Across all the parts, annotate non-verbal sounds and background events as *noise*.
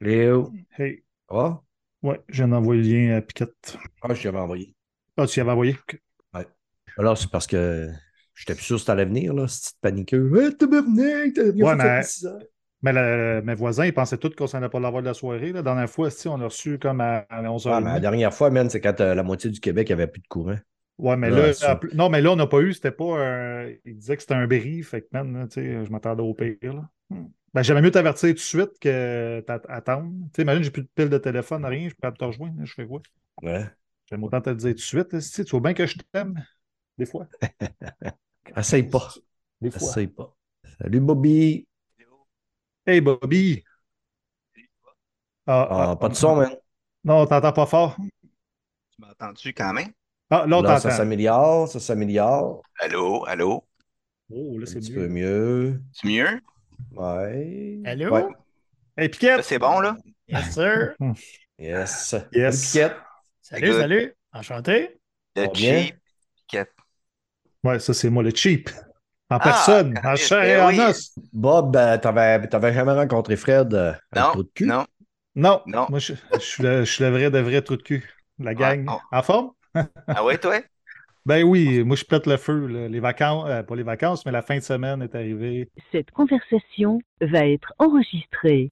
Léo? Hey. Ah? Ouais, je viens d'envoyer le lien à Piquette. Ah, je t'avais envoyé. Ah, tu y avais envoyé? Ok. Alors, c'est parce que j'étais plus sûr que ça allait venir, là, petite paniqueuse. Ouais, tabarnak, t'as rien Ouais, mais-. Mais le- mes voisins, ils pensaient tous qu'on s'en allait pas l'avoir de la soirée. La dernière fois, si, on l'a reçu comme à, à 11h. Ouais, mais la dernière fois, man, c'est quand euh, la moitié du Québec avait plus de courant. Ouais, mais Ouais, là, ça. non, mais là, on n'a pas eu, c'était pas un. Il disait que c'était un bris, fait que, man, là, sais, je m'attendais au pire, là. Hmm. Ben, j'aimais mieux t'avertir tout de suite que t'attendre. Tu sais, imagine, j'ai plus de pile de téléphone, rien, je peux pas te rejoindre, je fais quoi? Ouais. J'aime autant te le dire tout de suite, si, tu vois bien que je t'aime, des fois. *laughs* Essaye pas. Des fois. Essaye pas. Salut, Bobby. Hey, Bobby! Ah, Ah, ah, pas de son, man. Non, on t'entend pas fort. Tu m'entends-tu quand même? Ah, là, on Là, ça s'améliore, ça s'améliore. Allô, allô? Oh, là, Un c'est petit mieux. peu mieux. C'est mieux? Ouais. Allô? Ouais. Hey, Piquette! c'est bon, là? Yes, sir. *laughs* Yes. Yes. Salut, Piquette. Salut, salut. Enchanté. Le cheap. Piquette. Ouais, ça, c'est moi, le cheap. En Ah, personne, en Chris, chair et ben en oui. os. Bob, euh, t'avais t'avais jamais rencontré Fred euh, Non, trou de cul? non. Non, Non. moi, je, je suis le, je suis le vrai de vrai trou de cul. La gang. Ouais, En forme? Ah ouais, toi? Ben oui, moi, je pète le feu. là. Les vacances, euh, pas les vacances, mais la fin de semaine est arrivée. Cette conversation va être enregistrée.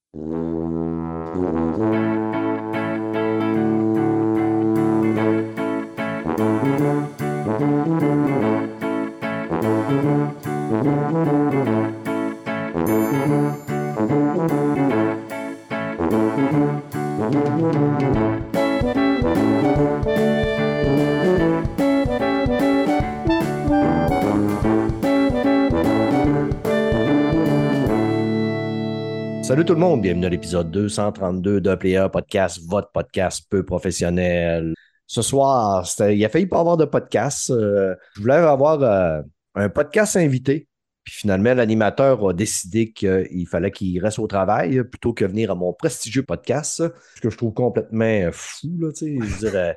Salut tout le monde, bienvenue à l'épisode 232 de Player Podcast, votre podcast peu professionnel. Ce soir, il a failli pas avoir de podcast. euh, je voulais avoir euh, un podcast invité. Puis finalement, l'animateur a décidé qu'il fallait qu'il reste au travail plutôt que venir à mon prestigieux podcast. Ce que je trouve complètement fou. Là, je euh,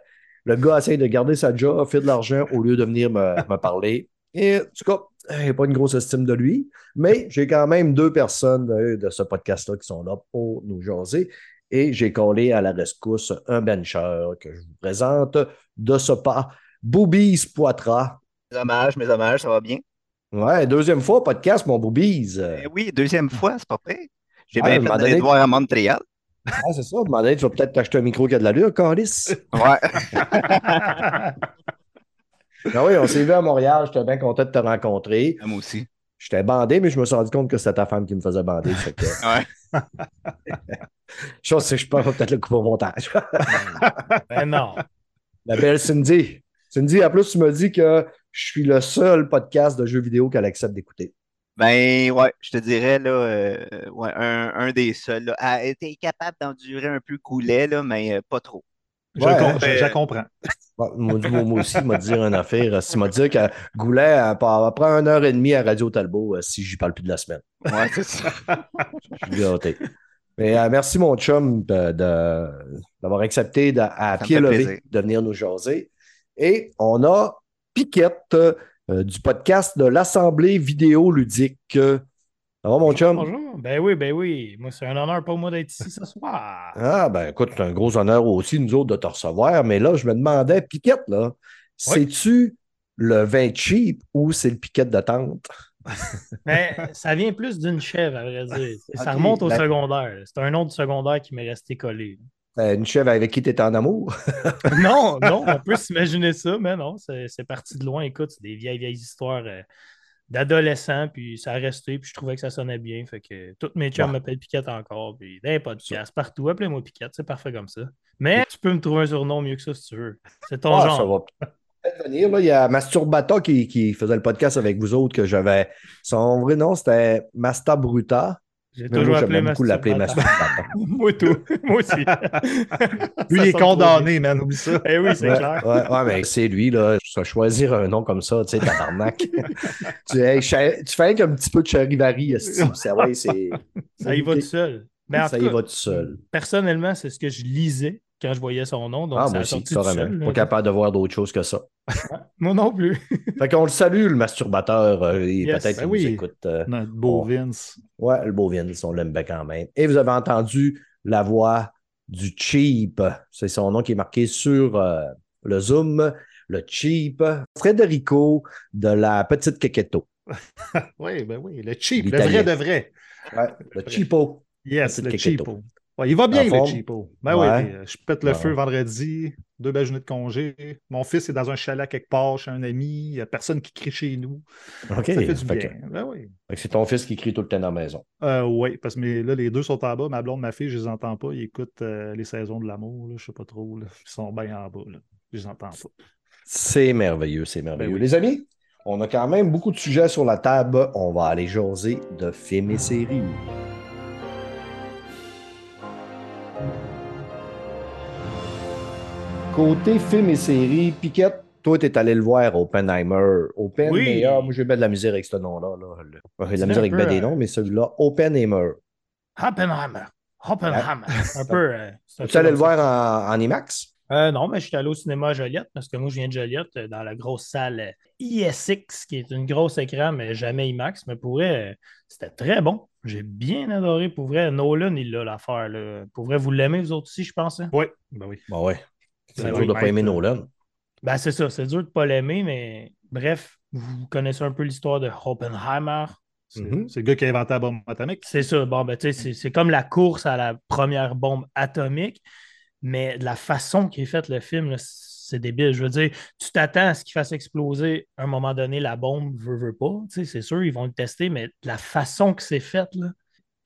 le gars essaye de garder sa job, fait de l'argent au lieu de venir me parler. Et en tout cas, a pas une grosse estime de lui. Mais j'ai quand même deux personnes de ce podcast-là qui sont là pour nous jaser. Et j'ai collé à la rescousse un bencher que je vous présente de ce pas, Boobies Poitras. Mes hommages, mes hommages, ça va bien? Ouais, deuxième fois podcast, mon Boobies. Eh oui, deuxième fois, c'est pas prêt. J'ai bien moment fait te voir à Montréal. ah, c'est ça, donné, tu vas peut-être t'acheter un micro qui a de l'allure, Calis. Ouais. *laughs* *laughs* Ah oui, on s'est vu à Montréal, j'étais bien content de te rencontrer. Moi aussi. J'étais bandé, mais je me suis rendu compte que c'était ta femme qui me faisait bander. fait que- *laughs* Ouais. *laughs* Je pense que je peux peut-être le couper au montage. *laughs* Ben non. La belle Cindy. Cindy, en plus, tu m'as dit que je suis le seul podcast de jeux vidéo qu'elle accepte d'écouter. Ben ouais, je te dirais là, euh, ouais, un, un des seuls. Là. Elle était capable d'endurer un peu coulet, là, mais euh, pas trop. Je, Ouais, com- je- comprends. Moi, moi- aussi, il m'a dit une affaire. Il m'a dit que Goulet, euh, après une heure et demie à Radio Talbot, euh, si j'y parle plus de la semaine. Ouais, c'est ça. Je suis gâté. Mais euh, merci, mon chum, d'avoir accepté de- à me pied levé de venir nous jaser. Et on a Piquette euh, du podcast de l'Assemblée vidéoludique. Ça va, mon chum? Bonjour. Ben oui, ben oui. Moi, c'est un honneur pour moi d'être ici ce soir. Ah, ben écoute, c'est un gros honneur aussi, nous autres, de te recevoir. Mais là, je me demandais, Piquette, là, c'est-tu le vin cheap ou c'est le Piquette de tente? Mais *laughs* ça vient plus d'une chèvre, à vrai dire. *laughs* Ça remonte au la- secondaire. C'est un nom de secondaire qui m'est resté collé. Euh, Une chèvre avec qui tu en amour? *laughs* Non, non, on peut s'imaginer ça, mais non, c'est c'est parti de loin. Écoute, c'est des vieilles, vieilles histoires euh, d'adolescents, puis ça a resté, puis je trouvais que ça sonnait bien. Fait que tous mes chums Ouais. m'appellent Piquette encore, puis les podcasts, partout, appelez-moi Piquette, c'est parfait comme ça. Mais tu peux me trouver un surnom mieux que ça si tu veux. C'est ton Ah, genre. ça va peut-être venir. Là. Il y a Masturbata qui, qui faisait le podcast avec vous autres que j'avais. Son vrai nom, c'était Masta Bruta. J'ai toujours appelé beaucoup l'appeler Masturbateur. Moi tout. Moi aussi. *laughs* Lui, il est condamné, man, oublie ça. Eh oui, c'est Ouais, clair. ouais, ouais, mais c'est lui, là. Choisir un nom comme ça, tu sais, tabarnak. *laughs* tu, hey, tu fais qu'un petit peu de charivari, ça, ouais, c'est. Ça y va tout seul. Ça y va tout seul. Personnellement, c'est ce que je lisais quand je voyais son nom. Donc, Ah, ça moi a aussi, carrément. Pas capable de voir d'autre chose que ça. Moi non plus. *laughs* Fait qu'on le salue, le masturbateur. euh, Yes, peut-être ben qu'il oui. nous écoute. euh, Notre beau Oh. Vince. Ouais, le beau Vince, on l'aime bien quand même. Et vous avez entendu la voix du Cheap. C'est son nom qui est marqué sur euh, le Zoom. Le Cheap. Frederico de la Petite Quequetto. *laughs* oui, ben oui, le cheap, le vrai de vrai. Ouais, le Cheapo. Yes, le cheapo. Ouais, il va bien, En le cheapo. Ben Ouais. oui, euh, je pète le Ouais. feu vendredi, deux belles journées de congé. Mon fils est dans un chalet quelque part chez un ami, il n'y a personne qui crie chez nous. OK. Ça fait du Fait que- bien. Ben oui. c'est ton fils qui crie tout le temps dans la maison. Euh, oui, parce que là, les deux sont en bas. Ma blonde, ma fille, je les entends pas. Ils écoutent euh, les saisons de l'amour, je sais pas trop. là. Ils sont bien en bas. Là. Je les entends pas. C'est merveilleux, c'est merveilleux. Ben oui. Les amis, on a quand même beaucoup de sujets sur la table. On va aller jaser de films et séries. Côté films et séries, Piquette, toi, t'es allé le voir, Oppenheimer. Open, Oui. meilleur. Moi, j'ai bien de la misère avec ce nom-là. Là. J'ai de la un avec ben des euh, noms, mais celui-là, Oppenheimer. Oppenheimer. Oppenheimer. Un peu. euh, Tu allé le voir en, en IMAX? Euh, non, mais je suis allé au cinéma à Joliette parce que moi, je viens de Joliette euh, dans la grosse salle ISX, qui est une grosse écran, mais jamais IMAX. Mais pour vrai, euh, c'était très bon. J'ai bien adoré. Pour vrai, Nolan, il a l'affaire. là. Pour vrai, vous l'aimez, vous autres aussi, je pense. hein? Oui, ben oui. Bon, ouais. C'est dur de pas maître. aimer Nolan. Ben, c'est ça. C'est dur de ne pas l'aimer, mais bref, vous connaissez un peu l'histoire de Oppenheimer. C'est Mhm. c'est le gars qui a inventé la bombe atomique. C'est ça. Bon, ben, tu sais, c'est- c'est comme la course à la première bombe atomique, mais de la façon qu'est fait le film, c'est débile. Je veux dire, tu t'attends à ce qu'il fasse exploser à un moment donné la bombe, veut, veut pas. Tu sais, c'est sûr, ils vont le tester, mais de la façon que c'est fait, là,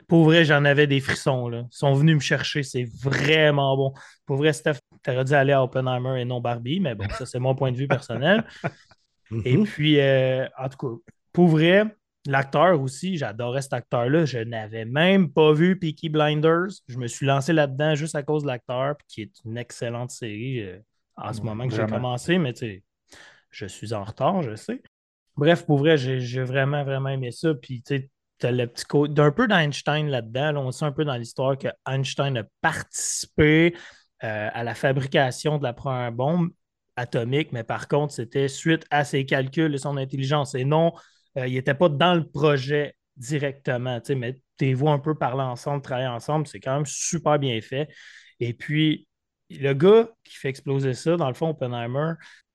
pour vrai, j'en avais des frissons. Là. Ils sont venus me chercher, c'est vraiment bon. Pour vrai, Steph, t'aurais dû aller à Oppenheimer et non Barbie, mais bon, ça, c'est mon point de vue personnel. *laughs* Et Mhm. puis, euh, en tout cas, pour vrai, l'acteur aussi, j'adorais cet acteur-là. Je n'avais même pas vu Peaky Blinders. Je me suis lancé là-dedans juste à cause de l'acteur, qui est une excellente série euh, en ce Ouais, moment que j'ai commencé, mais tu sais, je suis en retard, je sais. Bref, pour vrai, j'ai j'ai vraiment, vraiment aimé ça. Puis, tu sais, t'as le petit côté d'un peu d'Einstein là-dedans. Là, on sait un peu dans l'histoire que Einstein a participé euh, à la fabrication de la première bombe atomique, mais par contre, c'était suite à ses calculs et son intelligence. Et non, euh, il n'était pas dans le projet directement, mais tu les vois un peu parler ensemble, travailler ensemble, c'est quand même super bien fait. Et puis, le gars qui fait exploser ça, dans le fond, Oppenheimer,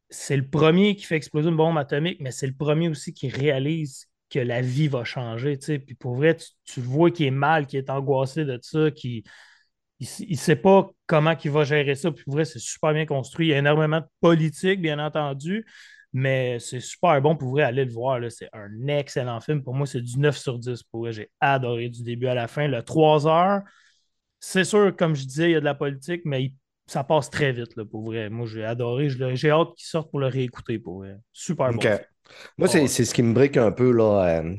c'est le premier qui fait exploser une bombe atomique, mais c'est le premier aussi qui réalise que la vie va changer, tu sais. Puis pour vrai, tu, tu vois qu'il est mal, qu'il est angoissé de ça, qu'il il ne sait pas comment il va gérer ça. Puis pour vrai, c'est super bien construit. Il y a énormément de politique, bien entendu, mais c'est super bon pour vrai aller le voir. là. C'est un excellent film. Pour moi, c'est du 9 sur 10. Pour vrai, j'ai adoré du début à la fin. Le 3 heures, c'est sûr, comme je disais, il y a de la politique, mais il- ça passe très vite, là, pour vrai. Moi, j'ai adoré. J'ai hâte qu'il sorte pour le réécouter, pour vrai. Super bon. Film. Moi, c'est c'est ce qui me brique un peu, là. euh,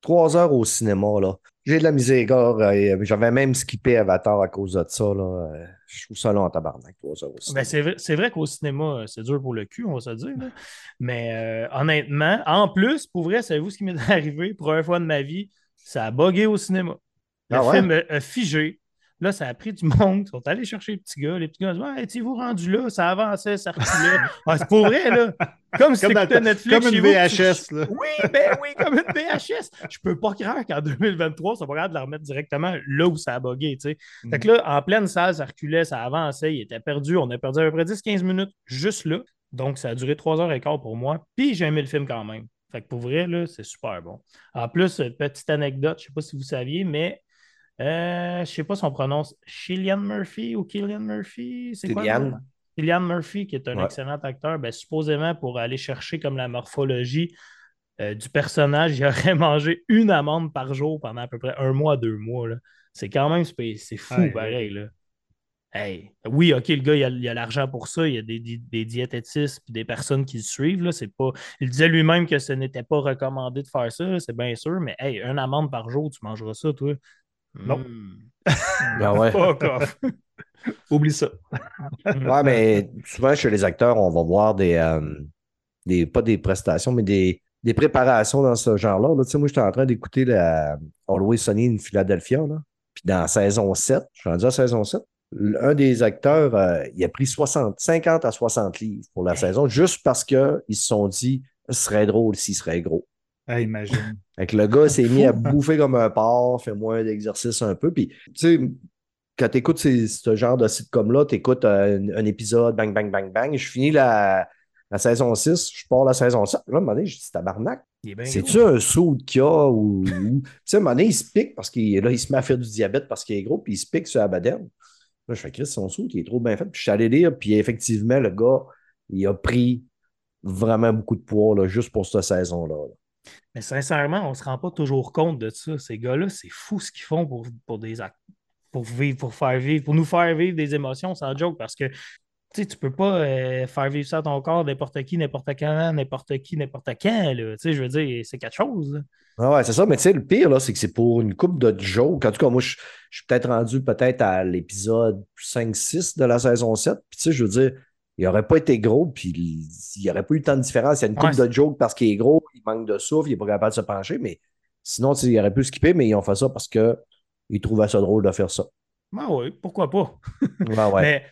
trois heures au cinéma, là. J'ai de la miséricorde. euh, J'avais même skippé Avatar à cause de ça, là. Euh, Je trouve ça long en tabarnak, trois heures au cinéma. Ben, c'est vrai, qu'au cinéma, euh, c'est dur pour le cul, on va se dire. là. Mais euh, honnêtement, en plus, pour vrai, savez-vous ce qui m'est *laughs* arrivé? Première fois de ma vie, ça a bugué au cinéma. Le Ah ouais? film a figé. Là, ça a pris du monde. Ils sont allés chercher les petits gars. Les petits gars ont dit Ouais, étiez-vous rendu là? Ça avançait, ça reculait. *laughs* Ah, c'est pour vrai, là. Comme si le- Netflix. comme une vous, VHS. Là. oui, ben oui, comme une VHS. Je peux pas croire qu'en 2023, ça va regarder de la remettre directement là où ça a bugué, tu sais. Fait que là, en pleine salle, ça reculait, ça avançait, il était perdu. On a perdu à peu près 10-15 minutes juste là. Donc, ça a duré 3h15 pour moi. Puis, j'ai aimé le film quand même. Fait que pour vrai, là, c'est super bon. En plus, petite anecdote, je sais pas si vous saviez, mais euh, je sais pas si on prononce Cillian Murphy ou Killian Murphy. C'est quoi le Cillian. Murphy, qui est un Ouais. excellent acteur, ben, supposément pour aller chercher comme la morphologie euh, du personnage, il aurait *laughs* mangé une amande par jour pendant à peu près un mois, deux mois. là. C'est quand même c'est fou, Ouais, pareil. Là. Hey, oui, OK, le gars, il a il a l'argent pour ça. Il y a des, des, des diététistes et des personnes qui le suivent. Là. C'est pas... Il disait lui-même que ce n'était pas recommandé de faire ça, là, c'est bien sûr, mais hey, une amande par jour, tu mangeras ça, toi? Non. Hmm. Ben ouais. *laughs* *laughs* Oublie ça. Ouais, mais souvent, chez les acteurs, on va voir des, euh, des pas des prestations, mais des, des préparations dans ce genre-là. Là, Tu sais, moi, j'étais en train d'écouter la Always Sunny in Philadelphia. Là. Puis dans saison 7, je suis rendu à saison 7, un des acteurs, euh, il a pris 60, 50 à 60 livres pour la saison, juste parce qu'ils se sont dit ce serait drôle s'il serait gros. Hey, imagine. Fait que le gars s'est mis à bouffer comme un porc, fait moins d'exercice un peu. Puis, tu sais, quand tu écoutes ce genre de sitcom-là, tu écoutes un, un épisode, bang, bang, bang, bang. Je finis la, la saison 6, je pars la saison 7. Là, à un moment donné, je dis tabarnak. C'est-tu un saut qu'il y a ou. Tu sais, à un moment donné, il se pique parce qu'il là, il se met à faire du diabète parce qu'il est gros, puis il se pique sur la. Là, je fais Chris, son saut, il est trop bien fait. Puis je suis allé lire, puis effectivement, le gars, il a pris vraiment beaucoup de poids là, juste pour cette saison-là. là. Mais sincèrement, on ne se rend pas toujours compte de ça. Ces gars-là, c'est fou ce qu'ils font pour, pour des pour vivre, pour faire vivre, pour nous faire vivre des émotions sans joke parce que tu tu peux pas euh, faire vivre ça à ton corps n'importe qui, n'importe quand, n'importe qui, n'importe quand. Je veux dire, c'est quelque chose. là. Ah ouais, c'est ça, mais tu sais, le pire, c'est que c'est pour une coupe de jokes. En tout cas, moi, je suis peut-être rendu peut-être à l'épisode 5-6 de la saison 7. Puis tu sais, je veux dire, il n'aurait pas été gros, puis il n'y aurait pas eu tant de différence. Il y a une coupe Ouais, de jokes parce qu'il est gros, il manque de souffle, il n'est pas capable de se pencher, mais sinon, il aurait pu skipper, mais ils ont fait ça parce qu'ils trouvaient ça drôle de faire ça. Ben oui, pourquoi pas? Ah ouais. *laughs* Mais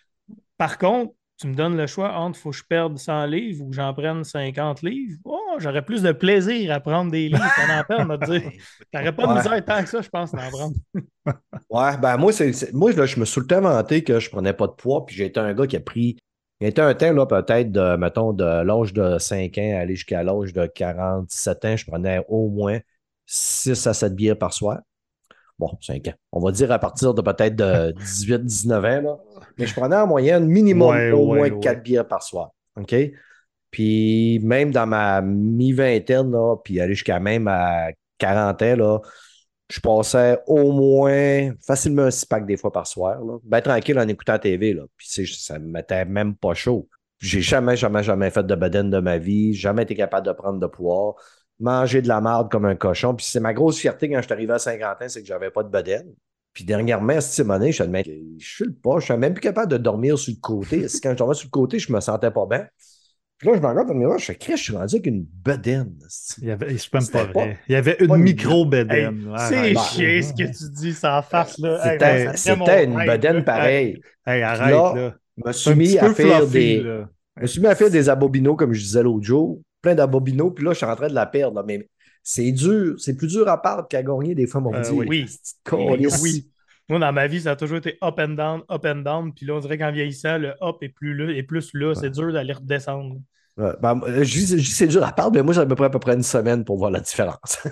par contre, tu me donnes le choix entre faut que je perde 100 livres ou que j'en prenne 50 livres. Oh, j'aurais plus de plaisir à prendre des livres qu'à en perdre, on va te dire. *laughs* T'aurais pas de Ouais. misère tant que ça, je pense, d'en prendre. Ouais, ben moi, c'est, c'est- moi là, je me suis tout le temps vanté que je prenais pas de poids, puis j'ai été un gars qui a pris. Il y a été un temps, là, peut-être, de, mettons, de l'âge de 5 ans à aller jusqu'à l'âge de 47 ans, je prenais au moins 6 à 7 bières par soir. Bon, 5 ans. On va dire à partir de peut-être de *laughs* 18, 19 ans, là. Mais je prenais en moyenne minimum Ouais, au ouais, moins ouais. 4 bières par soir. OK? Puis même dans ma mi-vingtaine, là, puis aller jusqu'à même à 40 ans, là, je passais au moins facilement un six pack des fois par soir. Là. Ben tranquille en écoutant la TV. Là. Puis ça me mettait même pas chaud. J'ai jamais, jamais, jamais fait de bedaine de ma vie, jamais été capable de prendre de poids, manger de la marde comme un cochon. Puis c'est ma grosse fierté quand je suis arrivé à 50 ans, c'est que j'avais pas de bedaine. Puis dernièrement, cette année, je suis le pas, je suis même plus capable de dormir sur le côté. *laughs* Quand je dormais sur le côté, je me sentais pas bien. Puis là, je me regarde dans le miroir, je fais, Christ, je suis rendu avec une bedaine. Il y avait, c'est même C'était pas pas- vrai. Il y avait une pas une- Hey, micro-bédaine. c'est chier ce que tu dis sans face. Là. Hey, C'était ça une bedaine pareille. Hey, arrête, Là, là. Je me suis mis à faire fluffy, des. là. Je me suis mis à faire des abobinos, comme je disais l'autre jour. Plein d'abobinos, puis là, je suis en train de la perdre. là. Mais c'est dur. C'est plus dur à perdre qu'à gagner, des fois, mon Euh, dit. oui. Oui. Oui. Moi, dans ma vie, ça a toujours été up and down, up and down. Puis là, on dirait qu'en vieillissant, le up est plus là. Et plus là. C'est dur d'aller redescendre. Ouais, ben, euh, c'est dur à perdre, mais moi, ça me prend à peu près une semaine pour voir la différence. *laughs*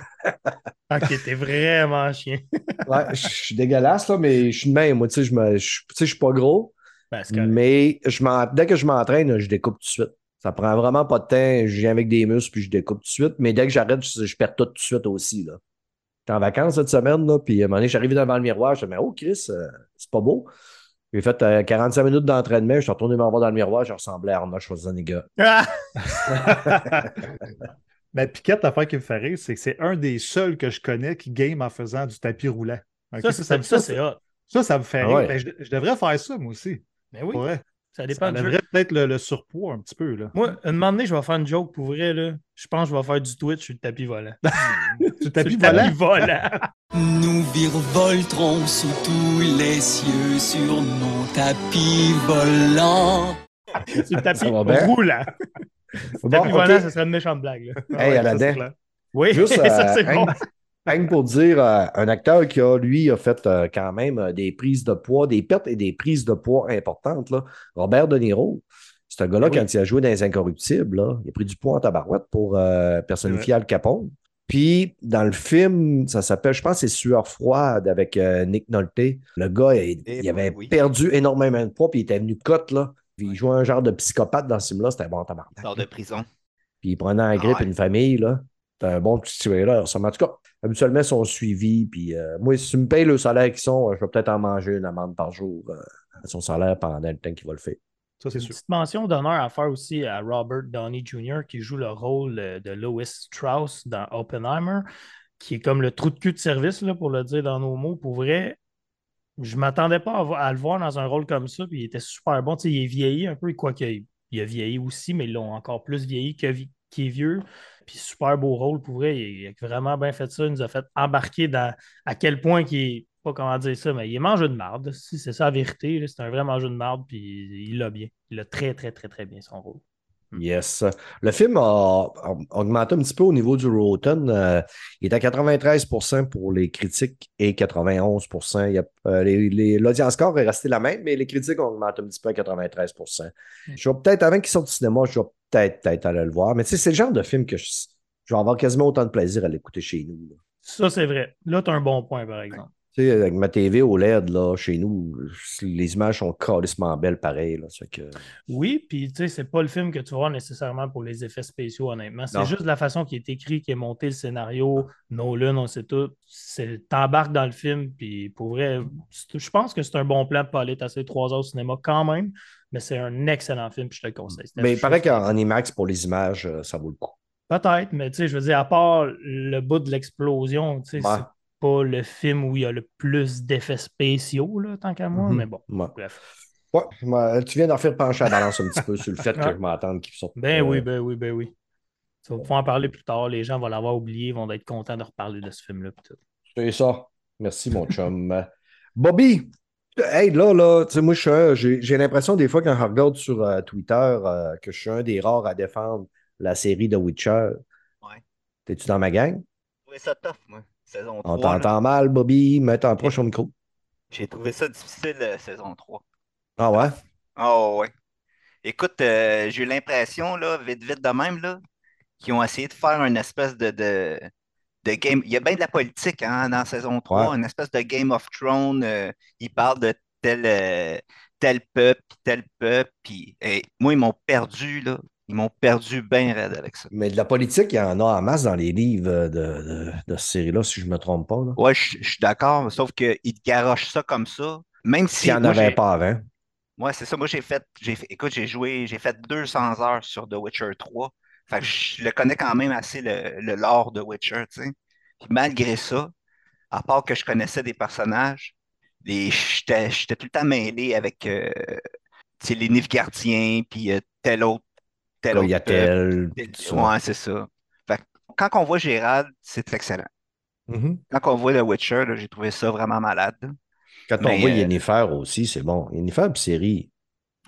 Ok, t'es vraiment chien. *laughs* ouais, je suis dégueulasse, là, mais je suis de même. Moi, tu sais, je suis pas gros, Ben, mais je dès que je m'entraîne, je découpe tout de suite. Ça prend vraiment pas de temps. Je viens avec des muscles, puis je découpe tout de suite. Mais dès que j'arrête, je, je perds tout tout de suite aussi. Là. J'étais en vacances cette semaine, là, puis à un moment donné, j'arrive devant le miroir, je me dis, oh, Chris, euh, c'est pas beau. J'ai fait euh, 45 minutes d'entraînement, je suis retourné me voir dans le miroir, je ressemblais à Arnold Schwarzenegger. Ah! *laughs* Ben, Piquette, l'affaire qui me fait rire, c'est que c'est un des seuls que je connais qui game en faisant du tapis roulant. Ok? Ça, ça, ça, ça, ça me fait Ah rire. ouais. Ben, je, je devrais faire ça, moi aussi. Mais oui, Pour ça Ça dépend du jeu. enlèverait peut-être le, le surpoids un petit peu. Là. Moi, un moment donné, je vais faire une joke pour vrai. Là. Je pense que je vais faire du Twitch sur le tapis volant. Du tapis *laughs* Sur le volant. tapis volant. Nous virevolterons sous tous les cieux sur mon tapis volant. sur le tapis Ça va bien? roulant. Bon, tapis volant, ce serait une méchante blague. là. Hey, Ouais, à la ça, c'est. Oui, Juste, *laughs* ça, euh, c'est bon. Rien- pour dire, euh, un acteur qui a, lui, a fait euh, quand même euh, des prises de poids, des pertes et des prises de poids importantes, là. Robert De Niro. C'est un gars-là, Oui. quand il a joué dans Les Incorruptibles, là, il a pris du poids en tabarouette pour personnifier Al Capone. Puis, dans le film, ça s'appelle, je pense, c'est Sueur froide avec Nick Nolte. Le gars, il, Eh il avait oui. perdu énormément de poids, puis il était venu cote, là. Puis il jouait un genre de psychopathe dans ce film-là, c'était bon en tabarnak. Sort de prison. Puis il prenait en grippe Ah ouais. une famille, là. C'était un bon petit tueur. En tout cas, habituellement, ils sont suivis. Puis euh, moi, si tu me payes le salaire qu'ils sont, euh, je vais peut-être en manger une amende par jour euh, à son salaire pendant le temps qu'il va le faire. Ça, c'est Une sûr. petite mention d'honneur à faire aussi à Robert Downey Jr. qui joue le rôle de Lois Strauss dans Oppenheimer, qui est comme le trou de cul de service, là, pour le dire dans nos mots. Pour vrai, je ne m'attendais pas à, vo- à le voir dans un rôle comme ça, puis il était super bon. Tu sais, il est vieilli un peu, quoi qu'il il a vieilli aussi, mais ils l'ont encore plus vieilli que qui est vieux. Puis super beau rôle, pour vrai. Il a vraiment bien fait ça. Il nous a fait embarquer dans à quel point qu'il est, pas comment dire ça, mais il est mangeur de marde. Si c'est ça la vérité, c'est un vrai mangeur de marde, puis il l'a bien. Il a très, très, très, très bien son rôle. Yes. Le film a, a augmenté un petit peu au niveau du Rotten. Euh, il est à 93% pour les critiques et 91 Il y a, euh, les- les- L'audience score est resté la même, mais les critiques ont augmenté un petit peu à 93% Je vais peut-être, avant qu'il sorte du cinéma, je vais peut-être peut aller le voir. Mais tu sais, c'est le genre de film que je, je vais avoir quasiment autant de plaisir à l'écouter chez nous. là. Ça, c'est vrai. Là, tu as un bon point, par exemple. Tu sais, avec ma TV OLED, là, chez nous, les images sont carrément belles pareil. Là, que... Oui, puis tu sais, c'est pas le film que tu voir nécessairement pour les effets spéciaux, honnêtement. C'est juste la façon qui est écrit, qui est monté le scénario. Nolan, on sait tout. T'embarques dans le film, puis pour vrai, je pense que c'est un bon plan pour aller tasser trois heures au cinéma quand même, mais c'est un excellent film, puis je te le conseille. Mais il paraît qu'en IMAX, pour les images, euh, ça vaut le coup. Peut-être, mais tu sais, je veux dire, à part le bout de l'explosion, tu sais, Ouais. c'est pas le film où il y a le plus d'effets spéciaux, là, tant qu'à moi, Mhm. mais bon, Ouais. bref. Ouais, ouais, tu viens d'en faire pencher la balance un petit peu sur le fait *laughs* que je m'attende qu'il sorte. Ben euh, oui, ben oui, ben oui. Tu vas pouvoir en parler plus tard. Les gens vont l'avoir oublié, vont être contents de reparler de ce film-là. C'est ça. Merci, mon chum. Euh, Bobby, hey, là, là, tu sais, moi, j'ai l'impression des fois quand je regarde sur euh, Twitter euh, que je suis un des rares à défendre la série de Witcher. Ouais. T'es-tu dans ma gang? J'ai trouvé ça tough, moi. Saison On 3. là. t'entend mal, Bobby. Mets-toi proche au micro. J'ai trouvé ça difficile, euh, saison 3. Ah ouais? Oh, ouais. Écoute, j'ai eu l'impression, là, vite, vite de même, là, qu'ils ont essayé de faire une espèce de, de, de game. Il y a bien de la politique hein, dans saison 3, Ouais. une espèce de Game of Thrones. euh, ils parlent de tel, euh, tel peuple, tel peuple. Puis, hey, moi, ils m'ont perdu, là. Ils m'ont perdu bien raide avec ça. Mais de la politique, il y en a en masse dans les livres de, de, de cette série-là, si je ne me trompe pas. Ouais, je je suis d'accord, sauf qu'ils te garochent ça comme ça. Même si. S'il n'y en moi, avait pas avant. Ouais, c'est ça. Moi, j'ai fait, j'ai fait- écoute, j'ai joué, j'ai fait 200 heures sur The Witcher 3. Fait que je le connais quand même assez le, le lore de Witcher, tu sais. Puis malgré ça, à part que je connaissais des personnages, j'étais, tout le temps mêlé avec euh, les Nilfgaardiens, puis euh, tel autre, tel autre peuple. Coyatel, Tel- ça. Ouais, c'est ça. Fait quand on voit Gérald, c'est excellent. Mhm. Quand on voit The Witcher, j'ai trouvé ça vraiment malade. Quand on voit euh, Yennefer aussi, c'est bon. Yennefer puis série.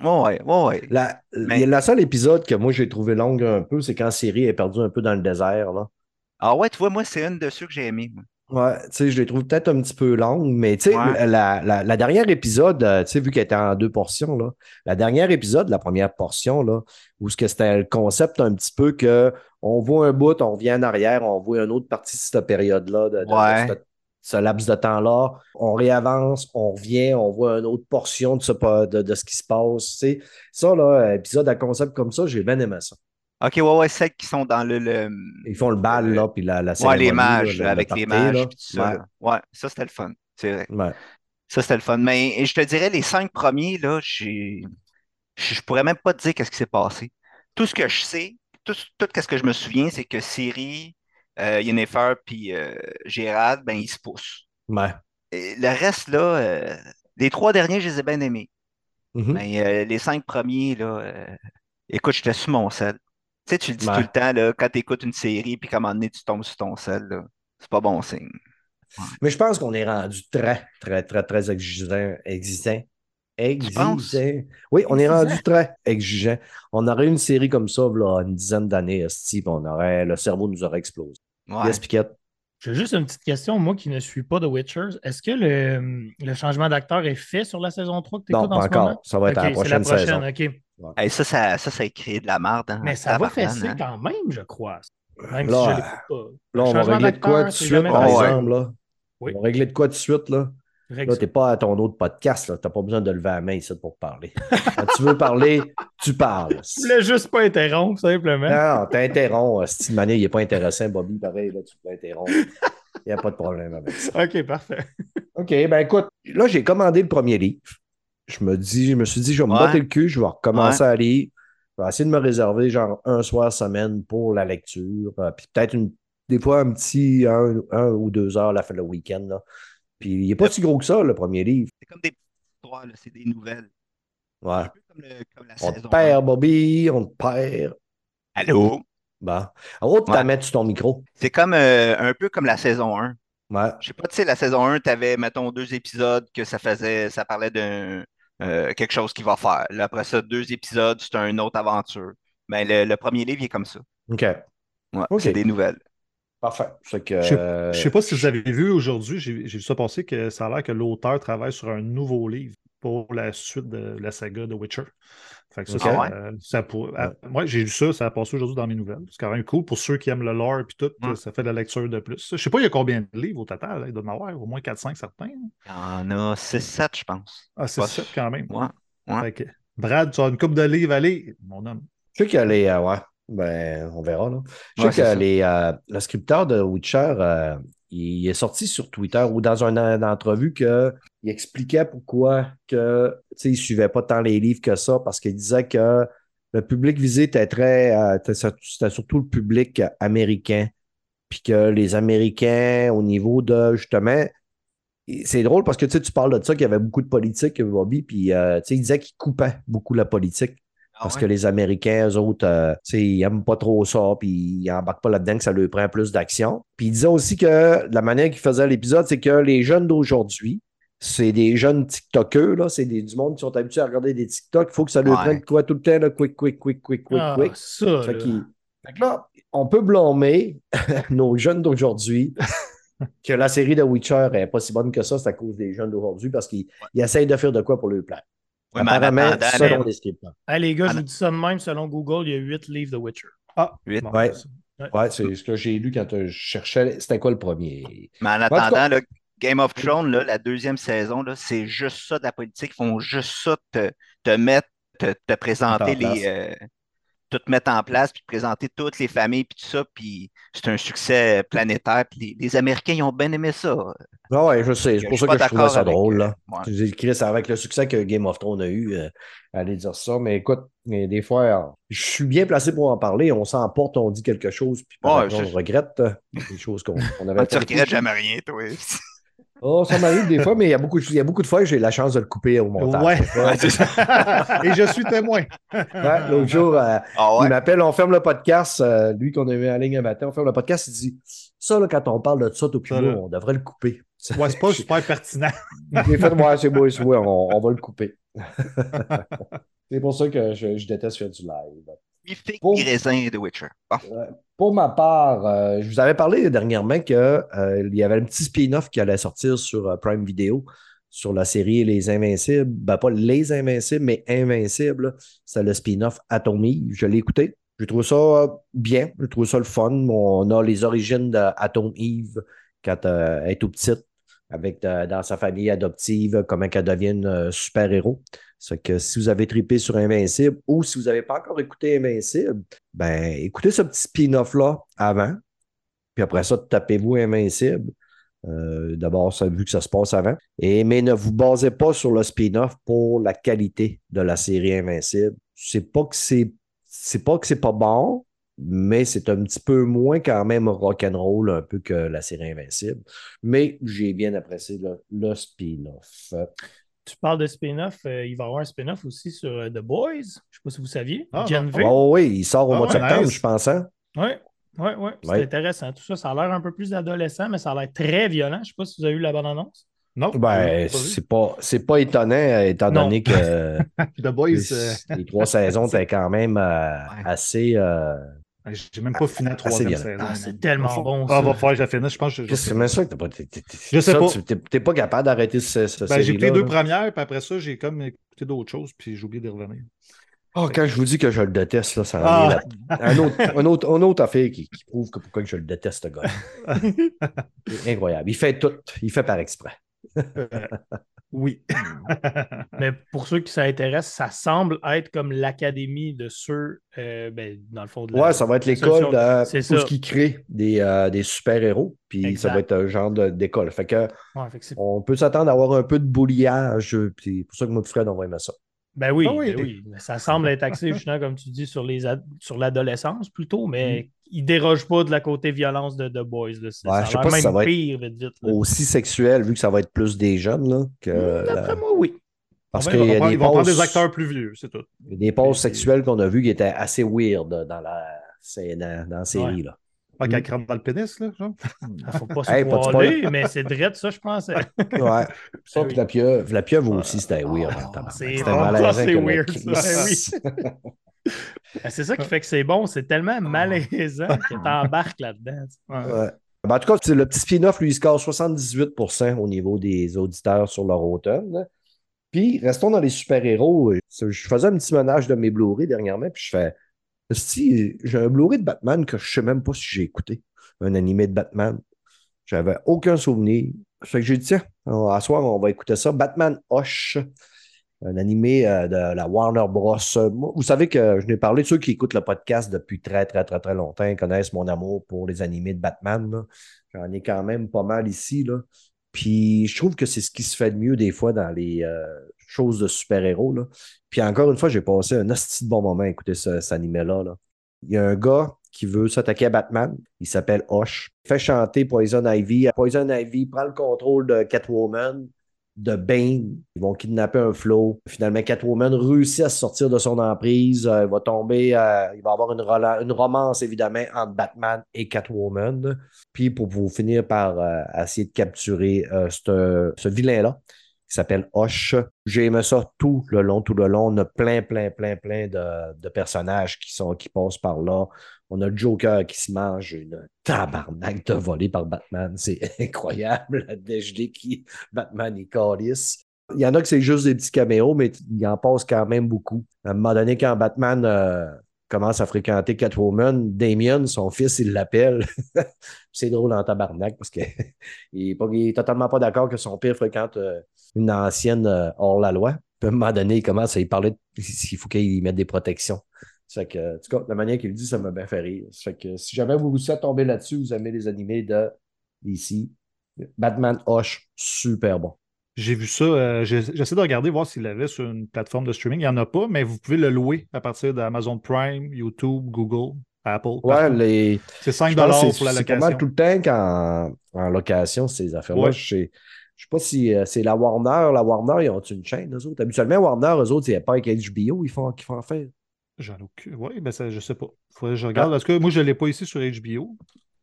Ouais, ouais, ouais. La, Mais- la seule épisode que moi j'ai trouvé longue un peu, c'est quand Siri est perdue un peu dans le désert. Là. Ah ouais, tu vois, moi, c'est une de ceux que j'ai aimé. Ouais, tu sais, je les trouve peut-être un petit peu longues, mais tu sais, Ouais. la, la, la dernière épisode, euh, tu sais, vu qu'elle était en deux portions, là, la dernière épisode, la première portion, là, où ce que c'était le concept un petit peu que on voit un bout, on revient en arrière, on voit une autre partie de cette période-là, de, de- de Ouais. Ce, laps de temps-là, on réavance, on revient, on voit une autre portion de ce, de, de ce qui se passe, tu sais. Ça, là, épisode à concept comme ça, j'ai bien aimé ça. Ok, ouais, ouais, celles qui sont dans le. le- Ils font le bal, là, puis la, la ouais, les mages, là, avec les mages, là. puis tout ça. Ouais. ça, c'était le fun. C'est vrai. Ouais. Ça, c'était le fun. Mais je te dirais, les cinq premiers, là, j'ai. Je je pourrais même pas te dire qu'est-ce qui s'est passé. Tout ce que je sais, tout, tout ce que je me souviens, c'est que Siri, euh, Yennefer, puis euh, Gérald, ben, ils se poussent. Ouais. Et le reste, là, euh, les trois derniers, je les ai bien aimés. Mhm. Mais euh, les cinq premiers, là, euh, écoute, j'étais sur mon sel. Tu sais, tu le dis Ouais. tout le temps, là, quand tu écoutes une série, puis qu'à un moment donné, tu tombes sur ton sel, là, c'est pas bon signe. Mais je pense qu'on est rendu très, très, très, très exigeant. Exigeant. Exigeant. Oui, on est rendu très exigeant. On aurait une série comme ça, là, une dizaine d'années, Steve, on aurait, le cerveau nous aurait explosé. Ouais. Yes, Piquette. J'ai juste une petite question, moi qui ne suis pas de Witchers. Est-ce que le, le changement d'acteur est fait sur la saison 3 que tu Non, écoutes pas en ce encore. moment? Ça va être à la prochaine, saison. Hey, ça, ça, ça, ça a créé de la merde. hein, Mais ça va fesser hein. quand même, je crois. Même Là, si je l'écoute pas. Là, on va Changement régler de quoi tout de suite, par facile. exemple. Là? Oui. On va régler de quoi tout de suite, là? Là, t'es pas à ton autre podcast, là. T'as pas besoin de lever la main ici pour parler. Quand tu veux parler, tu parles. *laughs* Je voulais juste pas interrompre, simplement. Non, t'interromps. Steve Manet, il n'est pas intéressant. Bobby, pareil, là, tu peux interrompre. Il n'y a pas de problème avec ça. OK, parfait. OK, ben écoute, là, j'ai commandé le premier livre. Je me dis, je me suis dit, je vais me Ouais. botter le cul, je vais recommencer à lire. Je vais essayer de me réserver genre un soir semaine pour la lecture. euh, puis peut-être une des fois un petit un, un ou deux heures la fin le week-end. Là. Puis il n'est pas si gros que ça, le premier livre. C'est comme des petites histoires, là, c'est des nouvelles. Ouais. Un peu comme, le- comme la On te saison perd, Bobby, on te perd. 1. Allô? Bon. Alors, tu Ouais. sur ton micro. C'est comme euh, un peu comme la saison 1. Ouais. Je sais pas, tu sais, la saison 1, tu avais, mettons, deux épisodes que ça faisait, ça parlait d'un euh, quelque chose qu'il va faire. Là, après ça, deux épisodes, c'est une autre aventure. Ben, le, le premier livre, il est comme ça. OK. Ouais, Ok. C'est des nouvelles. Parfait. Fait que, Je sais- euh, Je sais pas si vous avez vu aujourd'hui, j'ai j'ai vu ça passer que ça a l'air que l'auteur travaille sur un nouveau livre pour la suite de la saga de Witcher. Fait que ça, Ah ouais? euh, ça pour- moi, j'ai lu ça, ça a passé aujourd'hui dans mes nouvelles. C'est quand même cool pour ceux qui aiment le lore et tout, Mm. ça fait de la lecture de plus. Je sais pas, il y a combien de livres au total. là. Il doit y en avoir au moins 4-5 certains. là. Il y en a 6-7, je pense. Ah, c'est Pas ça sûr. quand même. Ouais. ouais. Fait que, Brad, tu as une coupe de livres, allez, mon homme. Je sais que les. euh, ouais, ben, on verra. Là. Je sais Ouais, c'est que les, euh, le scripteur de Witcher, euh, il est sorti sur Twitter ou dans une, une entrevue qu'il expliquait pourquoi que, sais, il ne suivait pas tant les livres que ça parce qu'il disait que le public visé était très. euh, c'était surtout le public américain. Puis que les Américains, au niveau de justement. C'est drôle parce que tu sais, parles de ça, qu'il y avait beaucoup de politique, Bobby, puis sais, il disait qu'il coupait beaucoup la politique. Ah Parce ouais? que les Américains, eux autres, euh, ils n'aiment pas trop ça, puis ils n'embarquent pas là-dedans que ça leur prend plus d'action. Puis il disait aussi que la manière qu'il faisait l'épisode, c'est que les jeunes d'aujourd'hui, c'est des jeunes TikTokers, là, c'est du monde qui sont habitués à regarder des TikTok. Il faut que ça leur Ouais. prenne quoi tout le temps, là, quick, quick, quick, quick, quick, Ah, quick. ça, Fait, là. qu'il- fait que là, on peut blâmer *laughs* nos jeunes d'aujourd'hui *laughs* que la série de Witcher n'est pas si bonne que ça, c'est à cause des jeunes d'aujourd'hui parce qu'ils ils essayent de faire de quoi pour leur plaire. Ouais, mais en Apparemment, attendant, selon les scripteurs. Hey, les gars, je vous dis ça de même, selon Google, il y a 8 livres de Witcher. Ah, Huit? bon, Ouais. c'est ça. Ouais, c'est ce que j'ai lu quand je cherchais. C'était quoi le premier? Mais en attendant, cas- là, Game of Thrones, là, la deuxième saison, là, c'est juste ça de la politique. Ils font juste ça, te, te mettre, te, te présenter les. euh, tout mettre en place, puis te présenter toutes les familles, puis tout ça. Puis c'est un succès planétaire. Puis les, les Américains, ils ont bien aimé ça. Ah ouais, je sais. C'est Je pour ça que je trouvais ça avec, drôle. euh, Là. ouais. Ça avec le succès que Game of Thrones a eu. euh, aller dire ça. Mais écoute, mais des fois, euh, je suis bien placé pour en parler. On s'emporte, on dit quelque chose, puis Ouais, après, on je- regrette euh, des choses qu'on on *laughs* avait Tu regrettes jamais rien, toi. Oh, ça m'arrive des fois, mais il y a beaucoup de, il y a beaucoup de fois que j'ai la chance de le couper au montage. Ouais. Ouais, c'est ça. Et je suis témoin. Ouais, L'autre jour, euh, Ah il m'appelle, on ferme le podcast. euh, lui qu'on a mis en ligne un matin, on ferme le podcast. Il dit Ça, là, quand on parle de ça, là. on devrait le couper. Ouais, c'est pas *laughs* super pertinent. J'ai fait, ouais, c'est beau, c'est beau, on, on va le couper. *laughs* c'est pour ça que je, je déteste faire du live. Raisin de Witcher. Bon. Pour ma part, euh, je vous avais parlé dernièrement qu'il y avait un petit spin-off qui allait sortir sur euh, Prime Video sur la série Les Invincibles. Ben, pas Les Invincibles, mais Invincibles. C'est le spin-off Atomy. Je l'ai écouté. Je trouve ça euh, bien. Je trouve ça le fun. On a les origines d'Atom Eve quand euh, elle est tout petite, avec euh, dans sa famille adoptive, comment qu'elle devient euh, super-héros. C'est que si vous avez trippé sur Invincible ou si vous n'avez pas encore écouté Invincible, ben écoutez ce petit spin-off-là avant. Puis après ça, tapez-vous Invincible. Euh, D'abord, ça vu que ça se passe avant. Et, mais ne vous basez pas sur le spin-off pour la qualité de la série Invincible. C'est pas que c'est c'est pas pas bon, mais c'est un petit peu moins quand même rock'n'roll un peu que la série Invincible. Mais j'ai bien apprécié le, le spin-off. Tu parles de spin-off, euh, il va y avoir un spin-off aussi sur euh, The Boys. Je ne sais pas si vous saviez. Ah, Gen non. V. Oh oui, il sort au Ah mois de septembre, nice. je pense. hein? Oui, oui, oui. C'est Ouais. intéressant. Tout ça, ça a l'air un peu plus adolescent, mais ça a l'air très violent. Je ne sais pas si vous avez eu la bonne annonce. Non. Ben, c'est pas, c'est pas étonnant, euh, étant Non. donné que *laughs* The Boys, euh, les trois saisons *laughs* étaient quand même euh, assez. euh, j'ai même pas fini la troisième violent. saison. Ah, c'est tellement bon, Ah, va falloir que je la finisse. Je pense que je- Qu'est-ce que c'est même ça que t'as pas. t'es- t'es- Je sais pas. T'es pas capable d'arrêter ce, ce Ben, j'ai les deux premières, puis après ça, j'ai comme écouté d'autres choses, puis j'ai oublié de revenir. Ah, quand je vous dis que je le déteste, là, ça en Ah. est là- un, autre, un, autre, un autre affaire qui, qui prouve que pourquoi que je le déteste, ce gars. *laughs* C'est incroyable. Il fait tout. Il fait par exprès. Oui. *laughs* Mais pour ceux qui s'intéressent, ça semble être comme l'académie de ceux, euh, ben, dans le fond de la- Ouais, ça va être l'école de C'est tout ça. ce qui crée des, euh, des super-héros. Puis Exact. ça va être un genre d'école. Fait que Ouais, fait que c'est- on peut s'attendre à avoir un peu de bouliage. Puis c'est pour ça que mon Fred, on va aimer ça. Ben oui, Ah oui. ben oui. Ça semble être axé *laughs* justement, comme tu dis, sur les ad- sur l'adolescence plutôt, mais il déroge pas de la côté violence de The Boys. Là. Ouais, ça je sais a pas l'air si ça même va être pire, vite, vite. là. Aussi sexuel, vu que ça va être plus des jeunes. Là, que la- D'après moi, oui. Parce Ouais, qu'il vont a prendre- des ils vont prendre pauses, des acteurs plus vieux, c'est tout. il y a des pauses sexuelles qu'on a vues qui étaient assez weird dans la, dans la série. Là. Pas qu'elle crame dans le pénis, là, genre. Il faut pas se Hey, mais c'est drette, ça, je pensais. *laughs* Ouais. Ça, Ah puis la pieuvre, la pieuvre aussi, c'était weird. en tabarnak. c'est- C'était ah, malaisant c'est weird, ça, *laughs* Ben, c'est ça qui fait que c'est bon. C'est tellement malaisant que t'embarques là-dedans. Ouais. Ben, en tout cas, le petit spin-off, lui, il score 78% au niveau des auditeurs sur leur automne. Puis, restons dans les super-héros. Je faisais un petit ménage de mes Blu-ray dernièrement, puis je fais si j'ai un Blu-ray de Batman que je sais même pas si j'ai écouté, un animé de Batman. J'avais aucun souvenir. Fait que j'ai dit, tiens, à soir, on va écouter ça. Batman Hush, un animé euh, de la Warner Bros. Vous savez que je n'ai parlé, ceux qui écoutent le podcast depuis très, très, très, très longtemps connaissent mon amour pour les animés de Batman. J'en ai quand même pas mal ici. Puis je trouve que c'est ce qui se fait de mieux des fois dans les euh, choses de super-héros. Puis encore une fois, j'ai passé un hostie de bon moment à écouter ce- cet animé-là. là. Il y a un gars qui veut s'attaquer à Batman. Il s'appelle Hosh. Il fait chanter Poison Ivy. Poison Ivy prend le contrôle de Catwoman, de Bane. Ils vont kidnapper un flow. Finalement, Catwoman réussit à sortir de son emprise. Euh, il va tomber, euh, il va avoir une, romance, évidemment, entre Batman et Catwoman. Puis pour vous finir par euh, essayer de capturer ce vilain-là qui s'appelle Hosh. J'ai aimé ça tout le long, tout le long. On a plein, plein, plein, plein de, de personnages qui, sont, qui passent par là. On a le Joker qui se mange une tabarnak de volée par Batman. C'est *laughs* incroyable, la qui Batman et calisse. Il y en a que c'est juste des petits caméos, mais il en passe quand même beaucoup. À un moment donné, quand Batman euh, commence à fréquenter Catwoman, Damien, son fils, il l'appelle. *laughs* c'est drôle en tabarnak parce qu'il *laughs* est, pas- il est totalement pas d'accord que son père fréquente euh, une ancienne euh, hors-la-loi. À un moment donné, il commence à y parler s'il faut qu'il mette des protections. Fait que, en tout cas, la manière qu'il dit, ça m'a bien fait rire. Fait que si jamais vous vous êtes tombé là-dessus, vous aimez les animés de DC, Batman Hush, super bon. J'ai vu ça. euh, J'essaie de regarder, voir s'il l'avait sur une plateforme de streaming. Il n'y en a pas, mais vous pouvez le louer à partir d'Amazon Prime, YouTube, Google, Apple. Ouais, les. C'est 5 je pense que pour la c'est- C'est pas location. mal tout le temps qu'en en location, ces affaires-là. Ouais. Je sais, je sais pas si euh, c'est la Warner. La Warner, ils ont une chaîne, eux autres? Habituellement, Warner, eux autres, c'est pas avec HBO, ils font, qu'ils font affaire. J'en ai aucune. Oui, ben ça, je sais pas. Faudrait que je regarde. Parce que moi, je ne l'ai pas ici sur HBO.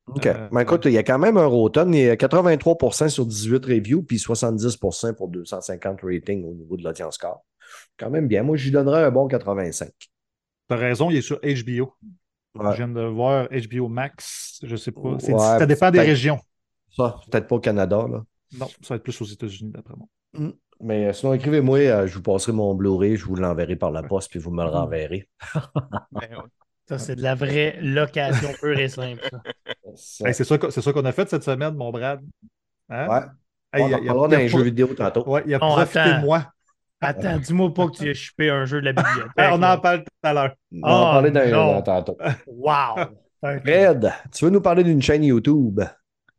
OK. Euh, Mais écoute, il y a quand même un Rotten. Il y a 83% sur 18 reviews, puis 70% pour 250 ratings au niveau de l'audience score. Quand même bien. Moi, j'y donnerais un bon 85. Tu as raison, il est sur HBO. Ouais. Je viens de voir HBO Max. Je sais pas. C'est- Ouais, ça dépend des régions. Ça, peut-être pas au Canada, là. Non, ça va être plus aux États-Unis, d'après moi. Mais euh, sinon, écrivez-moi, euh, je vous passerai mon Blu-ray, je vous l'enverrai par la poste, puis vous me le renverrez. Ben ouais. *laughs* Ça, c'est de la vraie location pure et simple. *laughs* Hey, c'est ça, que- c'est ça qu'on a fait cette semaine, mon Brad. Hein? Ouais. Hey, on il a- pro- jeux vidéo tantôt. Ouais, il a profité de moi. Attends, dis-moi pas que tu as chupé un jeu de la bibliothèque. Hey, on en parle tout à l'heure. On va en Oh, non. dans tantôt. Wow! *laughs* Fred, tu veux nous parler d'une chaîne YouTube?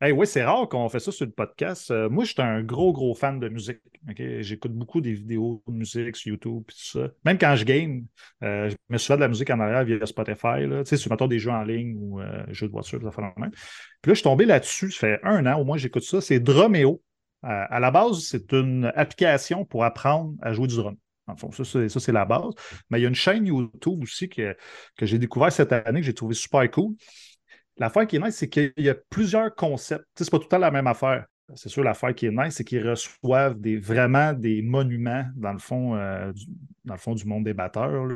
Oui, c'est rare qu'on fait ça sur le podcast. Euh, moi, je suis un gros, gros fan de musique. J'écoute beaucoup des vidéos de musique sur YouTube et tout ça. Même quand je game, euh, je me souviens de la musique en arrière via Spotify. Là, tu sais, sur mettons, des jeux en ligne ou euh, jeux de voiture, ça fait le même. Puis là, je suis tombé là-dessus, ça fait un an au moins j'écoute ça. C'est Drumeo. Euh, à la base, c'est une application pour apprendre à jouer du drum. En fond, ça, c'est, ça, c'est la base. Mais il y a une chaîne YouTube aussi que, que j'ai découvert cette année, que j'ai trouvé super cool. L'affaire qui est nice, c'est qu'il y a plusieurs concepts. C'est pas tout le temps la même affaire. C'est sûr, l'affaire qui est nice, c'est qu'ils reçoivent vraiment des monuments, dans le fond, euh, du, dans le fond du monde des batteurs.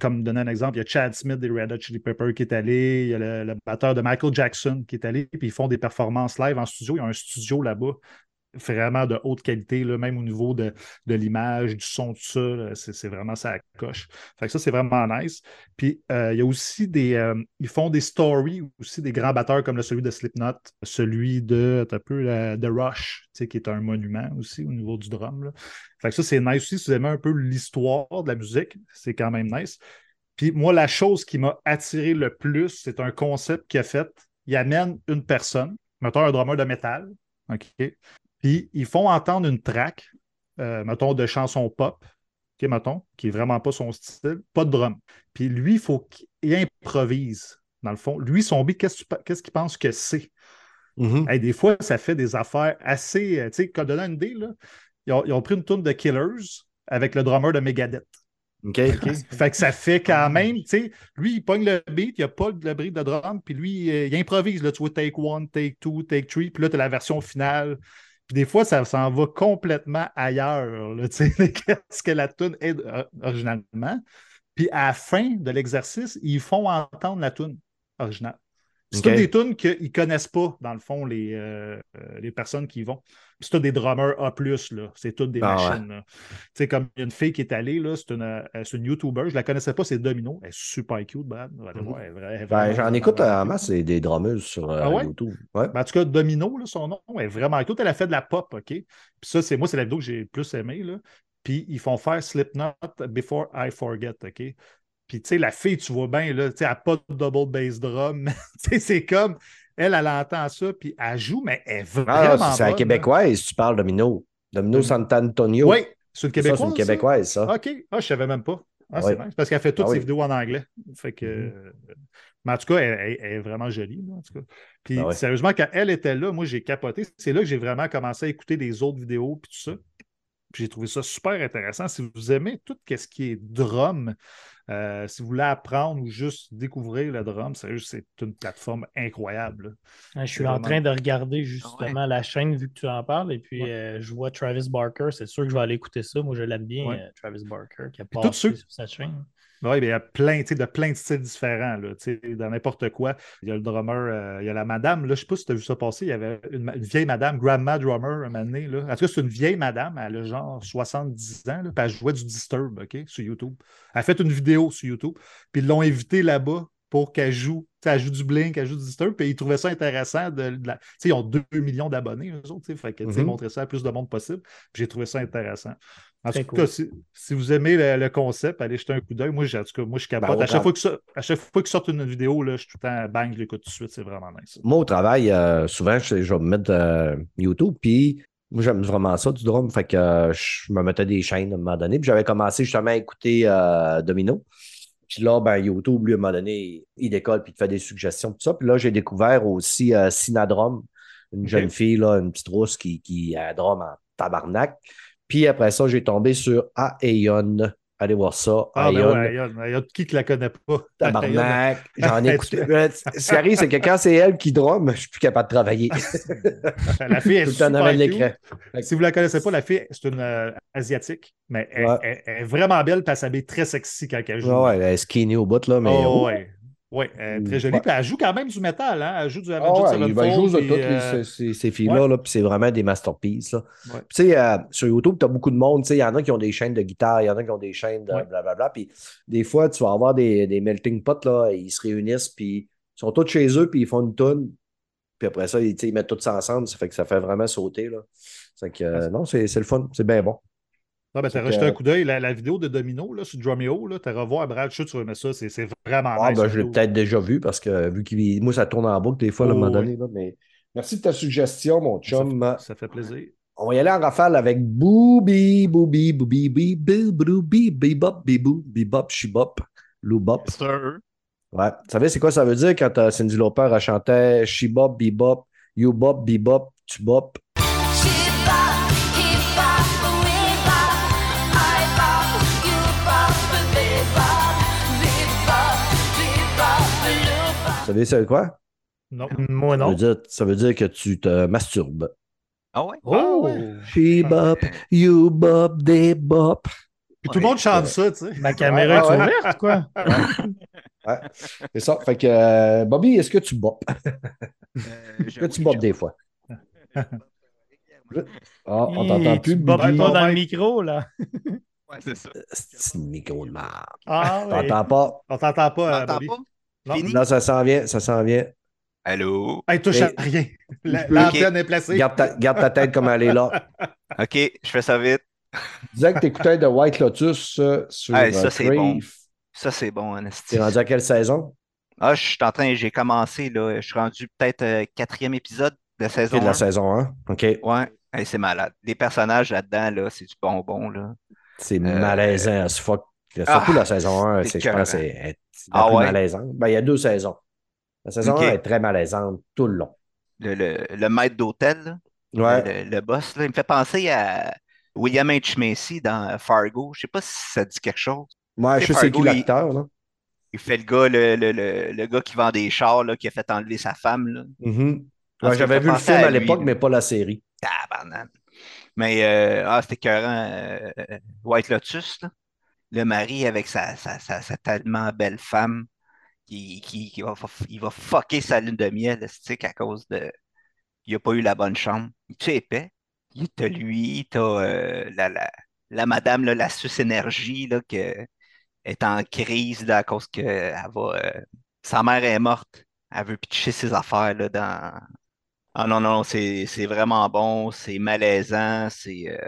comme donner un exemple, il y a Chad Smith des Red Hot Chili Peppers qui est allé, il y a le, le batteur de Michael Jackson qui est allé, puis ils font des performances live en studio. Il y a un studio là-bas vraiment de haute qualité, là, même au niveau de, de l'image, du son, tout ça, c'est, vraiment ça coche. Fait que ça, c'est vraiment nice. Puis euh, il y a aussi des. euh, ils font des stories aussi des grands batteurs comme celui de Slipknot, celui de un peu euh, de Rush, qui est un monument aussi au niveau du drum. là. Fait que ça, c'est nice aussi. Si vous aimez un peu l'histoire de la musique, c'est quand même nice. Puis moi, la chose qui m'a attiré le plus, c'est un concept qu'il a fait. Il amène une personne, mettons un drummer de métal, OK? Puis ils font entendre une track, euh, mettons, de chanson pop, mettons, qui est vraiment pas son style, pas de drum. Puis lui, il faut qu'il improvise, dans le fond. Lui, son beat, qu'est-ce qu'il pense que c'est? Mhm. Hey, des fois, ça fait des affaires assez. euh, Tu sais, comme donner une idée, là, ils, ont, ils ont pris une tourne de Killers avec le drummer de Megadeth. OK. *laughs* Fait que ça fait quand *laughs* même, tu sais, lui, il pogne le beat, il n'y a pas le beat de drum, puis lui, il improvise, là, tu vois, take one, take two, take three, puis là, tu as la version finale. Puis des fois, ça s'en va complètement ailleurs, *laughs* qu'est-ce que la tune est euh, originalement. Puis à la fin de l'exercice, ils font entendre la tune originale. C'est Ok. toutes des tunes qu'ils ne connaissent pas, dans le fond, les, euh, euh, les personnes qui y vont. Puis c'est des drummers A, là. C'est toutes des Ah ouais. machines. là. Tu sais, comme il y a une fille qui est allée, là, c'est une, euh, une YouTuber. Je ne la connaissais pas, c'est Domino. Elle est super cute, Brad. Allez Mhm. elle elle Ben, j'en écoute en masse, c'est des drummeuses sur euh, Ah ouais? YouTube. Ouais. Ben, en tout cas, Domino, là, son nom est vraiment cute. Elle a fait de la pop, OK? Puis ça, c'est moi, c'est la vidéo que j'ai le plus aimé. Là. Puis ils font faire Slipknot Before I Forget, OK? Puis tu sais, la fille, tu vois bien, là, tu sais, elle n'a pas de double bass drum. *laughs* Tu sais, c'est comme, elle, elle entend ça, puis elle joue, mais elle est vraiment Ah, c'est la bonne, québécoise, tu parles Domino. Domino Domino. Sant'Antonio. Oui, c'est une québécoise. c'est une québécoise, ça? OK. Ah, je savais même pas. Ah, Ouais. c'est. Parce qu'elle fait toutes Ah ses oui. vidéos en anglais. Fait que. Mhm. euh, Mais en tout cas, elle, elle- elle est vraiment jolie, là, en tout cas. Puis Ah ouais. sérieusement, quand elle était là, moi, j'ai capoté. C'est là que j'ai vraiment commencé à écouter des autres vidéos puis tout ça. Puis j'ai trouvé ça super intéressant. Si vous aimez tout ce qui est drum, euh, si vous voulez apprendre ou juste découvrir le drum, sérieux, c'est une plateforme incroyable. là. Je suis en train de regarder justement la chaîne vu que tu en parles et puis Ouais. euh, je vois Travis Barker. C'est sûr que je vais aller écouter ça. Moi, je l'aime bien, Ouais. euh, Travis Barker, qui a passé tous ceux- sur sa chaîne. Oui, il y a plein, de plein de styles différents, là, dans n'importe quoi. Il y a le drummer, euh, il y a la madame, là, je ne sais pas si tu as vu ça passer, il y avait une, vieille madame, Grandma Drummer, un moment donné, là. En tout cas, c'est une vieille madame, elle a genre 70 ans, là, puis elle jouait du Disturb, sur YouTube. Elle a fait une vidéo sur YouTube, puis ils l'ont invitée là-bas pour qu'elle joue, elle joue du Blink, elle joue du Disturb, puis ils trouvaient ça intéressant. De, de la- tu sais, ils ont 2 millions d'abonnés, eux autres, fait que, Mhm. montrer ça à plus de monde possible. J'ai trouvé ça intéressant. En tout cool. cas, si, si vous aimez le, le concept, allez jeter un coup d'œil. Moi, en tout cas, moi, je capote. Ben, à, chaque tra- fois que ça, à chaque fois qu'ils sortent une vidéo, là, je suis tout le temps bang, je l'écoute tout de suite. C'est vraiment nice. Moi, au travail, euh, souvent, je, je vais me mettre euh, YouTube, puis moi, j'aime vraiment ça, du drum. Fait que euh, je me mettais des chaînes à un moment donné. Puis j'avais commencé justement à écouter euh, Domino. Puis là, ben, YouTube, lui, à un moment donné, il décolle puis il te fait des suggestions, tout ça. Puis là, j'ai découvert aussi euh, une jeune fille, là, une petite rousse qui, qui a un drum en tabarnak. Puis après ça, j'ai tombé sur Aeon. Allez voir ça. Ah, ben Aeon. ouais, il y a- il y a qui qui la connaît pas? *laughs* Tabarnak, j'en ai écouté. *laughs* Euh, Ce qui arrive, c'est que quand c'est elle qui drum, je suis plus capable de travailler. *laughs* La fille est Tout en super l'écran. Si vous la connaissez pas, la fille, c'est une euh, asiatique, mais elle, Ouais. elle- elle est vraiment belle, puis elle s'habille très sexy quand elle joue. Ouais, ouais, elle est skinny au bout, là, mais. Oh, oh, ouais. Ouais, elle est très Ouais. jolie. Puis elle joue quand même du métal, hein? Elle joue du Ah ouais, de puis, toutes euh, les- ces, ces filles-là, là, puis c'est vraiment des masterpieces. Là. Ouais. Tu sais, euh, sur YouTube, tu as beaucoup de monde. tu sais, Il y en a qui ont des chaînes de guitare, il y en a qui ont des chaînes de blablabla. Puis des fois, tu vas avoir des, des melting pots, là, ils se réunissent, puis ils sont tous chez eux, puis ils font une tonne. Puis après ça, ils, ils mettent tout ça ensemble, ça fait que ça fait vraiment sauter. Là. C'est que, euh, non, c'est le fun, c'est bien bon. Ah, ben, t'as rejeté que- un coup d'œil. La, la vidéo de Domino là, sur Drumeo, là, t'as revoir Brad, vas aimer ça. C'est c'est vraiment Ah, nice. ben, je l'ai peut-être déjà vu parce que vu qu'il moi, ça tourne en boucle des fois, là, à un Oh, moment oui. donné. Là, mais merci de ta suggestion, mon Ça chum. fait, ça fait plaisir. On va y aller en rafale avec Booby, Booby, Booby, Booby, Booby, Bebop, Bebop, Bebop, Shibop, Loubop. Sir. Ouais. Vous savez, c'est quoi ça veut dire quand euh, Cindy Lauper a chanté Shibop, Bebop, You Bop, Bebop, Tu Vous savez, c'est quoi? Non. Moi, Ça non. veut, dire, ça veut dire que tu te masturbes. Ah ouais? Ah, Oh! ouais. Shibop, You Bop, They Bop. Puis tout le monde chante ça, tu sais. Ma caméra est ouais. ouverte, quoi. Ouais. C'est ça. Fait que, euh, Bobby, est-ce que tu bopes? Euh, Est-ce que tu bopes des fois? Ah, on t'entend plus, Tu Bobby. pas dans le micro, là. Ouais, c'est ça. C'est une micro de merde. Ah. T'entends pas? On t'entend pas, euh, T'entends Bobby. pas? Non. Ça s'en vient, ça s'en vient. Allô? Hey, touche à rien. *laughs* Je L'antenne est placée. Garde ta, garde ta tête comme elle est là. *laughs* OK, je fais ça vite. Tu disais que t'écoutais de White Lotus euh, sur Hey, ça, euh, c'est Crave. bon. Ça, c'est bon, Anastie. T'es rendu à quelle saison? Ah, je suis en train, j'ai commencé, là. Je suis rendu peut-être euh, quatrième épisode de saison C'est de la 1. saison 1. OK. Ouais, Hey, c'est malade. Les personnages là-dedans, là, c'est du bonbon, là. C'est Euh, malaisant as fuck. Surtout ah, la saison 1, c'est je pense, c'est la Ah ouais? malaisante. Ben, il y a deux saisons. La saison OK. 1 est très malaisante tout le long. Le, le, le maître d'hôtel, Ouais. le, le boss, là, il me fait penser à William H. Macy dans Fargo. Je sais pas si ça dit quelque chose. Moi, je sais c'est qui Fargo, il- l'acteur, là. Il fait le gars, le, le, le, le gars qui vend des chars, là, qui a fait enlever sa femme, là. Ça j'avais vu le film à l'époque, mais pas la série. Tabarnak. Mais, euh, ah, c'était écœurant. euh, White Lotus, là. Le mari avec sa, sa, sa, tellement belle femme qui, qui, qui va, il va fucker sa lune de miel à cause de. Il n'a pas eu la bonne chambre. Tu es épais? T'as lui, t'as euh, la, la, la madame, la sus énergie là, qui est en crise là, à cause que elle va, euh, sa mère est morte. Elle veut pitcher ses affaires là, dans. Ah non, non, c'est vraiment bon, c'est malaisant, c'est. euh,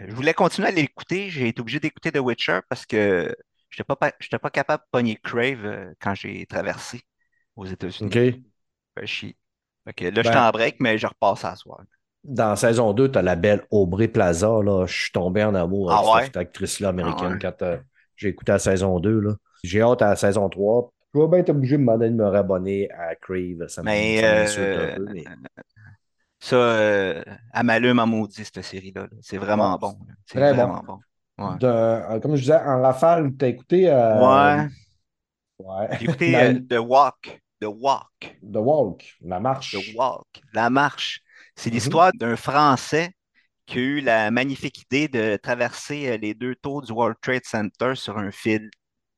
je voulais continuer à l'écouter. J'ai été obligé d'écouter The Witcher parce que je n'étais pas, j'étais pas capable de pogner Crave euh, quand j'ai traversé aux États-Unis. OK. Que là, j'étais Ben- en break, mais je repasse à soir. Dans saison 2, tu as la belle Aubrey Plaza. Là. Je suis tombé en amour Ah avec ouais? cette actrice-là américaine Ah ouais. quand euh, j'ai écouté la saison 2. Là. J'ai hâte à la saison 3. Je vais bien être obligé de me de me rabonner à Crave. Ça me- ça euh, peu. Mais... Ça, euh, elle m'allume en maudit, cette série-là. là. C'est vraiment Ouais, bon. C'est très vraiment bon. Ouais. De- euh, comme je disais, en rafale, tu as écouté. euh, Ouais. ouais. J'ai écouté *laughs* La- euh, The Walk. The Walk. The Walk, la marche. The Walk. La marche. C'est Mhm. l'histoire d'un Français qui a eu la magnifique idée de traverser euh, les deux tours du World Trade Center sur un fil.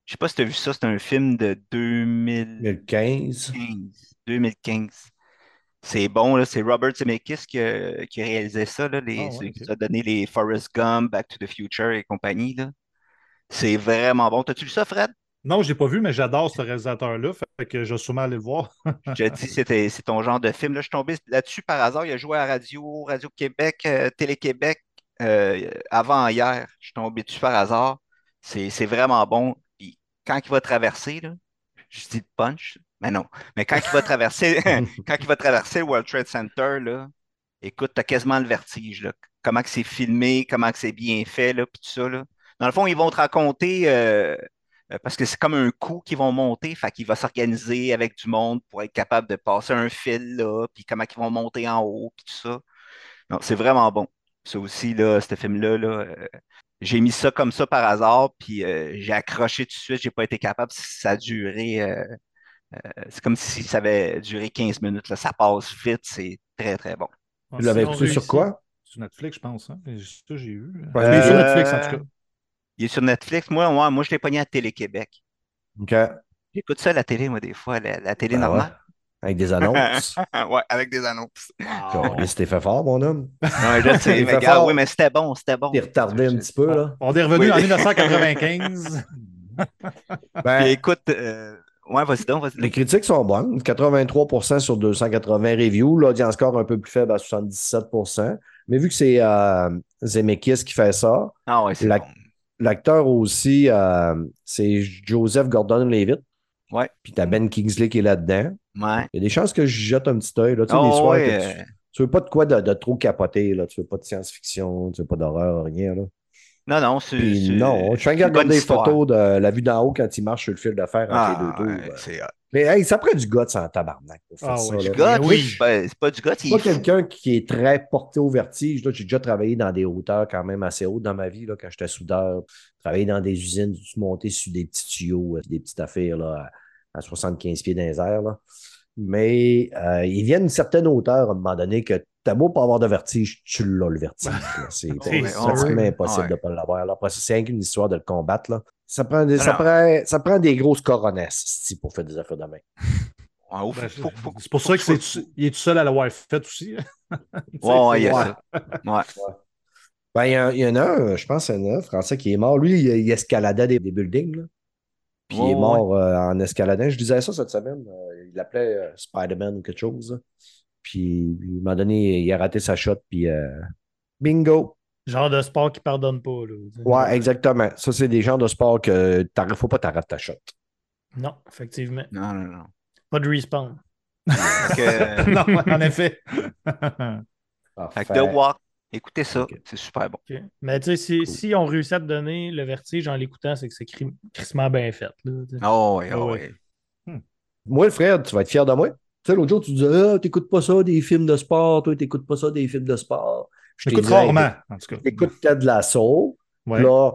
Je sais pas si tu as vu ça, c'est un film de 2015. 2015. 2015. C'est bon, c'est Robert Zemeckis qui a, qui a réalisé ça, là, les, Ah ouais, qui a donné les Forrest Gump, Back to the Future et compagnie. C'est vraiment bon. T'as-tu vu ça, Fred? Non, je l'ai pas vu, mais j'adore ce réalisateur-là. Fait que je vais sûrement aller le voir. Je te dis, c'était, c'est ton genre de film. Là, je suis tombé là-dessus par hasard. Il a joué à Radio, Radio-Québec, euh, Télé-Québec euh, avant hier. Je suis tombé dessus par hasard. C'est, c'est vraiment bon. Puis quand il va traverser, là, je dis punch, mais non. Mais quand il va traverser, *laughs* quand il va traverser le World Trade Center, là, écoute, t'as quasiment le vertige. Là. Comment que c'est filmé, comment que c'est bien fait, là, puis tout ça. Là. Dans le fond, ils vont te raconter, euh, euh, parce que c'est comme un coup qu'ils vont monter, fait qu'il va s'organiser avec du monde pour être capable de passer un fil, là, puis comment ils vont monter en haut, puis tout ça. Non, c'est vraiment bon. Ça aussi, là, ce film-là, là, euh, j'ai mis ça comme ça par hasard, puis euh, j'ai accroché tout de suite, j'ai pas été capable, ça a duré, c'est comme si ça avait duré 15 minutes, là. ça passe vite, c'est très, très bon. Tu l'avais Si on écouté sur quoi? Sur Netflix, je pense. Hein? Ça, j'ai eu. Ouais. Il est sur Euh, Netflix, en tout cas. Il est sur Netflix. Moi, ouais, moi je l'ai pogné à Télé-Québec. OK. J'écoute ça à la télé, moi, des fois, la, la télé Ben ouais. normale. Avec des annonces. *laughs* ouais, avec des annonces. Là, c'était fait fort, mon homme. Ouais, Il *laughs* mais fait regarde, fort. oui, mais c'était bon, c'était bon. T'es retardé un petit peu, là. On est revenu Oui. en 1995. *laughs* Puis Ben, écoute, euh, ouais, vas-y donc, vas-y les critiques sont bonnes. 83% sur 280 reviews. L'audience score un peu plus faible à 77% Mais vu que c'est euh, Zemeckis qui fait ça, Ah ouais, bon. l'acteur aussi, euh, c'est Joseph Gordon-Levitt. Ouais. Puis t'as Ben Kingsley qui est là-dedans. Ouais. Il y a des chances que je jette un petit œil. Là. Tu sais, Oh, des soirs ouais, que tu, tu veux pas de quoi de, de trop capoter. Là. Tu veux pas de science-fiction, tu veux pas d'horreur, rien. Là. Non, non, c'est. Non, je suis en train de c'est une bonne regarder des histoire. photos de la vue d'en haut quand il marche sur le fil de fer entre Ah, les deux tours. hot. Mais hey, ça prend du guts en tabarnak pour faire Ah ça. ouais, là. du Gars, oui. c'est pas, c'est pas du gars, C'est pas quelqu'un qui est très porté au vertige. là. J'ai déjà travaillé dans des hauteurs quand même assez hautes dans ma vie, là, quand j'étais soudeur. Travaillé dans des usines, tu montais sur des petits tuyaux, euh, des petites affaires là, à, à 75 pieds dans les airs. là. Mais euh, ils viennent d'une certaine hauteur à un moment donné que t'as beau pas avoir de vertige, tu l'as le vertige. *laughs* C'est pratiquement impossible Ouais. de ne pas l'avoir. Après ça, c'est rien qu'une histoire de le combattre. Là. Ça, prend des, ça, prend, ça prend des grosses coronesses pour faire des affaires de main. *laughs* Ouais, oh, Ben, c'est pour ça que faut- c'est il est tout seul à l'avoir fait aussi. *laughs* Sais, Ouais, ouais, il y a Ouais. ça. Ouais. Ben, il y, en- il a un, je pense, il y en a un Français qui est mort. Lui, il, il escaladait des, des buildings. Là. Puis il est ouais. mort euh, en escaladant. Je disais ça cette semaine. Euh, il l'appelait euh, Spider-Man ou quelque chose. Puis, il m'a donné, il a raté sa shot. Puis, euh, bingo. Genre de sport qui pardonne pas. Là. Ouais, exactement. Ça, c'est des genres de sport que il faut pas t'arrêter ta shot. Non, effectivement. Non, non, non. Pas de respawn. Que, *laughs* non, en effet. *laughs* fait que The Walk, écoutez ça, c'est super bon. Mais tu sais, si, Cool. si on réussit à te donner le vertige en l'écoutant, c'est que c'est cri- crissement bien fait. Là. Oh, Ah oh, ouais. Moi, frère, tu vas être fier de moi. Tu sais, l'autre jour, tu disais, ah, t'écoutes pas ça des films de sport. Toi, t'écoutes pas ça des films de sport. Je hey, rarement, en tout cas. T'écoutes Ted Lasso. Ouais. Là,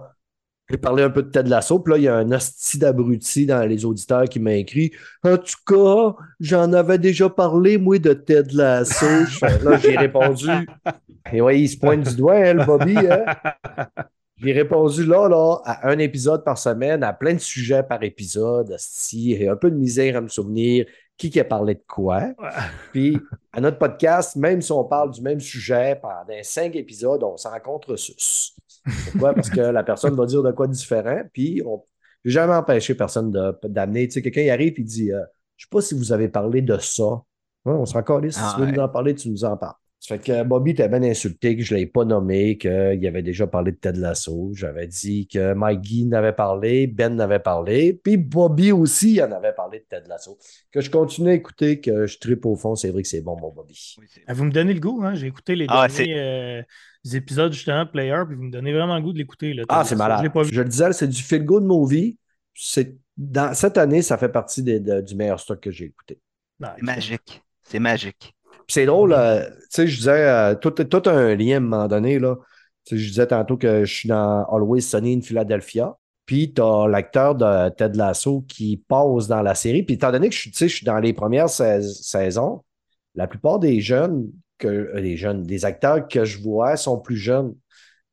j'ai parlé un peu de Ted Lasso, puis là, il y a un hostie d'abruti dans les auditeurs qui m'a écrit En tout cas, j'en avais déjà parlé, moi, de Ted Lasso. Là, j'ai répondu *laughs* Et ouais, il se pointe du doigt, hein, le Bobby. Hein? *laughs* J'ai répondu là, là, à un épisode par semaine, à plein de sujets par épisode, et un peu de misère à me souvenir qui qui a parlé de quoi. Puis, à notre podcast, même si on parle du même sujet pendant cinq épisodes, on s'en rencontre sus. Pourquoi? Parce que la personne va dire de quoi différent, puis on j'ai jamais empêché personne d'amener. Tu sais, quelqu'un il arrive et dit euh, Je sais pas si vous avez parlé de ça. Ouais, on s'en calisse. Si Ah tu veux ouais. nous en parler, tu nous en parles. Ça fait que Bobby était bien insulté que je ne l'ai pas nommé, qu'il avait déjà parlé de Ted Lasso. J'avais dit que Mikey n'avait parlé, Ben n'avait parlé, puis Bobby aussi en avait parlé de Ted Lasso. Que je continue à écouter, que je tripe au fond, c'est vrai que c'est bon, mon Bobby. Ah, Vous me donnez le goût, hein? J'ai écouté les Ah, derniers euh, épisodes justement Player, puis vous me donnez vraiment le goût de l'écouter. Ah, c'est Je malade. pas vu. Je le disais, c'est du feel good movie. C'est dans cette année, ça fait partie des- de- du meilleur stock que j'ai écouté. Ah, C'est magique. C'est magique. Puis c'est drôle, euh, tu sais, je disais, euh, tout, un lien à un moment donné, là. Tu sais, je disais tantôt que je suis dans Always Sunny in Philadelphia. Puis tu as l'acteur de Ted Lasso qui passe dans la série. Puis étant donné que je, suis- tu sais, je suis dans les premières sais- saisons, la plupart des jeunes, que, euh, des jeunes, des acteurs que je vois sont plus jeunes.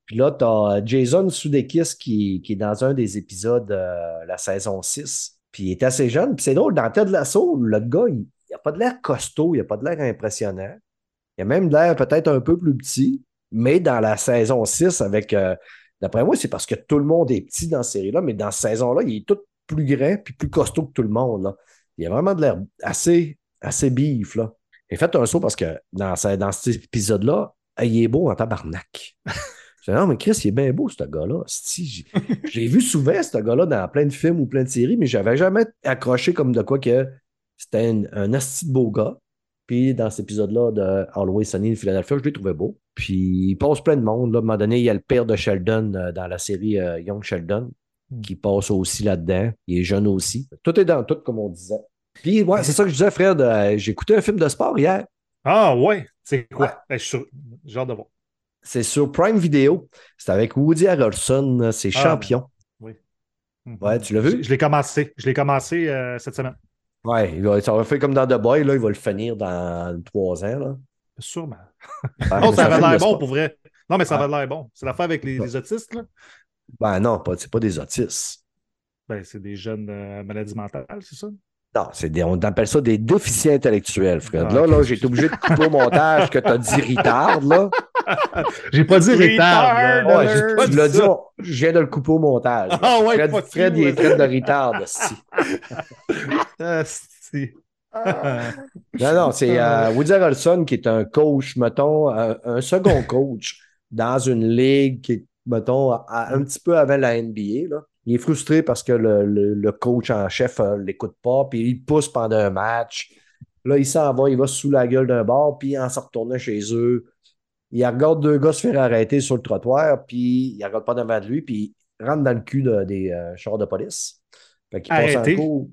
Puis là, tu as Jason Sudeikis qui, qui est dans un des épisodes de la saison 6. Puis il est assez jeune. Puis c'est drôle, dans Ted Lasso, le gars, il n'a pas de l'air costaud, il n'a pas de l'air impressionnant. Il a même de l'air peut-être un peu plus petit. Mais dans la saison 6, avec. euh, D'après moi, c'est parce que tout le monde est petit dans cette série-là, mais dans cette saison-là, il est tout plus grand puis plus costaud que tout le monde. Là. Il a vraiment de l'air assez, assez bif. Là. Et faites un saut parce que dans, dans cet épisode-là, il est beau en tabarnak. *laughs* Je dis, non, mais Chris, il est bien beau, ce gars-là. J'ai- Je vu souvent, ce gars-là, dans plein de films ou plein de séries, mais j'avais jamais accroché comme de quoi que c'était un, un asti de beau gars. Puis dans cet épisode-là de Always Sunny in Philadelphia, je l'ai trouvé beau. Puis il passe plein de monde. Là. À un moment donné, il y a le père de Sheldon euh, dans la série euh, Young Sheldon qui passe aussi là-dedans. Il est jeune aussi. Tout est dans tout, comme on disait. Puis ouais, c'est ça que je disais, Fred. euh, j'ai écouté un film de sport hier. Ah ouais, c'est quoi? Ben, je suis j'ai hâte de voir. C'est sur Prime Video. C'est avec Woody Harrelson. C'est Ah, champion. Mhm. Ouais, tu l'as vu? Je, je l'ai commencé. Je l'ai commencé cette semaine. Ouais, il va- ça va faire comme dans The Boy. Là, il va le finir dans trois ans. Là. Sûrement. Ouais, Non, mais ça avait l'air bon pour vrai. Non, mais ça Ouais. avait l'air bon. C'est l'affaire avec les, les autistes, là. Ben non, pas- c'est pas des autistes. Ben, c'est des jeunes euh, maladies mentales, c'est ça? Non, c'est des, on appelle ça des déficients intellectuels, Fred. Ah, là, là, j'ai été obligé de couper au montage que tu as dit *laughs* retard, là. *laughs* J'ai pas dit retard. Ouais, tu dit l'as je viens de le couper au montage. Ah ouais, Fred, Fred il est traite de retard, *laughs* esti. Ah, si. Non, non, c'est euh, Woody Harrelson qui est un coach, mettons, un, un second coach dans une ligue qui est, mettons, à- un petit peu avant la NBA. Là. Il est frustré parce que le, le- le coach en chef ne l'écoute pas, puis il pousse pendant un match. Là, il s'en va, il va sous la gueule d'un bar, puis en se retournant chez eux, il regarde deux gars se faire arrêter sur le trottoir, puis il regarde pas devant de lui, puis il rentre dans le cul de- des euh, chars de police. Fait qu'il passe en Arrêté. cours.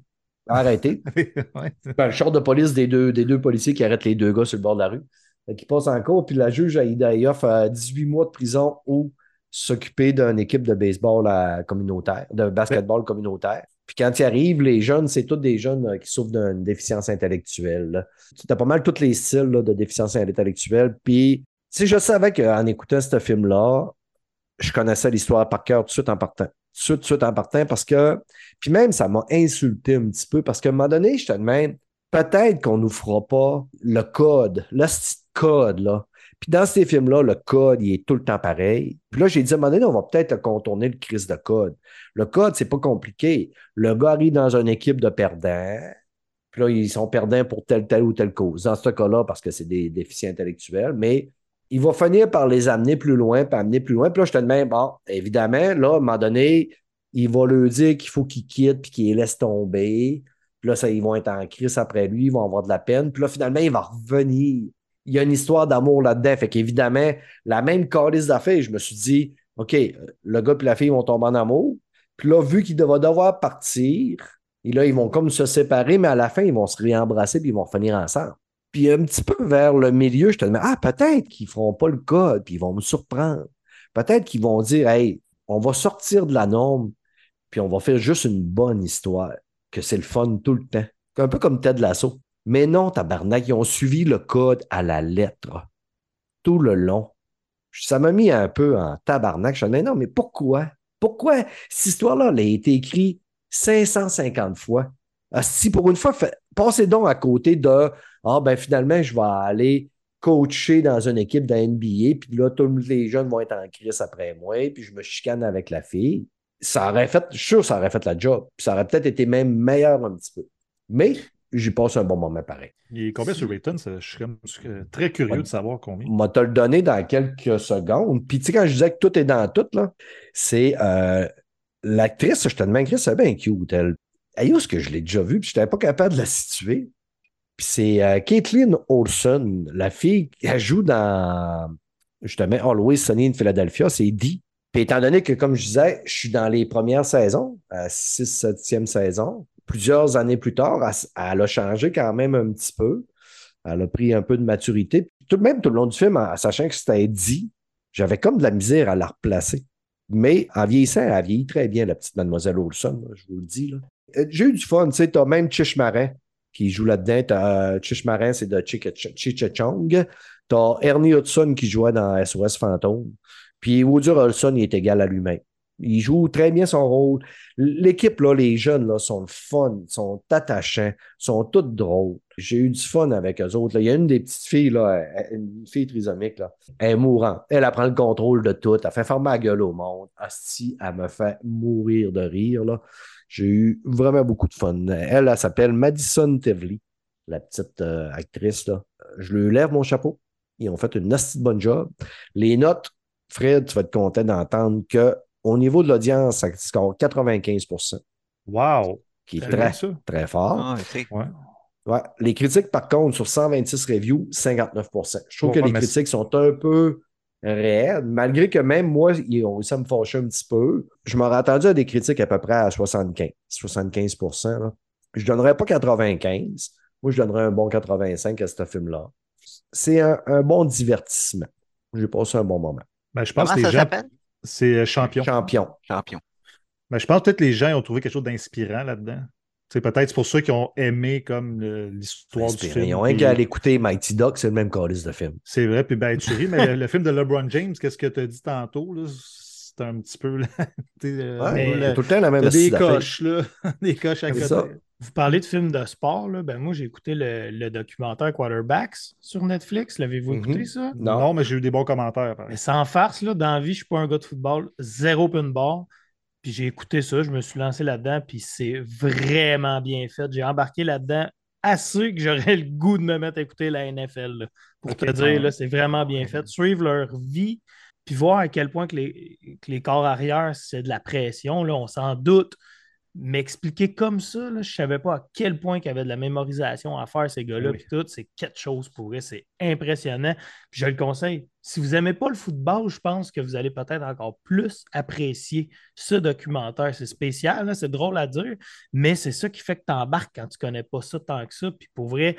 Arrêté. *laughs* Ben, le char de police des deux, des deux policiers qui arrêtent les deux gars sur le bord de la rue. Fait qu'il passe en cours, puis la juge, elle offre euh, 18 mois de prison ou s'occuper d'une équipe de baseball euh, communautaire, de basketball communautaire. Puis quand il arrive, les jeunes, c'est tous des jeunes euh, qui souffrent d'une déficience intellectuelle. Tu as pas mal tous les styles là, de déficience intellectuelle. Puis, si je savais qu'en écoutant ce film-là, je connaissais l'histoire par cœur tout de suite en partant. Tout de suite, tout en partant parce que. Puis même, ça m'a insulté un petit peu parce qu'à un moment donné, je te demande, peut-être qu'on nous fera pas le code, le code, là. Puis dans ces films-là, le code, il est tout le temps pareil. Puis là, j'ai dit, à un moment donné, on va peut-être contourner le crise de code. Le code, c'est pas compliqué. Le gars arrive dans une équipe de perdants. Puis là, ils sont perdants pour telle, telle ou telle cause. Dans ce cas-là, parce que c'est des déficients intellectuels. Mais il va finir par les amener plus loin, puis amener plus loin. Puis là, je te demande, bon, évidemment, là, à un moment donné, il va leur dire qu'il faut qu'ils quittent puis qu'ils les laissent tomber. Puis là, ça, ils vont être en crise après lui, ils vont avoir de la peine. Puis là, finalement, il va revenir. Il y a une histoire d'amour là-dedans. Fait qu'évidemment, la même calice d'affaires, je me suis dit, OK, le gars et la fille vont tomber en amour. Puis là, vu qu'il va devoir partir, et là, ils vont comme se séparer, mais à la fin, ils vont se réembrasser puis ils vont finir ensemble. Puis un petit peu vers le milieu, je te demande, ah, peut-être qu'ils ne feront pas le code, puis ils vont me surprendre. Peut-être qu'ils vont dire, hey, on va sortir de la norme, puis on va faire juste une bonne histoire, que c'est le fun tout le temps. Un peu comme Ted Lasso. Mais non, tabarnak, ils ont suivi le code à la lettre. Tout le long. Ça m'a mis un peu en tabarnak. Je me disais, non, mais pourquoi? Pourquoi cette histoire-là elle a été écrite 550 fois? Ah, Si pour une fois, passez donc à côté de Ah, ben finalement, je vais aller coacher dans une équipe de NBA, puis là, tous les jeunes vont être en crise après moi, puis je me chicane avec la fille. Ça aurait fait, je suis sûr ça aurait fait la job, puis ça aurait peut-être été même meilleur un petit peu. Mais j'ai passé un bon moment pareil. Il est combien sur Rayton? Je suis très curieux de savoir combien. On va te le donner dans quelques secondes. Puis, tu sais, quand je disais que tout est dans tout, là, c'est euh, l'actrice, je te demande, Chris, c'est bien cute. Elle, elle, où est-ce que je l'ai déjà vue? Puis, je n'étais pas capable de la situer. C'est euh, Caitlin Olson, la fille, elle joue dans, justement, Always Sunny in Philadelphia, c'est Dee. Puis, étant donné que, comme je disais, je suis dans les premières saisons, à 6, 7e saison, plusieurs années plus tard, elle, a changé quand même un petit peu. Elle a pris un peu de maturité. Tout, même tout le long du film, en sachant que c'était dit, j'avais comme de la misère à la replacer. Mais en vieillissant, elle vieillit très bien, la petite mademoiselle Olson, je vous le dis. Euh, J'ai eu du fun, tu sais, t'as même Chish Marin qui joue là-dedans. T'as, euh, Chish Marin, c'est de Chichechong. T'as Ernie Hudson qui jouait dans SOS Fantôme. Puis Woody Olson, il est égal à lui-même. Il joue très bien son rôle. L'équipe, là, les jeunes, là, sont fun, sont attachants, sont toutes drôles. J'ai eu du fun avec eux autres. Il y a une des petites filles, là, une fille trisomique, là. Elle est mourante. Elle, elle prend le contrôle de tout. Elle fait fermer la gueule au monde. Asti, elle me fait mourir de rire, là. J'ai eu vraiment beaucoup de fun. Elle, elle s'appelle Madison Tevely, la petite euh, actrice, là. Je lui lève mon chapeau. Ils ont fait une de bonne job. Les notes, Fred, tu vas être content d'entendre que au niveau de l'audience, ça score 95% Wow! qui est C'est très, très fort. Ah, c'est- Ouais. Ouais. Les critiques, par contre, sur 126 reviews, 59% Je trouve que les critiques sont un peu raides, malgré que même moi, ils ont réussi à me fâcher un petit peu. Je m'aurais attendu à des critiques à peu près à 75, 75 là. Je donnerais pas 95. Moi, je donnerais un bon 85 à ce film-là. C'est un, un bon divertissement. J'ai passé un bon moment. Ben, je pense Comment que les ça gens. s'appelle? C'est euh, champion. Champion. Champion. Ben, je pense peut-être que les gens ont trouvé quelque chose d'inspirant là-dedans. C'est peut-être pour ceux qui ont aimé comme l'histoire du Inspiré. film. Ils ont rien qu'à aller écouter Mighty Duck, c'est le même calice de film. C'est vrai, puis ben tu ris, mais le, *laughs* le film de LeBron James, qu'est-ce que tu as dit tantôt? là? C'est un petit peu. là, *laughs* euh, Ouais, tout le temps la même des coches, là. *laughs* des coches à côté. ça. Vous parlez de films de sport, là. Ben moi, j'ai écouté le, le documentaire Quarterbacks sur Netflix. L'avez-vous Mhm. écouté, ça? Non. Non, mais j'ai eu des bons commentaires. par Mais sans farce, là, dans la vie, je ne suis pas un gars de football, zéro open bar. Puis j'ai écouté ça, je me suis lancé là-dedans, puis c'est vraiment bien fait. J'ai embarqué là-dedans assez que j'aurais *laughs* le goût de me mettre à écouter la NFL. là. Pour te dire, là, c'est vraiment bien fait. Suivre leur vie, puis voir à quel point que les, que les corps arrière, c'est de la pression, là, on s'en doute. M'expliquer comme ça, là, je ne savais pas à quel point qu'il y avait de la mémorisation à faire, ces gars-là, Oui. puis tout. C'est quelque chose pour eux, c'est impressionnant. Puis je le conseille. Si vous n'aimez pas le football, je pense que vous allez peut-être encore plus apprécier ce documentaire. C'est spécial, c'est drôle à dire, mais c'est ça qui fait que tu embarques quand tu ne connais pas ça tant que ça. Puis pour vrai,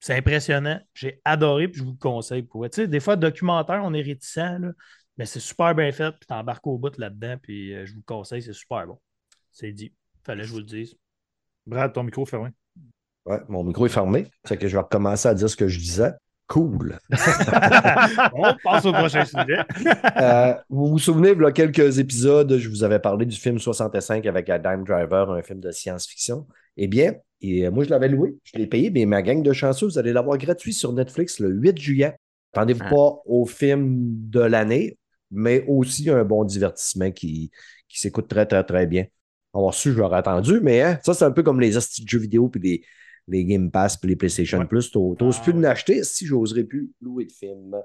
c'est impressionnant. J'ai adoré, puis je vous le conseille. Pour vrai. Tu sais, des fois, documentaire, on est réticent, là, mais c'est super bien fait, puis tu embarques au bout là-dedans, puis euh, je vous le conseille, c'est super bon. C'est dit. Fallait que je vous le dise. Brad, ton micro fermé. Ouais, mon micro est fermé. C'est que je vais recommencer à dire ce que je disais. Cool. *laughs* on passe au prochain sujet. Euh, vous vous souvenez, il y a quelques épisodes, je vous avais parlé du film 65 avec Adam Driver, un film de science-fiction. Eh bien, et, euh, moi, je l'avais loué, je l'ai payé, mais ma gang de chanceux, vous allez l'avoir gratuit sur Netflix le 8 juillet. Attendez-vous Ah. pas au film de l'année, mais aussi un bon divertissement qui, qui s'écoute très, très, très bien. Avoir su, je l'aurais attendu, mais hein, ça, c'est un peu comme les hosties de jeux vidéo puis les, les Game Pass puis les PlayStation Ouais. Plus. T'oses Ah, plus ouais. l'acheter si j'oserais plus louer le film.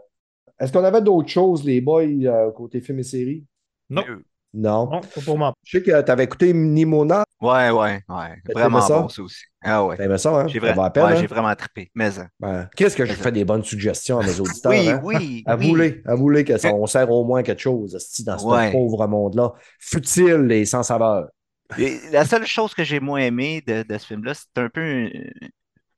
Est-ce qu'on avait d'autres choses, les boys, euh, côté film et série? Non. Euh, Non. Pas pour moi. Je sais que tu avais écouté Nimona. Ouais, ouais, ouais. Vraiment ça? bon, ça aussi. Ah ouais. T'aimais ça, hein? J'ai Ça vra- va à peine, ouais, hein? j'ai vraiment trippé. Mais hein. Ben, Qu'est-ce que je fais des bonnes suggestions à mes *laughs* auditeurs? oui, hein? oui. Avouez que ça, on sert au moins quelque chose dans ce Ouais. pauvre monde-là. Futile et sans saveur. Et la seule chose que j'ai moins aimé de, de ce film-là, c'est un peu une,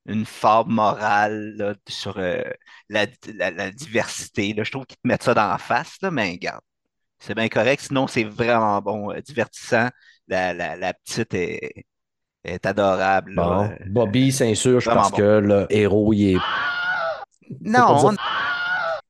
une fable morale là, sur euh, la, la- la diversité. là. Je trouve qu'ils te mettent ça dans la face, là, mais regarde. C'est bien correct, sinon c'est vraiment bon, euh, divertissant. La, la, la petite est, est adorable. là. Bon, Euh, Bobby s'insurge vraiment parce bon. que le héros, il est. non, on-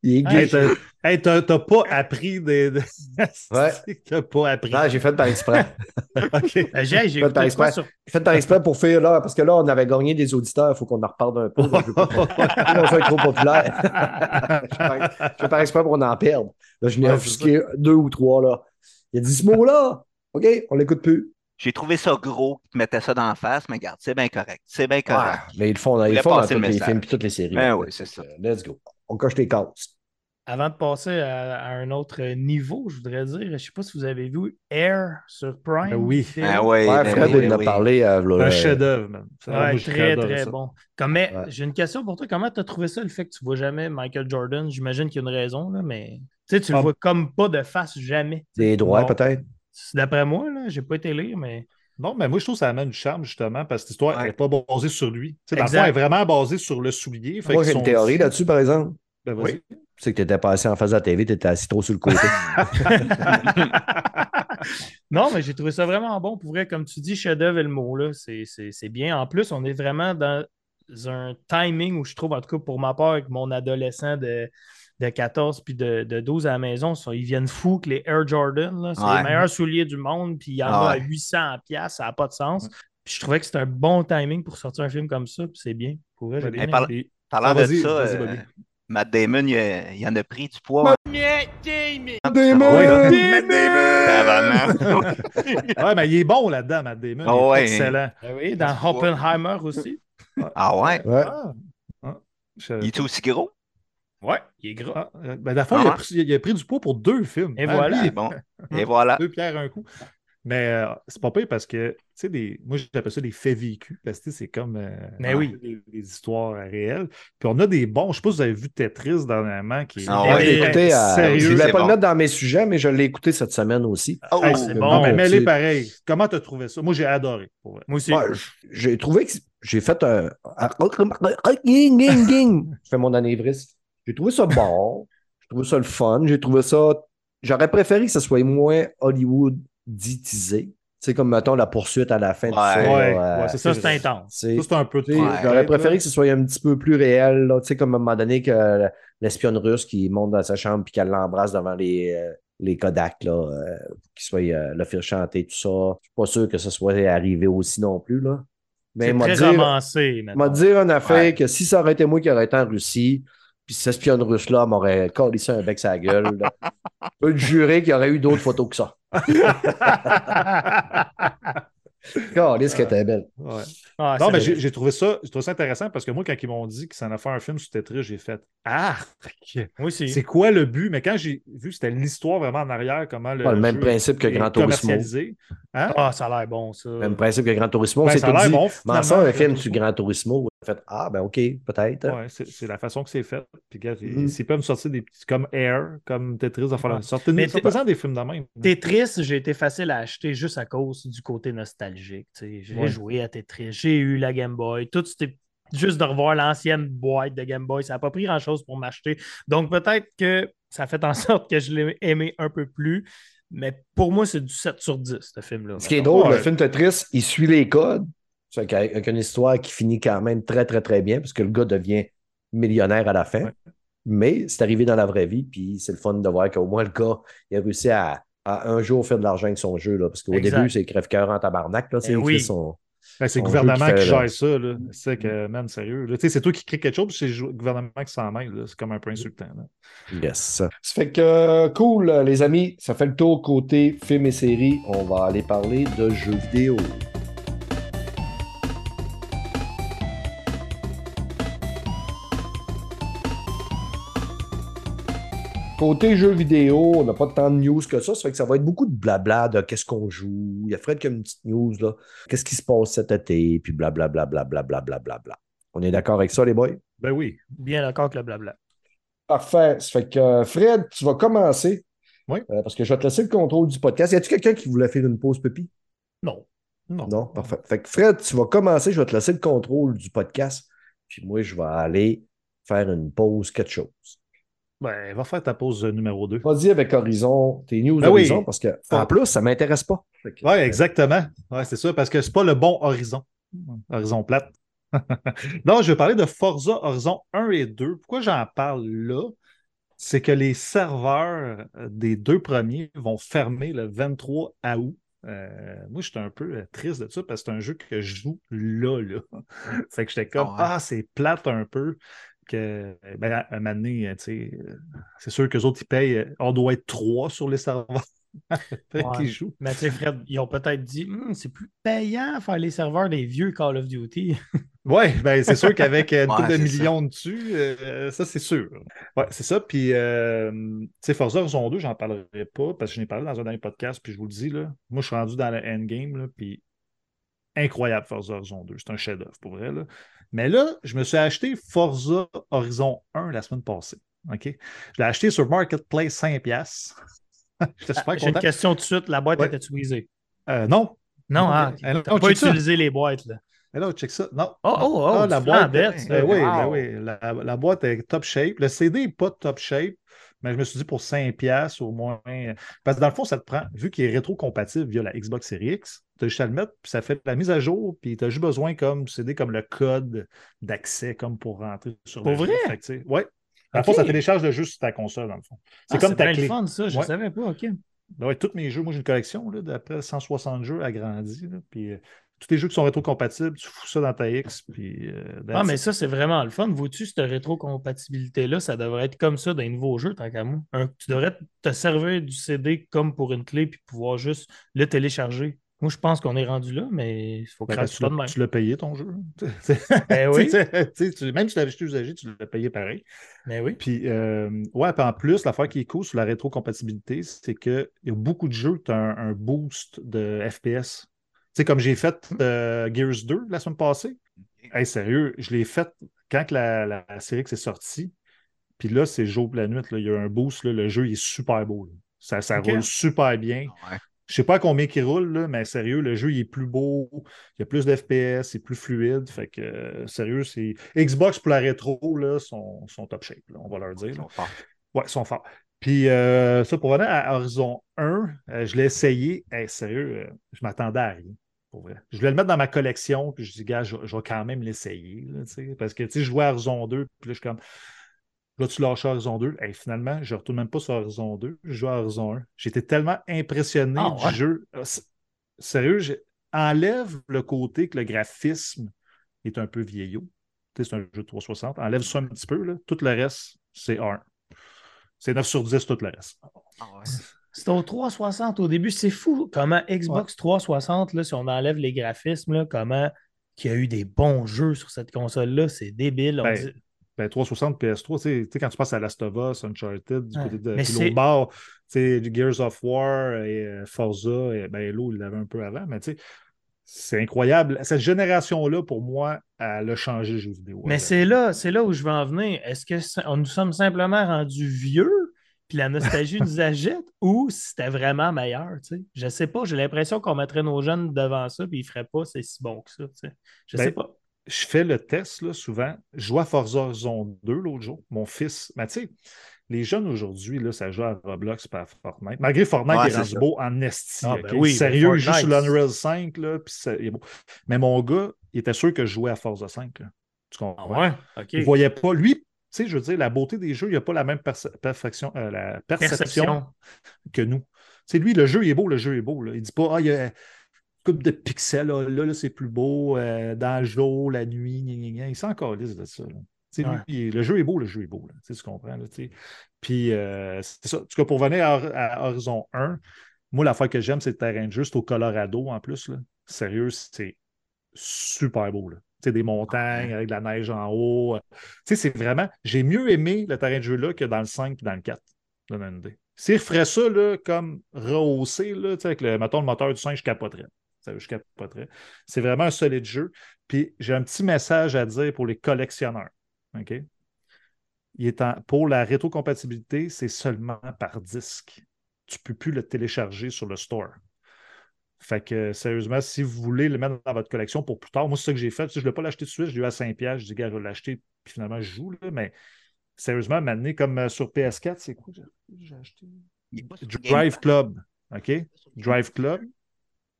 Il est Hey, gay. t'as hey, t'as- t'as pas appris des. des- *laughs* Ouais. T'as pas appris. Non, j'ai fait par exprès. *laughs* OK. Euh, J'ai de écouté exprès. quoi sur J'ai fait par exprès pour faire là, parce que là, on avait gagné des auditeurs, il faut qu'on en reparle un peu. là. Je veux pas *laughs* trop populaire. je fais par- par exprès pour qu'on en perde. Là, je n'ai Ouais, offusqué deux ou trois là. Il a dit ce mot-là. OK, on l'écoute plus. J'ai trouvé ça gros qu'ils te mettaient ça dans la face, mais regarde, c'est bien correct. C'est bien Ouais, correct. mais ils le font, ils font dans tous le les films et toutes les séries. Ben oui, c'est ça. Let's go. On coche les cases. Avant de passer à, à un autre niveau, je voudrais dire, je ne sais pas si vous avez vu Air sur Prime. Ben oui. Ah ouais, Ouais, ben Fred, oui, il en a oui. parlé. euh, C'est là, un chef-d'œuvre, Ouais, très, très ça. bon. Comme, mais Ouais. j'ai une question pour toi. Comment tu as trouvé ça, le fait que tu vois jamais Michael Jordan? J'imagine qu'il y a une raison, là, mais tu sais, tu le Ah. vois comme pas de face jamais. Des droits, peut-être. D'après moi, là, j'ai pas été lire, mais. Non, mais moi, je trouve que ça amène du charme, justement, parce que l'histoire n'est Ouais. pas basée sur lui. Tu sais, dans le Exact. fond, elle est vraiment basée sur le soulier. Fait Moi, j'ai une théorie là-dessus, par exemple. Ben, vas-y. C'est que tu étais passé en face de la TV, tu étais assis trop sur le côté. *laughs* non, mais j'ai trouvé ça vraiment bon. Pour vrai, comme tu dis, chef-d'œuvre est le mot, là. C'est- C'est c'est bien. En plus, on est vraiment dans un timing où je trouve, en tout cas pour ma part, avec mon adolescent de, de 14 puis de, de 12 à la maison, ça, ils viennent fous que les Air Jordan, c'est Ouais. les meilleurs souliers du monde, puis il y en Ah a à ouais. 800 pièces, ça n'a pas de sens. Puis je trouvais que c'était un bon timing pour sortir un film comme ça, puis c'est bien. Pour vrai, bien Hey, Et- Parlant Ah, de ça, euh. Matt Damon, il, a- il en a pris du poids. Damon! Matt Damon! Ouais, mais il est bon là-dedans, Matt Damon. Ah ouais. excellent. Ah oui, dans Oppenheimer aussi. Ah ouais? Ouais. Ah. Ah. Je- Il est aussi gros? Ouais, il est gras. Ah, euh, ben, il, a Ah. pris, il a pris du poids pour deux films. Et Ah, voilà. bon. Et voilà. deux pierres un coup. Mais euh, c'est pas pire parce que, tu sais, des... moi j'appelle ça des faits vécus parce que tu sais, c'est comme euh, Mais oui. des, des histoires réelles. Puis on a des bons, je sais pas si vous avez vu Tetris dernièrement qui est Ah Ouais, ouais. euh, sérieux. je voulais c'est pas bon. le mettre dans mes sujets, mais je l'ai écouté cette semaine aussi. Oh, Hey, c'est bon, mais c'est- mêlé pareil. Comment t'as trouvé ça? Moi j'ai adoré. pour vrai. Moi aussi. Ouais, j'ai trouvé que j'ai fait un. Ging, ging, ging. Je fais mon anévrisme. J'ai trouvé ça bon. J'ai trouvé ça le fun. J'ai trouvé ça. J'aurais préféré que ce soit moins Hollywood ditisé. C'est comme, mettons, la poursuite à la fin de Ouais. ça. Ouais, là, ouais, euh, c'est ça, c'est intense. c'est- Ça, c'est un peu. J'aurais préféré que ce soit un petit peu plus réel, tu sais, comme à un moment donné que l'espionne russe qui monte dans sa chambre puis qu'elle l'embrasse devant les, euh, les Kodak, là, euh, qu'il soit euh, le faire chanter, tout ça. Je suis pas sûr que ce soit arrivé aussi non plus, là. Mais m'a dire, dire en affaire Ouais. que si ça aurait été moi qui aurais été en Russie, puis cette espionne russe-là m'aurait collé ça un bec sa gueule, je peux te jurer qu'il y aurait eu d'autres photos que ça. *laughs* Calisse qu'elle était belle. Ouais. Ah, Non, mais j'ai trouvé ça, j'ai trouvé ça intéressant parce que moi, quand ils m'ont dit qu'ils s'en a fait un film sur Tetris, j'ai fait Ah! C'est quoi le but? Mais quand j'ai vu que c'était l'histoire vraiment en arrière, comment le. Pas le même principe que est Gran Turismo. commercialisé. Hein? Ah, ça a l'air bon, ça. Même principe que Gran Turismo. Ben, c'est ça a tout l'air dit. bon. Mais ça, un film sur Gran Turismo, fait Ah, ben OK, peut-être. Ouais, c'est la façon que c'est fait. Puis, regarde, Mhm. s'ils peuvent me sortir des petits comme Air, comme Tetris, enfin, Ouais. sortez des films de même. Tetris, j'ai été facile à acheter juste à cause du côté nostalgique. tu sais. J'ai Ouais. joué à Tetris, j'ai eu la Game Boy, tout c'était juste de revoir l'ancienne boîte de Game Boy, ça n'a pas pris grand-chose pour m'acheter. Donc peut-être que ça fait en *laughs* sorte que je l'ai aimé un peu plus, mais pour moi, c'est du 7 sur 10, ce film-là. Ce qui est drôle, Ouais. le film Tetris, il suit les codes. C'est qu'avec- avec une histoire qui finit quand même très, très, très bien, parce que le gars devient millionnaire à la fin. Ouais. Mais c'est arrivé dans la vraie vie, puis c'est le fun de voir qu'au moins le gars, il a réussi à, à un jour faire de l'argent avec son jeu. Là, parce qu'au début, c'est crève-cœur en tabarnak. Là, c'est Eh oui. son... Ben, c'est le gouvernement qui qui, fait, là. gère ça. Là. C'est que, man, sérieux. là. Tu sais, C'est toi qui crée quelque chose, puis c'est le gouvernement qui s'en mêle. là. C'est comme un peu insultant. là. Yes. Ça fait que, cool, les amis. Ça fait le tour côté films et séries. On va aller parler de jeux vidéo. Côté jeux vidéo, on n'a pas tant de news que ça. Ça fait que ça va être beaucoup de blabla de qu'est-ce qu'on joue. Il y a Fred qui a une petite news, là. Qu'est-ce qui se passe cet été, puis blablabla, blablabla, blablabla. On est d'accord avec ça, les boys? Ben oui. Bien d'accord avec le blabla. Parfait. Ça fait que euh, Fred, tu vas commencer. Oui. Euh, parce que je vais te laisser le contrôle du podcast. Y a-t-il quelqu'un qui voulait faire une pause, Pépi? Non. Non. Non, parfait. Fait que Fred, tu vas commencer, je vais te laisser le contrôle du podcast. Puis moi, je vais aller faire une pause, quelque chose. Ben, va faire ta pause numéro 2. Vas-y avec Horizon, tes news Ben oui. Horizon, parce que en plus, ça ne m'intéresse pas. Oui, exactement. Ouais, c'est ça, parce que c'est pas le bon horizon. Horizon plate. *laughs* non, je vais parler de Forza Horizon 1 et 2. Pourquoi j'en parle là? c'est que les serveurs des deux premiers vont fermer le 23 août. Euh, moi, j'étais un peu euh, triste de ça parce que c'est un jeu que je joue là, là. *laughs* fait que j'étais comme, Ah ouais. ah, c'est plate un peu. Que, ben, à un moment donné, tu sais, c'est sûr que les autres, ils payent. euh, On doit être trois sur les serveurs. *laughs* Ouais. qu'ils jouent. Mais tu sais, Fred, ils ont peut-être dit Hum, c'est plus payant faire les serveurs des vieux Call of Duty. *laughs* Oui, ben c'est sûr qu'avec euh, une Ouais, couple de c'est ça. millions dessus, euh, ça c'est sûr. Ouais, c'est ça. Puis, euh, tu sais, Forza Horizon 2, j'en parlerai pas parce que je n'ai parlé dans un dernier podcast, puis je vous le dis, là, moi je suis rendu dans le endgame, là, puis incroyable Forza Horizon 2. C'est un chef-d'œuvre pour vrai. Là. Mais là, je me suis acheté Forza Horizon 1 la semaine passée. OK? Je l'ai acheté sur Marketplace 5$. *laughs* J'étais super J'ai une content. question tout de suite la boîte Ouais. était utilisée? Euh, non. Non, ah, mais- non, t'as pas ça. utilisé les boîtes. Là. Là, check ça. Non. Oh, oh, oh, Ah, la boîte, ben oui, Wow. ben oui, la, la boîte est top shape. Le CD n'est pas top shape, mais je me suis dit pour 5$ au moins. Parce que dans le fond, ça te prend, vu qu'il est rétro-compatible via la Xbox Series X, tu as juste à le mettre, puis ça fait la mise à jour, puis tu as juste besoin comme CD comme le code d'accès comme pour rentrer sur Pour le jeu. vrai? Fait ouais. Dans le fond, ça télécharge le jeu sur ta console, dans le fond. C'est Ah, comme ta clé. fun, ça. Je Ouais. savais pas. OK. Ben ouais, tous mes jeux, moi j'ai une collection d'après 160 jeux agrandis. là, puis euh, tous les jeux qui sont rétro-compatibles, tu fous ça dans ta X. Puis, euh, Ah, mais ça, c'est vraiment le fun. Vois-tu, cette rétrocompatibilité-là, ça devrait être comme ça dans les nouveaux jeux, tant qu'à moi. Tu devrais te servir du CD comme pour une clé, puis pouvoir juste le télécharger. Moi, je pense qu'on est rendu là, mais il faut Ben, craquer tu ça de l'as- même. tu l'as payé ton jeu. *laughs* *laughs* Ben oui. Tu tu tu- même si tu l'avais acheté usagé, tu l'as payé pareil. Mais oui. Puis, euh, ouais, puis en plus, l'affaire qui est cool sur la rétrocompatibilité, c'est qu'il y a beaucoup de jeux qui ont un, un boost de FPS. Sais, comme j'ai fait euh, Gears 2 la semaine passée. Hey, sérieux, je l'ai fait quand que la, la, la série est sortie. Puis là, c'est jour la nuit. là, il y a un boost. là, le jeu il est super beau. là. Ça, ça roule super bien. Ouais. Je sais pas combien il roule, là, mais sérieux, le jeu il est plus beau, il y a plus d'FPS, c'est plus fluide. Fait que euh, sérieux, c'est. Xbox pour la rétro, là, sont, sont top shape, là, on va leur dire. Ils sont forts. Ouais, ils sont forts. Puis euh, ça, pour revenir à Horizon 1, euh, je l'ai essayé. Hey, sérieux, je m'attendais à rien. Pour vrai. Je voulais le mettre dans ma collection, puis je dis, gars, je, je vais quand même l'essayer. Parce que tu sais, je jouais à Horizon 2, puis là, je suis comme. Là, tu lâches Horizon 2. Hey, finalement, je ne retourne même pas sur Horizon 2. Je joue à Horizon 1. J'étais tellement impressionné Ah, du ouais. jeu. C'est- Sérieux, enlève le côté que le graphisme est un peu vieillot. C'est un jeu de 360. Enlève ça un petit peu. Là. Tout le reste, c'est 1. C'est 9 sur 10, tout le reste. Ah ouais. C'était au 360 au début. C'est fou comment Xbox 360, là, si on enlève les graphismes, là, comment qu'il y a eu des bons jeux sur cette console-là. C'est débile. on Ben, dit- Ben, 360 PS3, tu sais- quand tu passes à Last of Us, Uncharted, du Ouais. côté de l'autre bord, Gears of War et euh, Forza, et, ben, Halo, il l'avait un peu avant, mais tu sais, c'est incroyable. Cette génération-là, pour moi, elle a changé le jeu vidéo. Mais c'est là, c'est là où je veux en venir. Est-ce que on- nous sommes simplement rendus vieux, puis la nostalgie nous agite, ou c'était vraiment meilleur, tu sais? Je sais pas, j'ai l'impression qu'on mettrait nos jeunes devant ça, puis ils feraient pas c'est si bon que ça, tu sais. Je Ben, sais pas. je fais le test là, souvent. Je joue à Forza Horizon 2 l'autre jour. Mon fils, mais tu sais, les jeunes aujourd'hui, là, ça joue à Roblox pas à Fortnite. Malgré Fortnite, Ouais, il est beau en esti. Ah, ben oui, Sérieux, ben il joue sur l'Unreal 5, là, puis ça- il est beau. Mais mon gars, il était sûr que je jouais à Forza 5. là. Tu comprends? Ah ouais? OK. Il voyait pas. Lui, tu sais, je veux dire, la beauté des jeux, il n'a pas la même perfection, euh, la perception, Perception. que nous. C'est lui, le jeu il est beau, le jeu est beau. Là. Il dit pas, ah, il y a une coupe de pixels, là, là, là, c'est plus beau, euh, dans le jour, la nuit, gna, gna, gna. il s'en calisse de ça. là. Tu sais, lui, il- le jeu est beau, le jeu est beau. Là. Tu, sais, tu comprends? Là, tu sais. Puis, euh, c'est ça. En tout cas, pour venir à, à Horizon 1, moi, l'affaire que j'aime, c'est le terrain de jeu. C'est au Colorado en plus. Là. Sérieux, c'est super beau. Là. Des montagnes avec de la neige en haut. Tu sais, c'est vraiment. J'ai mieux aimé le terrain de jeu-là que dans le 5 et dans le 4. Donne une idée. S'ils referaient ça là, comme rehaussé, là, avec le, mettons, le moteur du 5, je capoterais. Je capoterais. C'est vraiment un solide jeu. Puis j'ai un petit message à dire pour les collectionneurs. OK? Il est en- pour la rétrocompatibilité, c'est seulement par disque. Tu ne peux plus le télécharger sur le store. Fait que sérieusement, si vous voulez le mettre dans votre collection pour plus tard, moi, c'est ça que j'ai fait. Je ne l'ai pas l'acheté tout de suite, je l'ai eu à 5$. Je dis, gars, je vais l'acheter, puis finalement, je joue. Là, mais sérieusement, maintenant, comme euh, sur PS4, c'est quoi j'ai- j'ai acheté? Drive. Club. OK? Drive Club.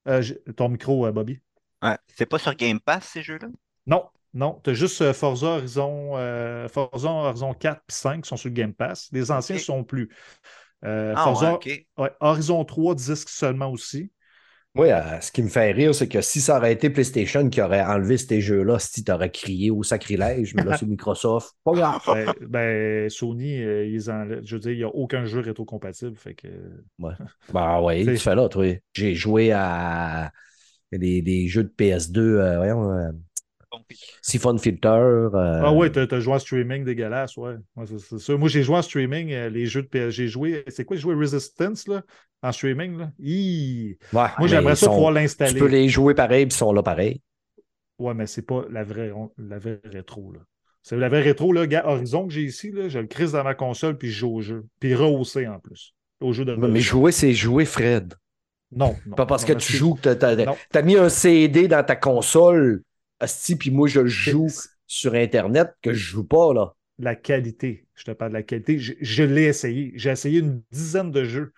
Euh, ton micro, euh, Bobby. Ouais. C'est pas sur Game Pass, ces jeux-là? Non, Non, tu as juste Forza Horizon, euh, Forza Horizon 4 et 5 qui sont sur le Game Pass. Les anciens ne sont plus. Euh, Ah, Forza, ouais, ok. ouais, Horizon 3 disque seulement aussi. Moi, euh, ce qui me fait rire, c'est que si ça aurait été PlayStation qui aurait enlevé ces jeux-là, si tu aurais crié au sacrilège, mais là, c'est Microsoft. *laughs* Pas grave. Ben, ben, Sony, euh, ils enlèvent- je veux dire, il n'y a aucun jeu rétro-compatible. Fait que... *laughs* Ben ouais, C'est- tu fais là, toi. J'ai joué à des, des jeux de PS2, euh, voyons, euh, Siphon Filter. euh, Ah ouais, t'as as joué en streaming dégueulasse, ouais. Ouais, c'est c'est ça. Moi, j'ai joué en streaming, euh, les jeux de PS. J'ai joué, c'est quoi, j'ai joué Resistance, là, en streaming, là? Ouais, Moi, j'aimerais ça sont- pouvoir Tu l'installer. peux les jouer pareil, puis ils sont là pareil. Ouais, mais c'est pas la vraie, la vraie rétro, là. C'est la vraie rétro, là, gars, Horizon que j'ai ici, là, je le crise dans ma console, puis je joue au jeu. Puis rehaussé, en plus. Au jeu de Mais jouer, c'est jouer, Fred. Non, non. Pas parce non, que tu joues, que t'as Non. as, mis un CD dans ta console, asti, puis moi, je le joue sur Internet, que je joue pas, là. La qualité. Je te parle de la qualité. Je, je l'ai essayé. J'ai essayé une dizaine de jeux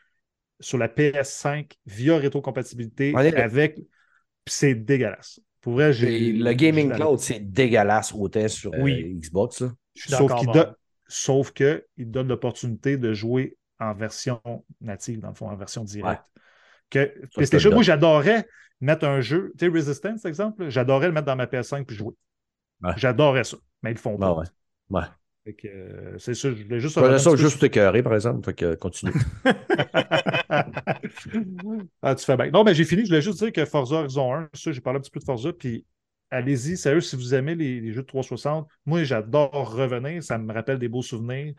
sur la PS5 via rétrocompatibilité là. avec. Puis c'est dégueulasse. Pour vrai, j'ai. Le Gaming Cloud, c'est dégueulasse autant sur euh. Xbox. Là. Je suis Sauf d'accord. qu'il Bob. donne- Sauf qu'il donne l'opportunité de jouer en version native, dans le fond, en version directe. Que PlayStation, moi, j'adorais mettre un jeu, tu sais, Resistance, exemple, j'adorais le mettre dans ma PS5 puis jouer. Ouais. J'adorais ça, mais ils le font pas. Ouais. Euh, c'est ça, je voulais juste Je ça juste écœuré, par exemple. Fait que continue. *laughs* *laughs* ah, tu fais bien. Non, mais j'ai fini. Je voulais juste dire que Forza Horizon 1, ça, j'ai parlé un petit peu de Forza, puis allez-y, sérieux, si vous aimez les, les jeux de 360, moi, j'adore revenir. Ça me rappelle des beaux souvenirs.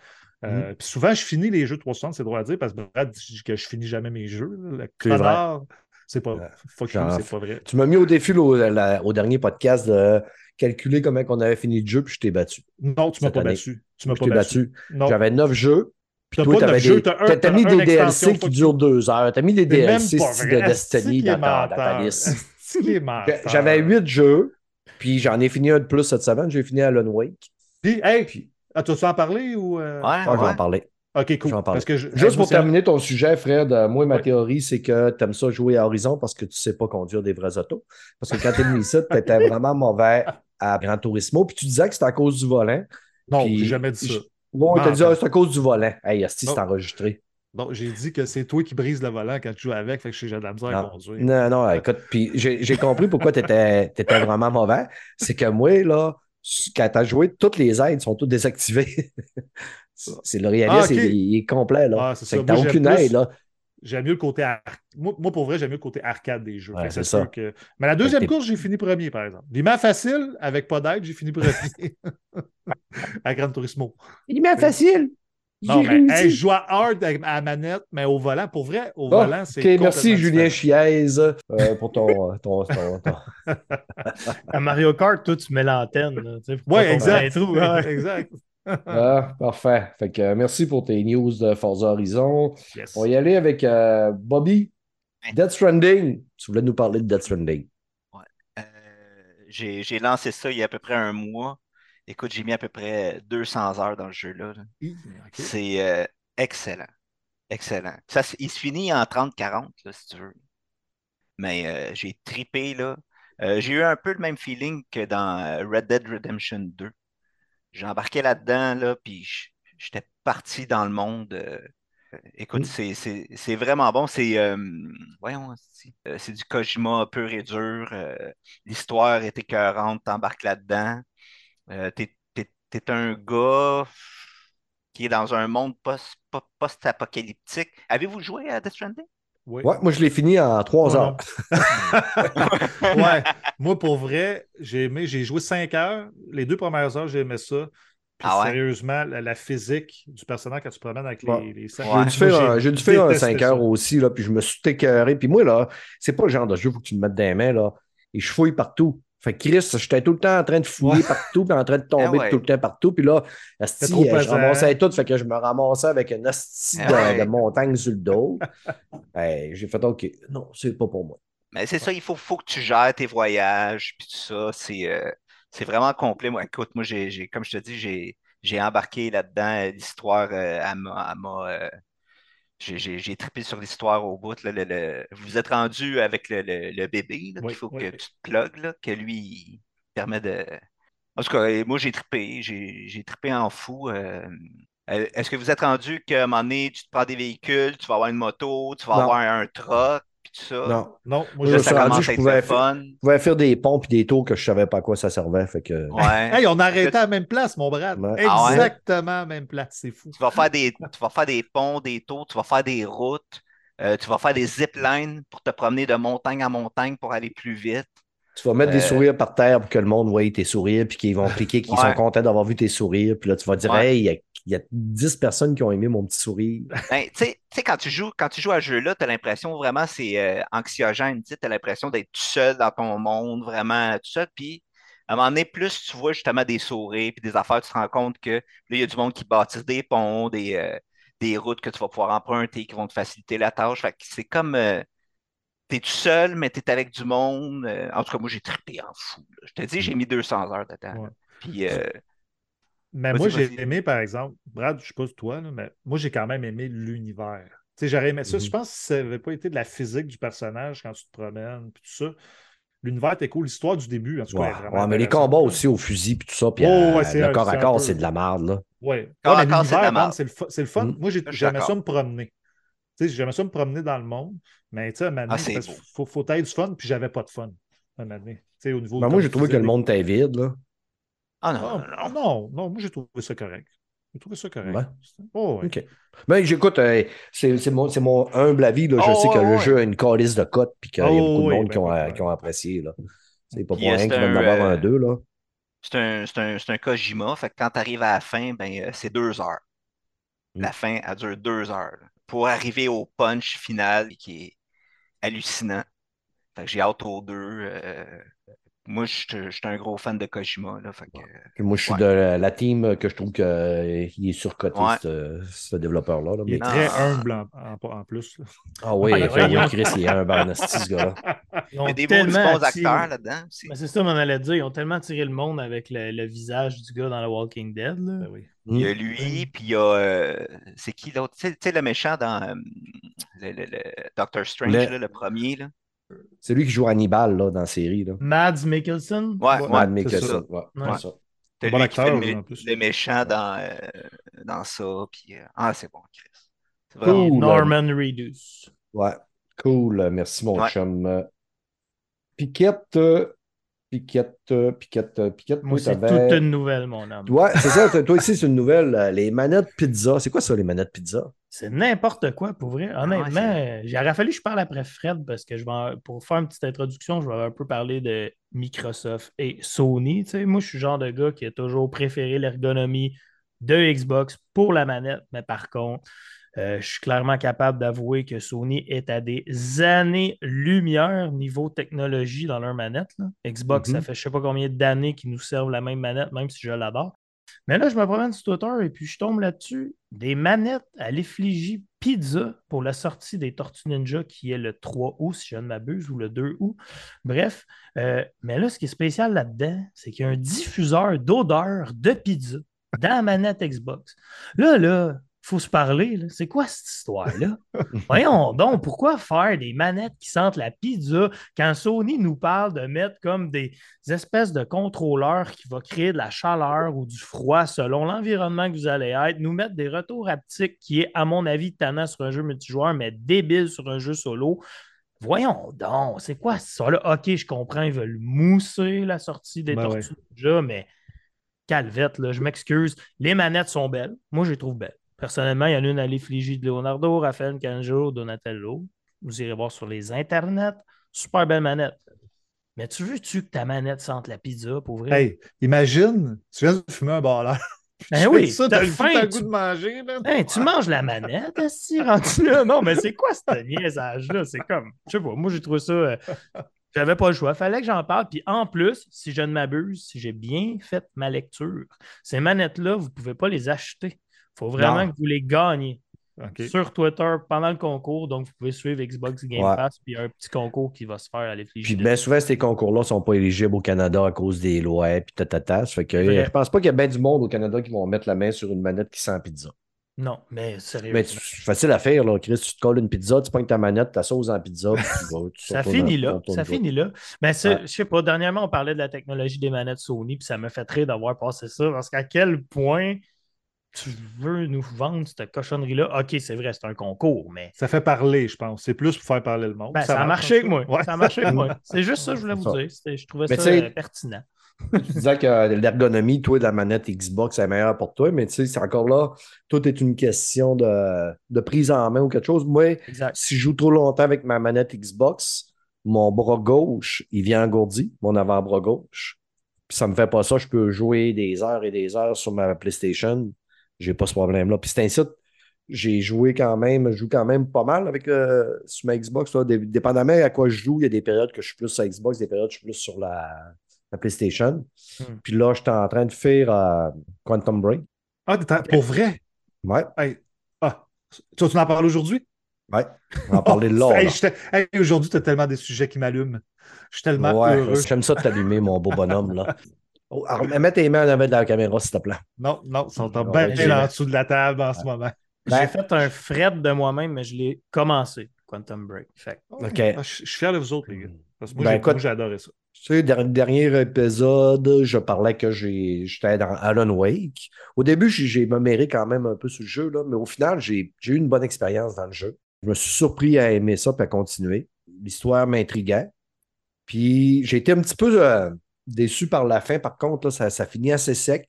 Euh, Puis souvent, je finis les jeux de 360, c'est drôle à dire, parce que Brad dit que je finis jamais mes jeux. là. Le C'est vrai. connard, c'est pas, Euh, fuck you, genre, c'est pas vrai. tu m'as mis au défi là, au, la- au dernier podcast de calculer comment on avait fini le jeu, puis je t'ai battu. Non, tu m'as pas année. battu. Tu m'as pas battu. J'avais neuf jeux. Puis toi, t'avais des- t'as mis des DLC qui durent deux heures. T'as mis des DLC de Destiny dans ta, liste. J'avais huit jeux, puis j'en ai fini un de plus cette semaine. J'ai fini Alan Wake. Puis, hey, Puis, ah, tu en parler ou. euh? Ouais, ah, je vais ouais. en parler. Ok, cool. Je vais en parler. Parce que je- Juste pour terminer ton sujet, Fred, euh, moi, ma Ouais. théorie, c'est que tu aimes ça jouer à Horizon parce que tu sais pas conduire des vrais autos. Parce que quand tu es venu ici, *laughs* tu étais vraiment mauvais à Gran Turismo, puis tu disais que c'était à cause du volant. Non, Puis- j'ai jamais dit ça. Bon, on t'a dit, ah, c'est à cause du volant. Hey, Asti, c'est Oh. enregistré. Non, j'ai dit que c'est toi qui brises le volant quand tu joues avec, fait que j'ai de la misère à Non. conduire. Non, non, écoute, puis j'ai j'ai compris pourquoi tu étais, vraiment mauvais. C'est que moi, là, quand tu as joué, toutes les aides sont toutes désactivées. *laughs* C'est- le réalisme, Ah, il, est- il est complet, là. Ah, c'est ça. t'as Moi, aucune plus- aide, là. J'aime mieux le côté ar- moi, moi, pour vrai, j'aime mieux le côté arcade des jeux. Ouais, c'est ça que- Mais la deuxième course, j'ai fini premier, par exemple. L'image facile, avec pas d'aide, j'ai fini premier. *laughs* à Gran Turismo. Est facile? Non, mais hey, je joue à hard à la manette, mais au volant, pour vrai, au Ah, volant, c'est. OK, merci Julien. Chiez *laughs* euh, pour ton, ton, ton- ton- À Mario Kart, toi, tu mets l'antenne. Ouais, tomber exact. *laughs* ouais. exact. *laughs* Ah, parfait. Fait que, euh, merci pour tes news de Forza Horizon. Yes. On va y aller avec euh, Bobby. Death Stranding. Tu voulais nous parler de Death Stranding. Euh, j'ai j'ai lancé ça il y a à peu près un mois. Écoute, j'ai mis à peu près 200 heures dans le jeu-là. là. C'est euh, excellent. Excellent. Ça, il se finit en 30-40, là, si tu veux. Mais euh, j'ai tripé, là. Euh, j'ai eu un peu le même feeling que dans Red Dead Redemption 2. J'ai embarqué là-dedans, là, puis j'étais parti dans le monde. écoute, c'est- c'est c'est vraiment bon. C'est euh, voyons, c'est euh, c'est du Kojima pur et dur. euh, L'histoire est écœurante, t'embarques là-dedans. Euh, t'es, t'es- t'es un gars qui est dans un monde post- po- post-apocalyptique. Avez-vous joué à Death Stranding? Oui. Ouais, moi, je l'ai fini en trois Moi, heures. *laughs* ouais, moi pour vrai, j'ai aimé, j'ai joué 5 heures. Les deux premières heures, j'ai aimé ça. Puis Ah ouais? sérieusement, la, la physique du personnage quand tu te promènes avec Ouais. les, Ouais. dû faire, Moi, un- j'ai dû faire un détesté 5 ça. heures aussi, là, puis je me suis écœuré. Puis moi, là, c'est pas le genre de jeu où tu me mettes des mains, là, et je fouille partout. Fait que Chris, j'étais tout le temps en train de fouiller Ouais. partout, puis en train de tomber Ah ouais. tout le temps partout. Puis là, asti, trop euh, je pesant. ramassais tout, fait que je me ramassais avec une asti Ah de, ouais. de montagne sur le dos. *laughs* Ben, j'ai fait OK, non, c'est pas pour moi. Mais c'est ça, il faut, faut que tu gères tes voyages, puis tout ça. C'est euh, c'est vraiment complet. Moi, écoute, moi, j'ai, j'ai- comme je te dis, j'ai, j'ai embarqué là-dedans. euh, L'histoire, euh, elle m'a. J'ai, trippé sur l'histoire au bout. là, le- le- vous êtes rendu avec le, le- bébé là, Oui, qu'il faut oui. que tu te plugues, là, que lui, il permet de. En tout cas, moi, j'ai trippé. J'ai trippé en fou. euh, euh, Est-ce que vous êtes rendu qu'à un moment donné, tu te prends des véhicules, tu vas avoir une moto, tu vas Non. avoir un truck, puis tout ça? Non. Non, moi, Je ça suis rendu, je à pouvais faire- fun. Je pouvais faire des ponts et des tours que je savais pas à quoi ça servait. Fait que... Ouais. *laughs* Hey, on a arrêté à la même place, mon Brad. Ouais. Ah ouais? Exactement à la même place, c'est fou. Tu vas faire des, tu vas faire des ponts, des tours, tu vas faire des routes, euh, tu vas faire des ziplines pour te promener de montagne en montagne pour aller plus vite. Tu vas mettre des Euh, sourires par terre pour que le monde voie tes sourires, puis qu'ils vont cliquer, qu'ils *laughs* Ouais. sont contents d'avoir vu tes sourires. Puis là, tu vas dire, Ouais. hey, il y a, il y a 10 personnes qui ont aimé mon petit sourire. *laughs* Ben, tu sais, tu quand tu joues, quand tu joues à ce jeu-là, tu as l'impression vraiment c'est euh, anxiogène. Tu as l'impression d'être tout seul dans ton monde, vraiment tout seul. Puis, à un moment donné, plus tu vois justement des sourires puis des affaires, tu te rends compte que là, il y a du monde qui bâtisse des ponts, des, euh, des routes que tu vas pouvoir emprunter qui vont te faciliter la tâche. Fait que c'est comme. euh, T'es tout seul, mais t'es avec du monde. Euh, en tout cas, moi, j'ai trippé en fou. là. Je te dis, j'ai mis 200 heures. Ouais. là. Puis, euh, Mais moi, j'ai aimé, par exemple, Brad, je sais pas si toi, là, mais moi, j'ai quand même aimé l'univers. Tu sais, j'aurais aimé ça. Mhm. Je pense que ça n'avait pas été de la physique du personnage quand tu te promènes, puis tout ça, l'univers était cool. L'histoire du début, en tout cas, Ouais, est vraiment ouais, mais les combats aussi au fusil, puis tout ça, puis Oh, ouais, le un- corps à corps, peu- c'est de la merde. Là. Ouais. Corps Ouais, à corps, c'est de la merde. c'est le, fu- c'est le fun. Moi, j'ai- Je suis j'aimais ça me promener. Tu sais, j'aimais ça me promener dans le monde, mais tu sais, à un moment Ah, faut, faut être du fun, puis j'avais pas de fun. À un moment donné. Tu sais, au niveau Ben, moi, j'ai trouvé que le monde était vide. Là. Ah non, Ah, non, non. non, moi, j'ai trouvé ça correct. J'ai trouvé ça correct. Ouais. Oh, ouais. OK. Ben, j'écoute, euh, c'est c'est mon, c'est mon humble avis. Là. Je Oh, sais que ouais, le ouais. jeu a une calice de cote, puis qu'il y a Oh, beaucoup de monde ben, qui, ont, euh, qui ont apprécié. Là. C'est pas pour euh, rien qu'il va en un, avoir un deux. Là. C'est un, c'est un, c'est un Kojima. Fait que quand tu arrives à la fin, ben, c'est deux heures. Mm. La fin, elle dure deux heures. là, pour arriver au punch final qui est hallucinant. Fait que j'ai hâte aux deux. euh, moi, je suis un gros fan de Kojima. Là, fait que, Puis moi, je suis Ouais. de la, la team que je trouve qu'il est surcoté, Ouais. ce, ce développeur-là. là. Il est très humble en, en- en plus. là. Ah oui, voyons. Chris, il est un barnasty, ce gars-là. Ils ont il y a des bons attiré- acteurs là-dedans aussi. Ben, c'est ça, on allait dire. Ils ont tellement tiré le monde avec le, le visage du gars dans The Walking Dead. Là. Ben oui. Il y a Mm. lui, puis il y a. euh, c'est qui l'autre? Tu sais- tu sais, le méchant dans euh, le, le- le Doctor Strange, Le- là, le premier. Là? C'est lui qui joue Hannibal là, dans la série. Là. Mads Mikkelsen? Ouais, Ouais. C'est Mikkelsen. Ouais, Ouais. c'est Bon lui qui fait acteur, le, le méchant dans, euh, dans ça. Puis, euh, ah, c'est bon, Chris. Vraiment Cool. Norman Reedus. Ouais. Cool. Merci, mon Ouais. chum. Euh, Piquette, euh, Piquette, euh, Piquette, euh, Piquette, Moi, c'est toute une nouvelle, mon homme. Ouais, c'est ça. toi- ici, c'est une nouvelle. euh, Les manettes pizza. C'est quoi ça, les manettes pizza? C'est n'importe quoi, pour vrai. Honnêtement, euh, il aurait fallu que je parle après Fred parce que je vais, en- pour faire une petite introduction, je vais un peu parler de Microsoft et Sony. Tu sais, moi, je suis le genre de gars qui a toujours préféré l'ergonomie de Xbox pour la manette, mais par contre, euh, je suis clairement capable d'avouer que Sony est à des années-lumière niveau technologie dans leur manette. là. Xbox, Mhm. ça fait je sais pas combien d'années qu'ils nous servent la même manette, même si je l'adore. Mais là, je me promène sur Twitter et puis je tombe là-dessus. Des manettes à l'effigie pizza pour la sortie des Tortues Ninja qui est le 3 août, si je ne m'abuse, ou le 2 août. Bref, euh, mais là, ce qui est spécial là-dedans, c'est qu'il y a un diffuseur d'odeur de pizza dans la manette Xbox. Là, là, faut se parler. là. C'est quoi cette histoire-là? *laughs* Voyons donc, pourquoi faire des manettes qui sentent la pizza quand Sony nous parle de mettre comme des espèces de contrôleurs qui vont créer de la chaleur ou du froid selon l'environnement que vous allez être, nous mettre des retours haptiques qui est, à mon avis, tannant sur un jeu multijoueur, mais débile sur un jeu solo. Voyons donc, c'est quoi ça là? Ok, je comprends, ils veulent mousser la sortie des Ben Tortues Ninja, mais calvette, là, je m'excuse. Les manettes sont belles. Moi, je les trouve belles. Personnellement, il y en a une à l'effigie de Leonardo, Raphaël Canjo, Donatello. Vous irez voir sur les internets. Super belle manette. Mais tu veux-tu que ta manette sente la pizza, pour vrai? Hey, imagine, tu viens de fumer un balleur. *laughs* Ben oui, ça, t'as t'as le faim, le tu- goût de manger. Là. Hey, tu manges la manette, si rendu là. Non, mais c'est quoi ce niaisage-là? C'est comme, je sais pas, moi j'ai trouvé ça. euh, J'avais pas le choix. Fallait que j'en parle. Puis en plus, si je ne m'abuse, si j'ai bien fait ma lecture, ces manettes-là, vous ne pouvez pas les acheter. Il faut vraiment Non. que vous les gagniez sur Twitter pendant le concours. Donc, vous pouvez suivre Xbox Game Ouais. Pass. Puis il y a un petit concours qui va se faire à l'effigie. Puis bien souvent, ces concours-là ne sont pas éligibles au Canada à cause des lois, puis tatata. Fait que Vrai. je pense pas qu'il y a bien du monde au Canada qui vont mettre la main sur une manette qui sent pizza. Non, mais sérieux. Mais c'est facile à faire, là, Chris. Tu te colles une pizza, tu pognes ta manette, ta sauce en pizza, puis tu vas. tu Ça finit là. Ça finit là. Mais ça, Ouais. je sais pas, dernièrement, on parlait de la technologie des manettes Sony, puis ça me fait rire d'avoir passé ça, parce qu'à quel point tu veux nous vendre cette cochonnerie-là? OK, c'est vrai, c'est un concours, mais Ça fait parler, je pense. C'est plus pour faire parler le monde. ben, ça, a marché avec moi. Ouais. Ça a marché avec moi. *laughs* C'est juste ça que je voulais vous ça. dire. Je trouvais Mais ça euh, pertinent. *laughs* Tu disais que l'ergonomie, toi, de la manette Xbox est meilleure pour toi, mais tu sais, c'est encore là, tout est une question de, de prise en main ou quelque chose. Moi, Exact. si je joue trop longtemps avec ma manette Xbox, mon bras gauche, il vient engourdi, mon avant-bras gauche. Puis ça me fait pas ça, je peux jouer des heures et des heures sur ma PlayStation. J'ai pas ce problème-là. Puis c'est ainsi, j'ai joué quand même, je joue quand même pas mal avec euh, sur ma Xbox. Là. Dé- Dépendamment à quoi je joue, il y a des périodes que je suis plus sur Xbox, des périodes que je suis plus sur la, la PlayStation. Hmm. Puis là, j'étais en train de faire euh, Quantum Break. Ah, pour vrai? Ouais, Hey. Ah, tu tu en parles aujourd'hui? ouais. On va en parler *laughs* là. Hey, hey, aujourd'hui, tu as tellement des sujets qui m'allument. Je suis tellement Ouais, heureux. j'aime ça de t'allumer, mon beau bonhomme. Là. *laughs* Oh, alors, mets tes mains en avant de la caméra, s'il te plaît. Non, non, ils sont en en dessous de la table en ce moment. J'ai Ben- fait un fret de moi-même, mais je l'ai commencé, Quantum Break. Fait. Ah, je je suis fier de vous autres, les gars. Parce que moi, Ben, j'ai- adoré ça. Tu sais, der- dernier épisode, je parlais que j'étais dans Alan Wake. Au début, j'ai meméré quand même un peu sur le jeu, là, mais au final, j'ai j'ai eu une bonne expérience dans le jeu. Je me suis surpris à aimer ça et à continuer. L'histoire m'intriguait. Puis j'ai été un petit peu euh, déçu par la fin. Par contre, là, ça, ça finit assez sec.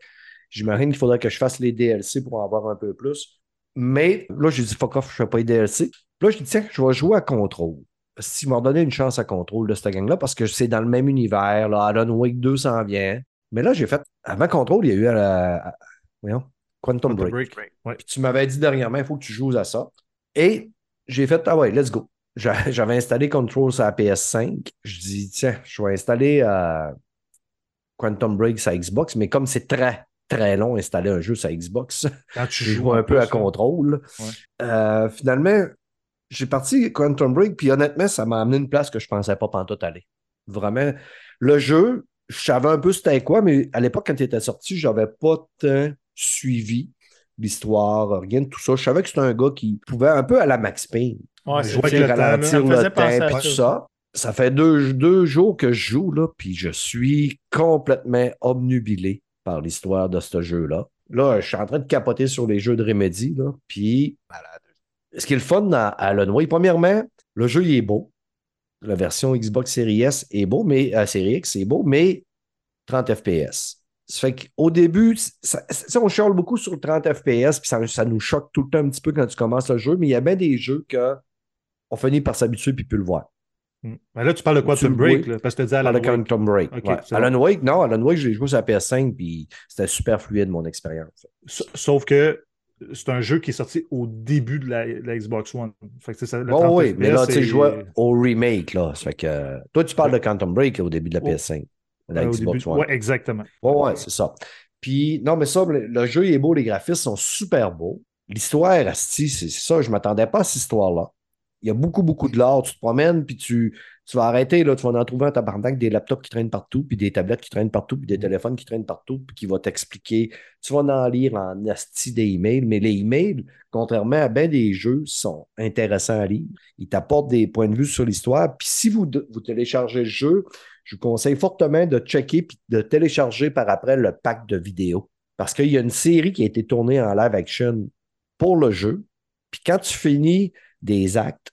J'imagine qu'il faudrait que je fasse les DLC pour en avoir un peu plus. Mais là, j'ai dit fuck off, je ne fais pas les DLC. Là, je dis tiens, je vais jouer à contrôle. S'ils m'ont donné une chance à contrôle de cette gang-là, parce que c'est dans le même univers, là, Alan Wake 2 s'en vient. Mais là, j'ai fait. Avant contrôle, il y a eu à la- à- voyons, Quantum, Quantum Break. Break. Ouais. Puis tu m'avais dit dernièrement, il faut que tu joues à ça. Et j'ai fait, ah ouais, let's go. J'a- *laughs* J'avais installé Control sur la PS5. Je dis, tiens, je vais installer euh, Quantum Break sur Xbox, mais comme c'est très, très long installer un jeu sur Xbox, Quand tu joué un peu à ça. contrôle. Ouais. Euh, finalement, j'ai parti Quantum Break, puis honnêtement, ça m'a amené une place que je ne pensais pas pantoute aller. Vraiment, le jeu, je savais un peu c'était quoi, mais à l'époque, quand il était sorti, je n'avais pas tant suivi l'histoire, rien de tout ça. Je savais que c'était un gars qui pouvait un peu à la Max Payne. Ouais, je le temps, là, ralentir le temps tout ça. Ça fait deux, deux jours que je joue, là, puis je suis complètement obnubilé par l'histoire de ce jeu-là. Là, je suis en train de capoter sur les jeux de Remedy, là, puis ce qui est le fun Alan Wake, premièrement, le jeu il est beau. La version Xbox Series S est beau, mais euh, Series X c'est beau, mais 30 FPS. Ça fait qu'au début, ça, ça, on chiale beaucoup sur le 30 FPS, puis ça, ça nous choque tout le temps un petit peu quand tu commences le jeu, mais il y a bien des jeux que on finit par s'habituer puis plus le voir. Hmm. Mais là, tu parles de Tu Quantum Break, là, parce que tu Alan Wake. Quantum Break. Ouais. Alan Wake, non, Alan Wake, j'ai joué sur la PS5, puis c'était super fluide mon expérience. Sauf que c'est un jeu qui est sorti au début de la, la Xbox One. Fait que, ça, Bon, 30 oui, mais là, tu sais, c'est- je jouais au remake, là. Ça fait que, toi, tu parles de Quantum Break au début de la Oh. PS5, de la Ouais, Xbox One. Ouais, exactement. Ouais, ouais, c'est ça. Puis, non, mais ça, le, le jeu est beau, les graphismes sont super beaux. L'histoire, c'est ça, je ne m'attendais pas à cette histoire-là. Il y a beaucoup, beaucoup de l'art. Tu te promènes, puis tu, tu vas arrêter, là, tu vas en trouver un tabarnak, des laptops qui traînent partout, puis des tablettes qui traînent partout, puis des téléphones qui traînent partout, puis qui va t'expliquer. Tu vas en lire en asti des emails, mais les emails, contrairement à bien des jeux, sont intéressants à lire. Ils t'apportent des points de vue sur l'histoire. Puis si vous, vous téléchargez le jeu, je vous conseille fortement de checker puis de télécharger par après le pack de vidéos. Parce qu'il y a une série qui a été tournée en live action pour le jeu. Puis quand tu finis des actes,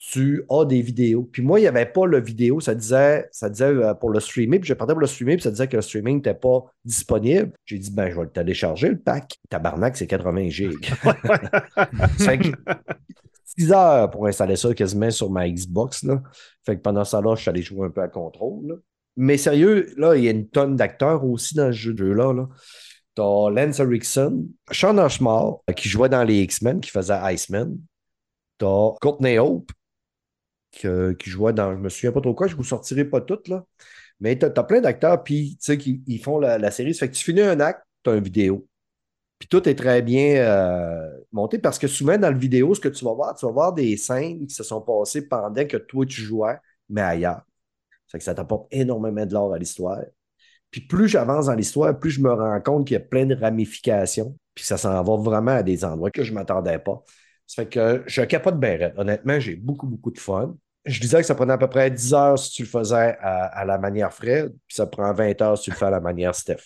tu as des vidéos. Puis moi, il n'y avait pas le vidéo, ça disait, ça disait euh, pour le streamer, puis j'ai parti pour le streamer, puis ça disait que le streaming n'était pas disponible. J'ai dit, ben, je vais le télécharger, le pack. Tabarnak, c'est 80 gigs. Ça *laughs* fait que 6 heures pour installer ça quasiment sur ma Xbox. Là. Fait que pendant ça, là, je suis allé jouer un peu à contrôle. là. Mais sérieux, là, il y a une tonne d'acteurs aussi dans ce jeu-là. Là. T'as Lance Erickson, Sean Ashmore, qui jouait dans les X-Men, qui faisait Iceman. T'as Courtney Hope, qui jouait dans, je me souviens pas trop quoi, je vous sortirai pas toutes, là. Mais t'as as plein d'acteurs, puis, tu sais, qui ils font la, série. Que tu finis un acte, t'as une vidéo. Puis tout est très bien euh, monté parce que souvent dans le vidéo, ce que tu vas voir, tu vas voir des scènes qui se sont passées pendant que toi tu jouais, mais ailleurs. Ça fait que ça t'apporte énormément de l'art à l'histoire. Puis plus j'avance dans l'histoire, plus je me rends compte qu'il y a plein de ramifications, puis ça s'en va vraiment à des endroits que je ne m'attendais pas. Ça fait que je capote bien. Honnêtement, j'ai beaucoup, beaucoup de fun. Je disais que ça prenait à peu près 10 heures si tu le faisais à, la manière Fred, puis ça prend 20 heures si tu le fais à la manière Steph.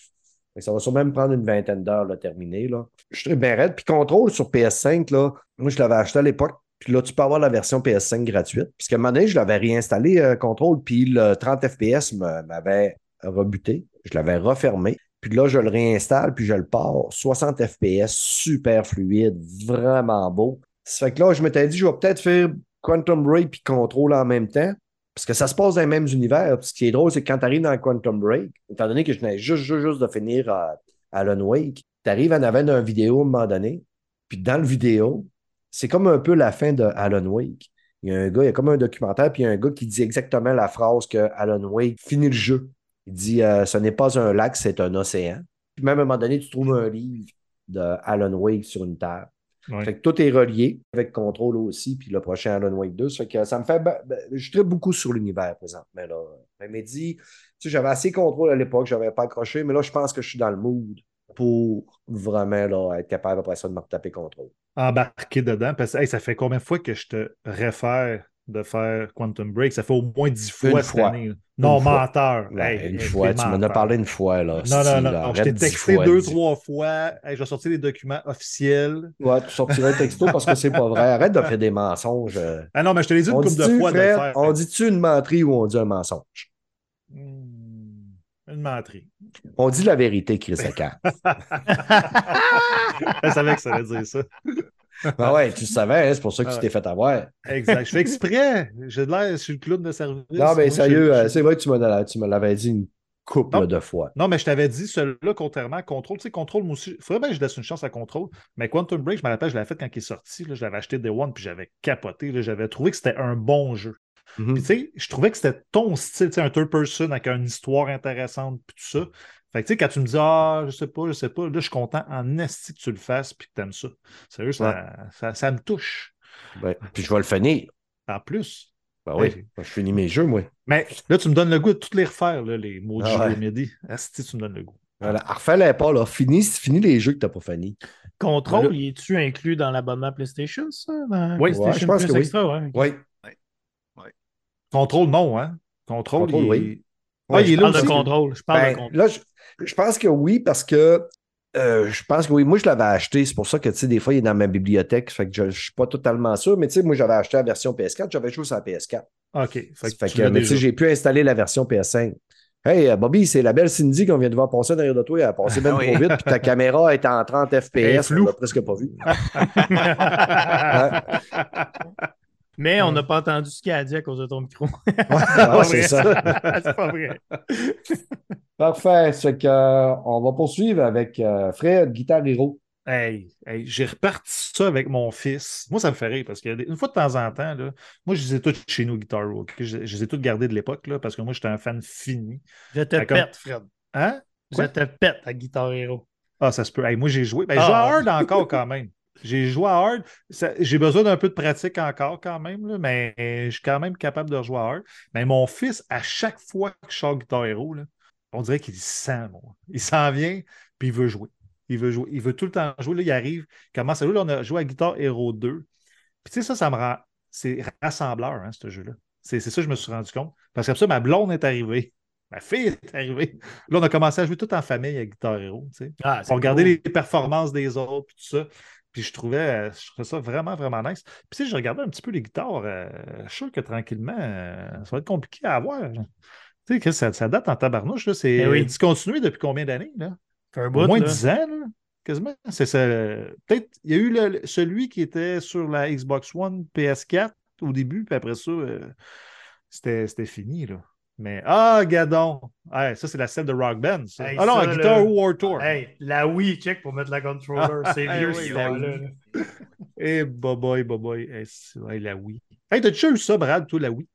Ça va sûrement me prendre une vingtaine d'heures à terminer. Là. Je suis bien raide. Puis contrôle sur PS5, là, moi, je l'avais acheté à l'époque. Puis là, tu peux avoir la version PS5 gratuite. Puisque à un moment donné, je l'avais réinstallé, euh, contrôle, puis le 30 FPS m'avait rebuté. Je l'avais refermé. Puis là, je le réinstalle, puis je le pars. 60 FPS, super fluide, vraiment beau. Ça fait que là, je m'étais dit, je vais peut-être faire Quantum Break puis Control en même temps. Parce que ça se passe dans les mêmes univers. Ce qui est drôle, c'est que quand tu arrives dans Quantum Break, étant donné que je venais juste, juste, juste de finir euh, Alan Wake, tu arrives en avant d'une vidéo à un moment donné. Puis dans le vidéo, c'est comme un peu la fin de Alan Wake. Il y a un gars, il y a comme un documentaire, puis il y a un gars qui dit exactement la phrase que Alan Wake finit le jeu. Il dit euh, Ce n'est pas un lac, c'est un océan. Puis même à un moment donné, tu trouves un livre de Wake sur une table. Ouais. Fait que tout est relié avec Control aussi, puis le prochain Alan Wake 2. Ça fait que ça me fait. je tripe beaucoup sur l'univers présentement. Là. Elle m'a dit, tu sais, j'avais assez contrôle à l'époque, je n'avais pas accroché, mais là, je pense que je suis dans le mood pour vraiment là, être capable après ça de me retaper contrôle. Embarqué dedans. Parce que hey, ça fait combien de fois que je te réfère de faire Quantum Break? Ça fait au moins dix fois Une cette fois. année. Non, Une menteur. Hey, une fois, tu m'en as parlé une fois. Là, Non, non, non, non. Je t'ai texté fois, deux, trois fois. Hey, je vais sortir les documents officiels. Ouais, tu sortirais un texto parce que c'est pas vrai. Arrête de faire des mensonges. Ah non, mais je te l'ai dit une couple de fois de faire. on dit-tu une menterie ou on dit un mensonge? Hmm, Une menterie. On dit la vérité, Chris *laughs* Eckhart. Je savais que ça allait dire ça. Ben *laughs* ouais, tu le savais, hein, c'est pour ça que Ah tu ouais. t'es fait avoir. Exact. Je fais exprès. J'ai de l'air, je suis le clown de service. Non, mais sérieux, je- euh, c'est vrai que tu me l'avais dit une couple Non. de fois. Non, mais je t'avais dit, celui-là, contrairement à Control, tu sais, Control, moi aussi, il faudrait bien que je laisse une chance à Control. Mais Quantum Break, je me rappelle, je l'avais fait quand il est sorti. là, je l'avais acheté Day One, puis j'avais capoté. J'avais trouvé que c'était un bon jeu. Mhm. Puis, tu sais, je trouvais que c'était ton style, tu sais, un third person avec une histoire intéressante, puis tout ça. Fait que, tu sais, quand tu me dis, ah, je sais pas, je sais pas, là, je suis content en esti que tu le fasses, puis que t'aimes ça. Sérieux, ça, ça, ça me touche. Ouais. Puis je vais le finir. En plus. Ben oui, moi, je finis mes jeux, moi. Mais là, tu me donnes le goût de toutes les refaire, là, les mots du Ah jeu ouais. midi. Asti, tu me donnes le goût. Voilà. Refais-les pas, là. Finis, finis les jeux que tu n'as pas fini. Contrôle, Voilà. y es-tu inclus dans l'abonnement PlayStation, ça? Dans Oui, PlayStation ouais, je pense Plus que oui. Ouais. Oui. Contrôle, non, hein? Contrôle, Contrôle, il... oui. Ah, Ouais, il je est là parle de contrôle. Je parle Ben, de contrôle. là, je, je pense que oui, parce que euh, je pense que oui. Moi, je l'avais acheté. C'est pour ça que, tu sais, des fois, il est dans ma bibliothèque. Fait que je ne suis pas totalement sûr. Mais, tu sais, moi, j'avais acheté la version PS4. J'avais joué sur la PS4. OK. Fait que Fait tu que, l'as mais tu sais, déjà. j'ai pu installer la version PS5. Hey, euh, Bobby, c'est la belle Cindy qu'on vient de voir passer derrière de toi. Elle a passé *laughs* même Oui. trop vite, puis ta caméra est en 30 Elle est FPS. On l'a presque pas vu. *laughs* Mais on n'a pas entendu ce qu'il a dit à cause de ton micro. *laughs* Ouais, c'est ça. *laughs* c'est pas vrai. *laughs* Parfait. C'est que, euh, on va poursuivre avec euh, Fred, Guitar Hero. Hey, hey, j'ai reparti ça avec mon fils. Moi, ça me fait rire parce qu'une fois de temps en temps, là, moi, je les ai toutes chez nous, Guitar Hero. Je, je les ai toutes gardées de l'époque là, parce que moi, j'étais un fan fini. Je te comme- pète, Fred. Hein? Je te pète à Guitar Hero. Ah, ça se peut. Hey, moi, j'ai joué. Ben, Ah. encore quand même. J'ai joué à Hard. J'ai besoin d'un peu de pratique encore quand même, là, mais je suis quand même capable de rejouer à Hard. Mais mon fils, à chaque fois que je sors Guitar Hero, là, on dirait qu'il sent, moi. Il s'en vient, puis il veut jouer. Il veut jouer. Il veut tout le temps jouer. Là, il arrive. Il commence à jouer. Là, on a joué à Guitar Hero 2. Puis tu sais, ça, ça me rend. C'est rassembleur, hein, ce jeu-là. C'est ça que je me suis rendu compte. Parce que ça, ma blonde est arrivée. *laughs* Ma fille est arrivée. Là, on a commencé à jouer tout en famille à Guitar Hero. tu sais. Ah, On regardait cool. les performances des autres, puis tout ça. Puis je trouvais, euh, je trouvais ça vraiment, vraiment nice. Puis sais, je regardais un petit peu les guitares. euh, je suis sûr que tranquillement, euh, ça va être compliqué à avoir. Tu sais, que ça, ça date en tabarnouche. là. C'est Eh oui. discontinué depuis combien d'années? là? Au moins. 10 ans, là, quasiment. C'est ça. Peut-être, il y a eu le- celui qui était sur la Xbox One PS4 au début, puis après ça, euh, c'était fini. Là. Mais, ah, Gadon! Hey, ça, c'est la scène de Rock Band. Ça. Hey, ah non, ça, Guitar là. War Tour. Hey, la Wii, check pour mettre la controller. *laughs* C'est vieux, oui, là. Eh, boboy, boboy. Eh, la Wii. Hey, t'as déjà eu ça, Brad, toi, la Wii?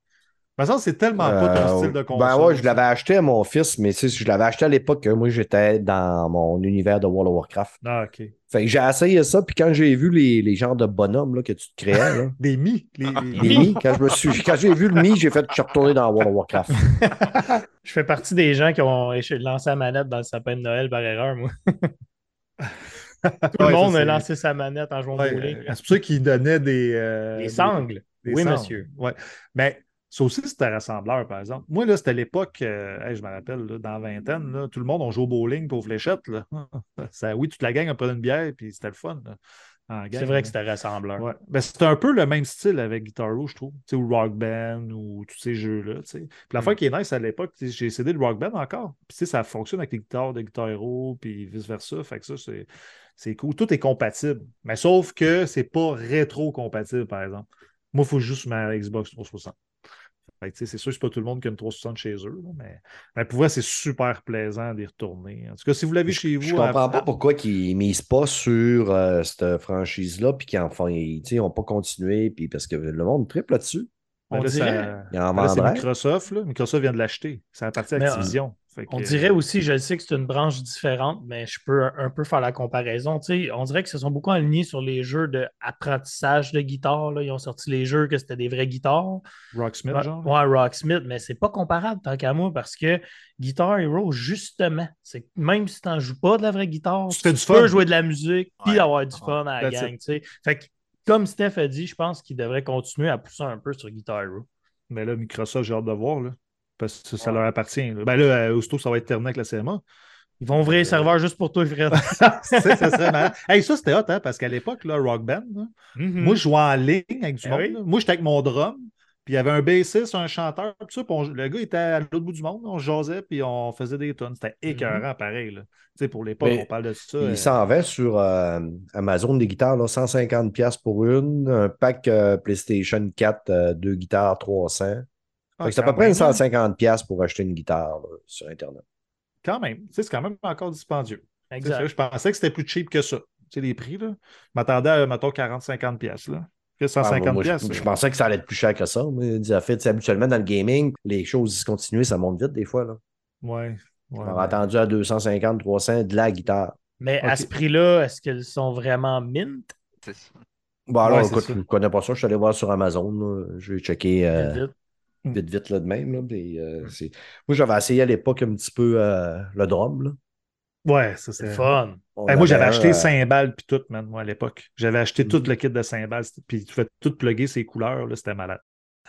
De toute façon, c'est tellement pas ton Euh, style de console. Ben ouais, je l'avais acheté à mon fils, mais tu sais, je l'avais acheté à l'époque que moi j'étais dans mon univers de World of Warcraft. Ah, OK. Fait que j'ai essayé ça, puis quand j'ai vu les, les genres de bonhommes là, que tu te créais, là, *laughs* Des mi. Les, les mi, quand je me suis, quand j'ai vu le mi, j'ai fait, je suis retourné dans World of Warcraft. *laughs* Je fais partie des gens qui ont lancé la manette dans le sapin de Noël par erreur, moi. *laughs* Tout le Ouais, monde ça, a lancé sa manette en jouant au Ouais, bowling. euh, c'est pour ça qu'ils donnaient des. euh, Les des- sangles. des oui, sangles. monsieur. Ouais. Mais ça aussi, c'était rassembleur, par exemple. Moi, là, c'était l'époque, euh, hey, je me rappelle, là, dans la vingtaine, là, tout le monde, on jouait au bowling pour aux fléchettes. Là. *laughs* Ça, oui, toute la gang, on prenait une bière, puis c'était le fun. C'est vrai que c'était rassembleur. Ouais. Ben, c'était un peu le même style avec Guitar Hero, je trouve. Tu sais, ou Rock Band ou tous ces jeux-là. Puis l'affaire Mm. qui est nice à l'époque, j'ai essayé le Rock Band encore. Puis ça fonctionne avec les guitares de Guitar Hero, puis vice-versa. Fait que ça, c'est, c'est cool. Tout est compatible. Mais sauf que c'est pas rétro-compatible, par exemple. Moi, il faut juste ma Xbox 360. Fait que, tu sais, c'est sûr que c'est pas tout le monde qui a une 360 chez eux, là, mais, mais pour vrai, c'est super plaisant d'y retourner. En tout cas, si vous l'avez chez vous. Je comprends à- pas pourquoi ils misent pas sur euh, cette franchise-là, puis qu'ils en font, ils n'ont pas continué, puis parce que le monde triple là-dessus. Ben On là, dirait- ça- Ils en là, c'est. Microsoft. Là. Microsoft vient de l'acheter. Ça appartient à Mais, euh, Activision. On que- dirait aussi, je sais que c'est une branche différente, mais je peux un, un peu faire la comparaison. On dirait qu'ils se sont beaucoup alignés sur les jeux d'apprentissage de guitare. là. Ils ont sorti les jeux que c'était des vraies guitares. Rocksmith, Ouais, genre? ouais, Rocksmith, mais c'est pas comparable tant qu'à moi parce que Guitar Hero, justement, c'est que même si tu n'en joues pas de la vraie guitare, Tu peux fun. jouer de la musique puis Ouais. avoir du fun à la That's gang. Fait que, comme Steph a dit, je pense qu'il devrait continuer à pousser un peu sur Guitar Hero. Mais là, Microsoft, j'ai hâte de voir. Là, parce que ça Ouais. leur appartient. là. Ben là, euh, aussitôt, ça va être terminé avec la CMA. Ils vont ouvrir les serveurs juste pour toi, Fred. *laughs* ça, ça serait marrant. Hey, ça, c'était hot, hein, parce qu'à l'époque, là, Rock Band, là, moi, je jouais en ligne avec du Ben monde. oui. Moi, j'étais avec mon drum. Puis il y avait un bassiste, un chanteur, tout ça, puis on- le gars était à l'autre bout du monde, on jasait, puis on faisait des tonnes. C'était écœurant, pareil. Là. Tu sais, pour l'époque, Mais on parle de ça. euh, Il s'en va sur euh, Amazon des guitares, là, 150$ pour une, un pack euh, PlayStation 4, euh, deux guitares 300. Ah, c'est à peu près même, hein? 150$ pour acheter une guitare là, sur Internet. Quand même. C'est quand même encore dispendieux. Exact. Je pensais que c'était plus cheap que ça. Tu sais, les prix, là. Je m'attendais à, mettons, 40-50$. pièces là. Que Ah, 150$. moi, je, pensais que ça allait être plus cher que ça. Mais en fait, habituellement, dans le gaming, les choses discontinuées, ça monte vite des fois. Là. Ouais. On ouais, mais- attendu à 250, 300 de la guitare. Mais à ce prix-là, est-ce qu'ils sont vraiment mint? Bon, alors, Ouais, écoute, je ne connais pas ça. Je suis allé voir sur Amazon. vais checker euh, Vite, vite. vite, là, de même. Là. Euh, c'est- Moi, j'avais essayé à l'époque un petit peu euh, le drum. Là. Ouais, ça C'est fun. Hey, moi, j'avais acheté euh, 5 balles puis tout, man, moi, à l'époque. J'avais acheté tout Mhm. le kit de 5 balles, puis tu fais tout plugger ses couleurs, là, c'était malade.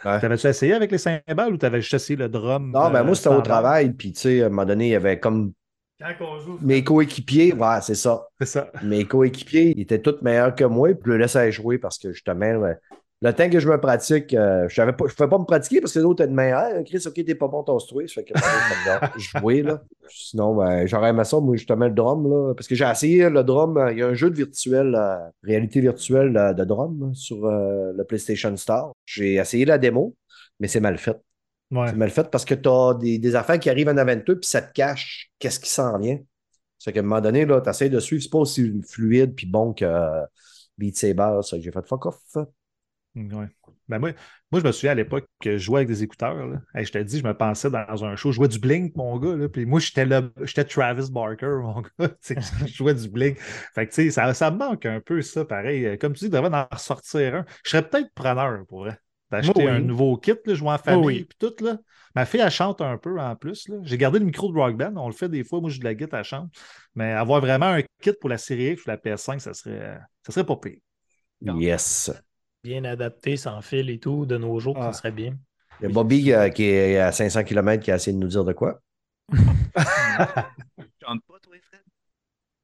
ouais. T'avais-tu essayé avec les 5 balles ou t'avais juste essayé le drum? Non, ben euh, moi, c'était au travail. Puis, tu sais, à un moment donné, il y avait comme Quand on joue, mes coéquipiers. Ouais, c'est ça. C'est ça. Mes coéquipiers, ils étaient tous meilleurs que moi. Puis, je le laissais jouer parce que justement, le temps que je me pratique, euh, je ne pouvais pas me pratiquer parce que l'autre était de meilleur. Hey, Chris, OK, t'es pas bon, trouvé. Ça fait que *laughs* je jouais, là. Sinon, ben, j'aurais aimé ça, moi, justement, le drum, là. Parce que j'ai essayé le drum. euh, Il y a un jeu de virtuel, euh, réalité virtuelle euh, de drum là, sur euh, le PlayStation Store. J'ai essayé la démo, mais c'est mal fait. Ouais. C'est mal fait parce que tu as des, des affaires qui arrivent en avant de toi, puis ça te cache qu'est-ce qui s'en vient. C'est qu'à un moment donné, tu essaies de suivre, c'est pas aussi fluide puis bon que euh, Beat Saber. Ça, j'ai fait fuck off. Ouais. Ben moi, moi, je me souviens à l'époque que je jouais avec des écouteurs. Là. Hey, je te dis, je me pensais dans un show. Je jouais du Blink, mon gars. Là, puis moi, j'étais le- j'étais Travis Barker, mon gars. *laughs* *laughs* Je jouais du Blink. Fait que, tu sais, ça, ça me manque un peu, ça, pareil. Comme tu dis, il devrait en ressortir un. Je serais peut-être preneur pour vrai. D'acheter oui. un nouveau kit, là, jouer en famille, oui. puis tout, là. Ma fille, elle chante un peu en plus. là. J'ai gardé le micro de Rock Band. On le fait des fois. Moi, j'ai de la guitare, elle chante. Mais avoir vraiment un kit pour la série X ou la PS5, ça serait, ça serait pas pire. Yes. Bien adapté, sans fil et tout, de nos jours, Ah. ça serait bien. Il y a Bobby euh, qui est à 500 km qui a essayé de nous dire de quoi? *laughs* Tu chantes pas, toi, Fred?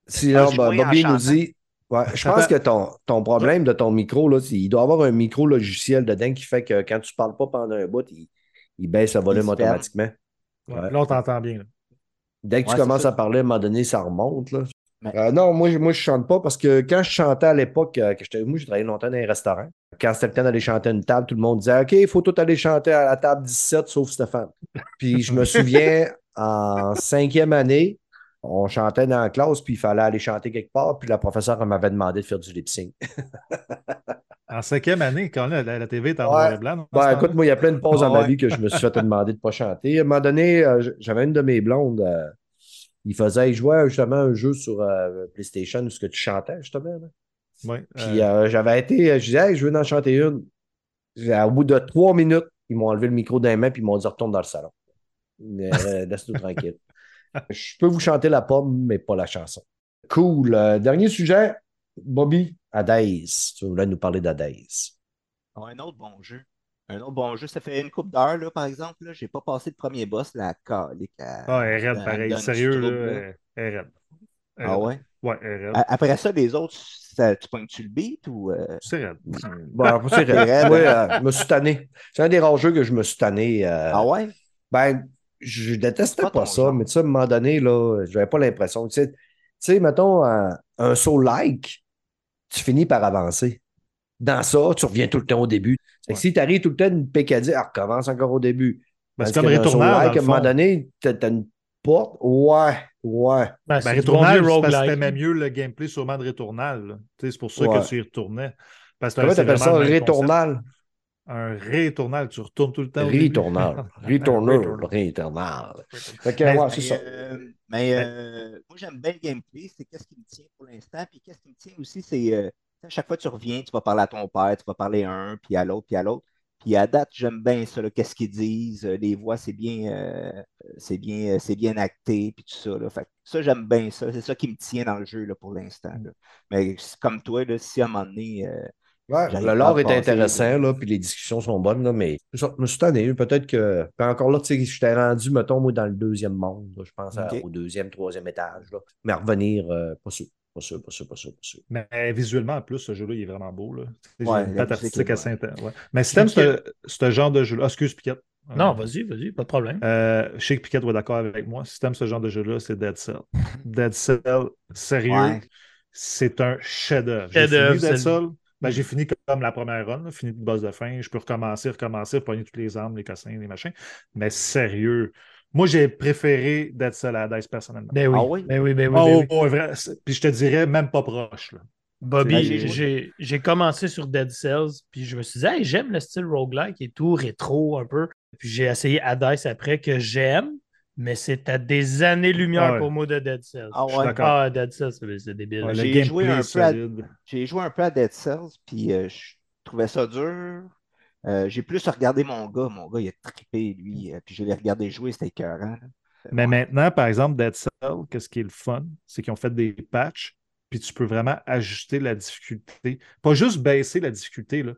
Sinon, Ah, je ben, Bobby nous dit. Ouais, je pense que ton, ton problème de ton micro, là, il doit avoir un micro logiciel dedans qui fait que quand tu ne parles pas pendant un bout, il, il baisse le volume automatiquement. Ouais. Ouais. Là, on t'entend bien. là. Dès que Ouais, tu commences ça. à parler, à un moment donné, ça remonte. Là. Euh, non, moi, je- moi, je chante pas parce que quand je chantais à l'époque, euh, que j'étais, moi, j'ai travaillé longtemps dans les restaurants. Quand c'était le temps d'aller chanter à une table, tout le monde disait OK, il faut tout aller chanter à la table 17 sauf Stéphane. Puis je me souviens, en cinquième année, on chantait dans la classe, puis il fallait aller chanter quelque part, puis la professeure m'avait demandé de faire du lip sync. *laughs* En cinquième année, quand la, la TV est en noir et blanc. Ben, écoute, moi, il y a plein de pauses dans ma vie que je me suis fait demander de ne pas chanter. À un moment donné, euh, j'avais une de mes blondes, euh, il faisait, il jouait justement un jeu sur euh, PlayStation où ce que tu chantais, justement. là. Ouais, Puis euh, euh, j'avais été, je disais, hey, je veux en chanter une. Au bout de trois minutes, ils m'ont enlevé le micro d'un main puis ils m'ont dit retourne dans le salon. Euh, *laughs* Laisse-nous tranquille. Je peux vous chanter la pomme, mais pas la chanson. Cool. Euh, dernier sujet, Bobby, Adaze. Tu voulais nous parler d'Adaze. Ah, un autre bon jeu. Un autre bon jeu. Ça fait une coupe d'heures, là, par exemple. Là. J'ai pas passé le premier boss, la calique. Ah, elle raide, pareil. Sérieux, là, elle raide. Ah ouais? Ouais, elle raide. Après ça, les autres, tu pognes-tu le beat ou. euh, C'est raide. Bon, c'est raide. Moi, *laughs* euh, je me suis tanné. C'est un des rares jeux que je me suis tanné. euh, Ah ouais? Ben, je détestais Pas ça, genre. mais tu sais, à un moment donné, là, j'avais pas l'impression. Tu sais, tu sais, mettons, un, un saut like, tu finis par avancer. Dans ça, tu reviens tout le temps au début. Ouais. si tu arrives tout le temps d'une pécadille, ah, recommence encore au début. Ben, c'est comme dans like, à un moment donné, t'as t'as une porte. Ouais, ouais. Ben, Ben, que roguelike. t'aimais mieux le gameplay sûrement de sais, C'est pour ça Ouais. que tu y retournais. Parce que Comment c'est t'appelles ça? même. Rétournal? Un Returnal, tu retournes tout le temps. Rétournal. Rétournal. Returnal. *laughs* Rétournal. Fait que, Ben, ouais, c'est Mais, ça. euh, mais euh, moi, j'aime bien le gameplay. C'est qu'est-ce qui me tient pour l'instant. Puis qu'est-ce qui me tient aussi, c'est euh, à chaque fois que tu reviens, tu vas parler à ton père, tu vas parler à un, puis à l'autre, puis à l'autre. Puis à date, j'aime bien ça, qu'est-ce qu'ils disent. euh, Les voix, c'est bien, euh, c'est bien, euh, c'est bien acté, puis tout ça. Là. Fait que ça, j'aime bien ça. C'est ça qui me tient dans le jeu là, pour l'instant. Mais comme toi, là, si à un moment donné. euh, Ouais, le lore est intéressant, là. puis les discussions sont bonnes, là, mais je me suis tanné. Peut-être que. Puis encore là, tu sais, j'étais rendu, mettons, moi, dans le deuxième monde. là, je pense à- au deuxième, troisième étage. Là. Mais à revenir, euh, pas sûr. Pas sûr, pas sûr, pas sûr, pas sûr. Mais visuellement, en plus, ce jeu-là, il est vraiment beau. Là. J'ai Ouais, une patte artistique intense. ouais. Mais si t'aimes ce, ce genre de jeu-là, ah, excuse Piquette. Non, Euh, vas-y, vas-y, pas de problème. Euh, je sais que Piquette va être d'accord avec moi. Si t'aimes ce genre de jeu-là, c'est Dead Cell. Dead Cell, sérieux, Ouais. c'est un chef-d'œuvre. J'ai Chef-d'œuvre, fini Dead c'est Cell. Ben, j'ai fini comme la première run, là, fini de boss de fin. Je peux recommencer, recommencer, pogner toutes les armes, les cossins, les machins. Mais sérieux, moi, j'ai préféré Dead Cell à Dice personnellement. Ben oui. Ah oui? Ben oui, ben oui, Ah, ben oh, oui. oh, vrai. C'est- Puis je te dirais même pas proche. Là. Bobby, j'ai- commencé sur Dead Cells, puis je me suis dit, hey, j'aime le style roguelike et tout, rétro un peu. Puis j'ai essayé Hades après, que j'aime, mais c'est à des années-lumière Ah ouais. pour moi de Dead Cells. Ah Je suis ouais? d'accord. Ah, Dead Cells, c'est c'est débile. Ouais, J'ai joué un peu à-. J'ai joué un peu à Dead Cells, puis euh, je trouvais ça dur. Euh, j'ai plus regardé mon gars. Mon gars, il a trippé, lui. euh, puis je l'ai regardé jouer, c'était écœurant. là. Mais Ouais. maintenant, par exemple, Dead Cell, qu'est-ce qui est le fun? C'est qu'ils ont fait des patchs, puis tu peux vraiment ajuster la difficulté. Pas juste baisser la difficulté, là.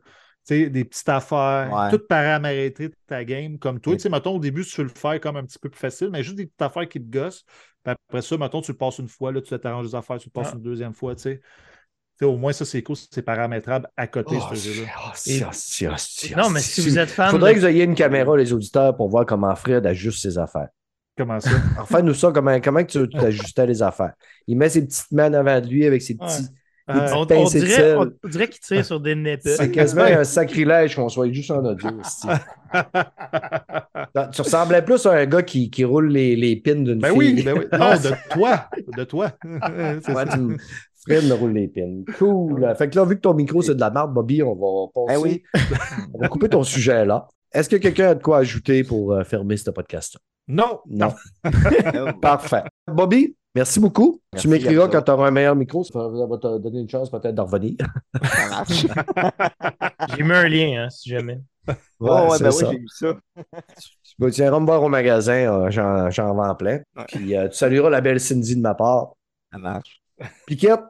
Des petites affaires, Ouais. tout paramétrer ta game comme toi. Tu sais, mettons, au début, tu veux le faire comme un petit peu plus facile, mais juste des petites affaires qui te gossent. Puis après ça, mettons, tu le passes une fois, là, tu t'arranges des affaires, tu le passes Ah. une deuxième fois, tu sais. Au moins, ça, c'est cool, c'est paramétrable à côté, Oh, ce jeu-là. oh, oh, oh, oh, Non, mais si vous êtes fan Il faudrait de- que vous ayez une caméra, les auditeurs, pour voir comment Fred ajuste ses affaires. Comment ça? *laughs* Alors, Fais-nous ça, comment, comment que tu *laughs* ajustais les affaires. Il met ses petites mains avant de lui avec ses petits. petites on, dirait, on, dirait qu'il tire sur des nipples. C'est quasiment un sacrilège qu'on soit juste en audio. *laughs* Tu ressemblais plus à un gars qui, qui roule les, les pins d'une ben fille. oui, ben oui. Non, de toi. De toi. C'est Ouais, ça. tu me- Fred me roule les pins. Cool. Fait que là, vu que ton micro, c'est de la merde, Bobby, on va passer. Ben oui. *laughs* On va couper ton sujet là. Est-ce que quelqu'un a de quoi ajouter pour euh, fermer ce podcast? Non. Non. Euh, *laughs* Parfait. Bobby, merci beaucoup. Merci tu m'écriras quand tu auras un meilleur micro. Ça va te donner une chance peut-être d'en revenir. ça marche. *laughs* J'ai mis un lien, hein, si jamais. Ouais, ouais, c'est ben ça. oui, j'ai vu ça. Tu iras me voir au magasin, euh, j'en, j'en vends plein. Ouais. Puis euh, tu salueras la belle Cindy de ma part. Ça marche. Piquette,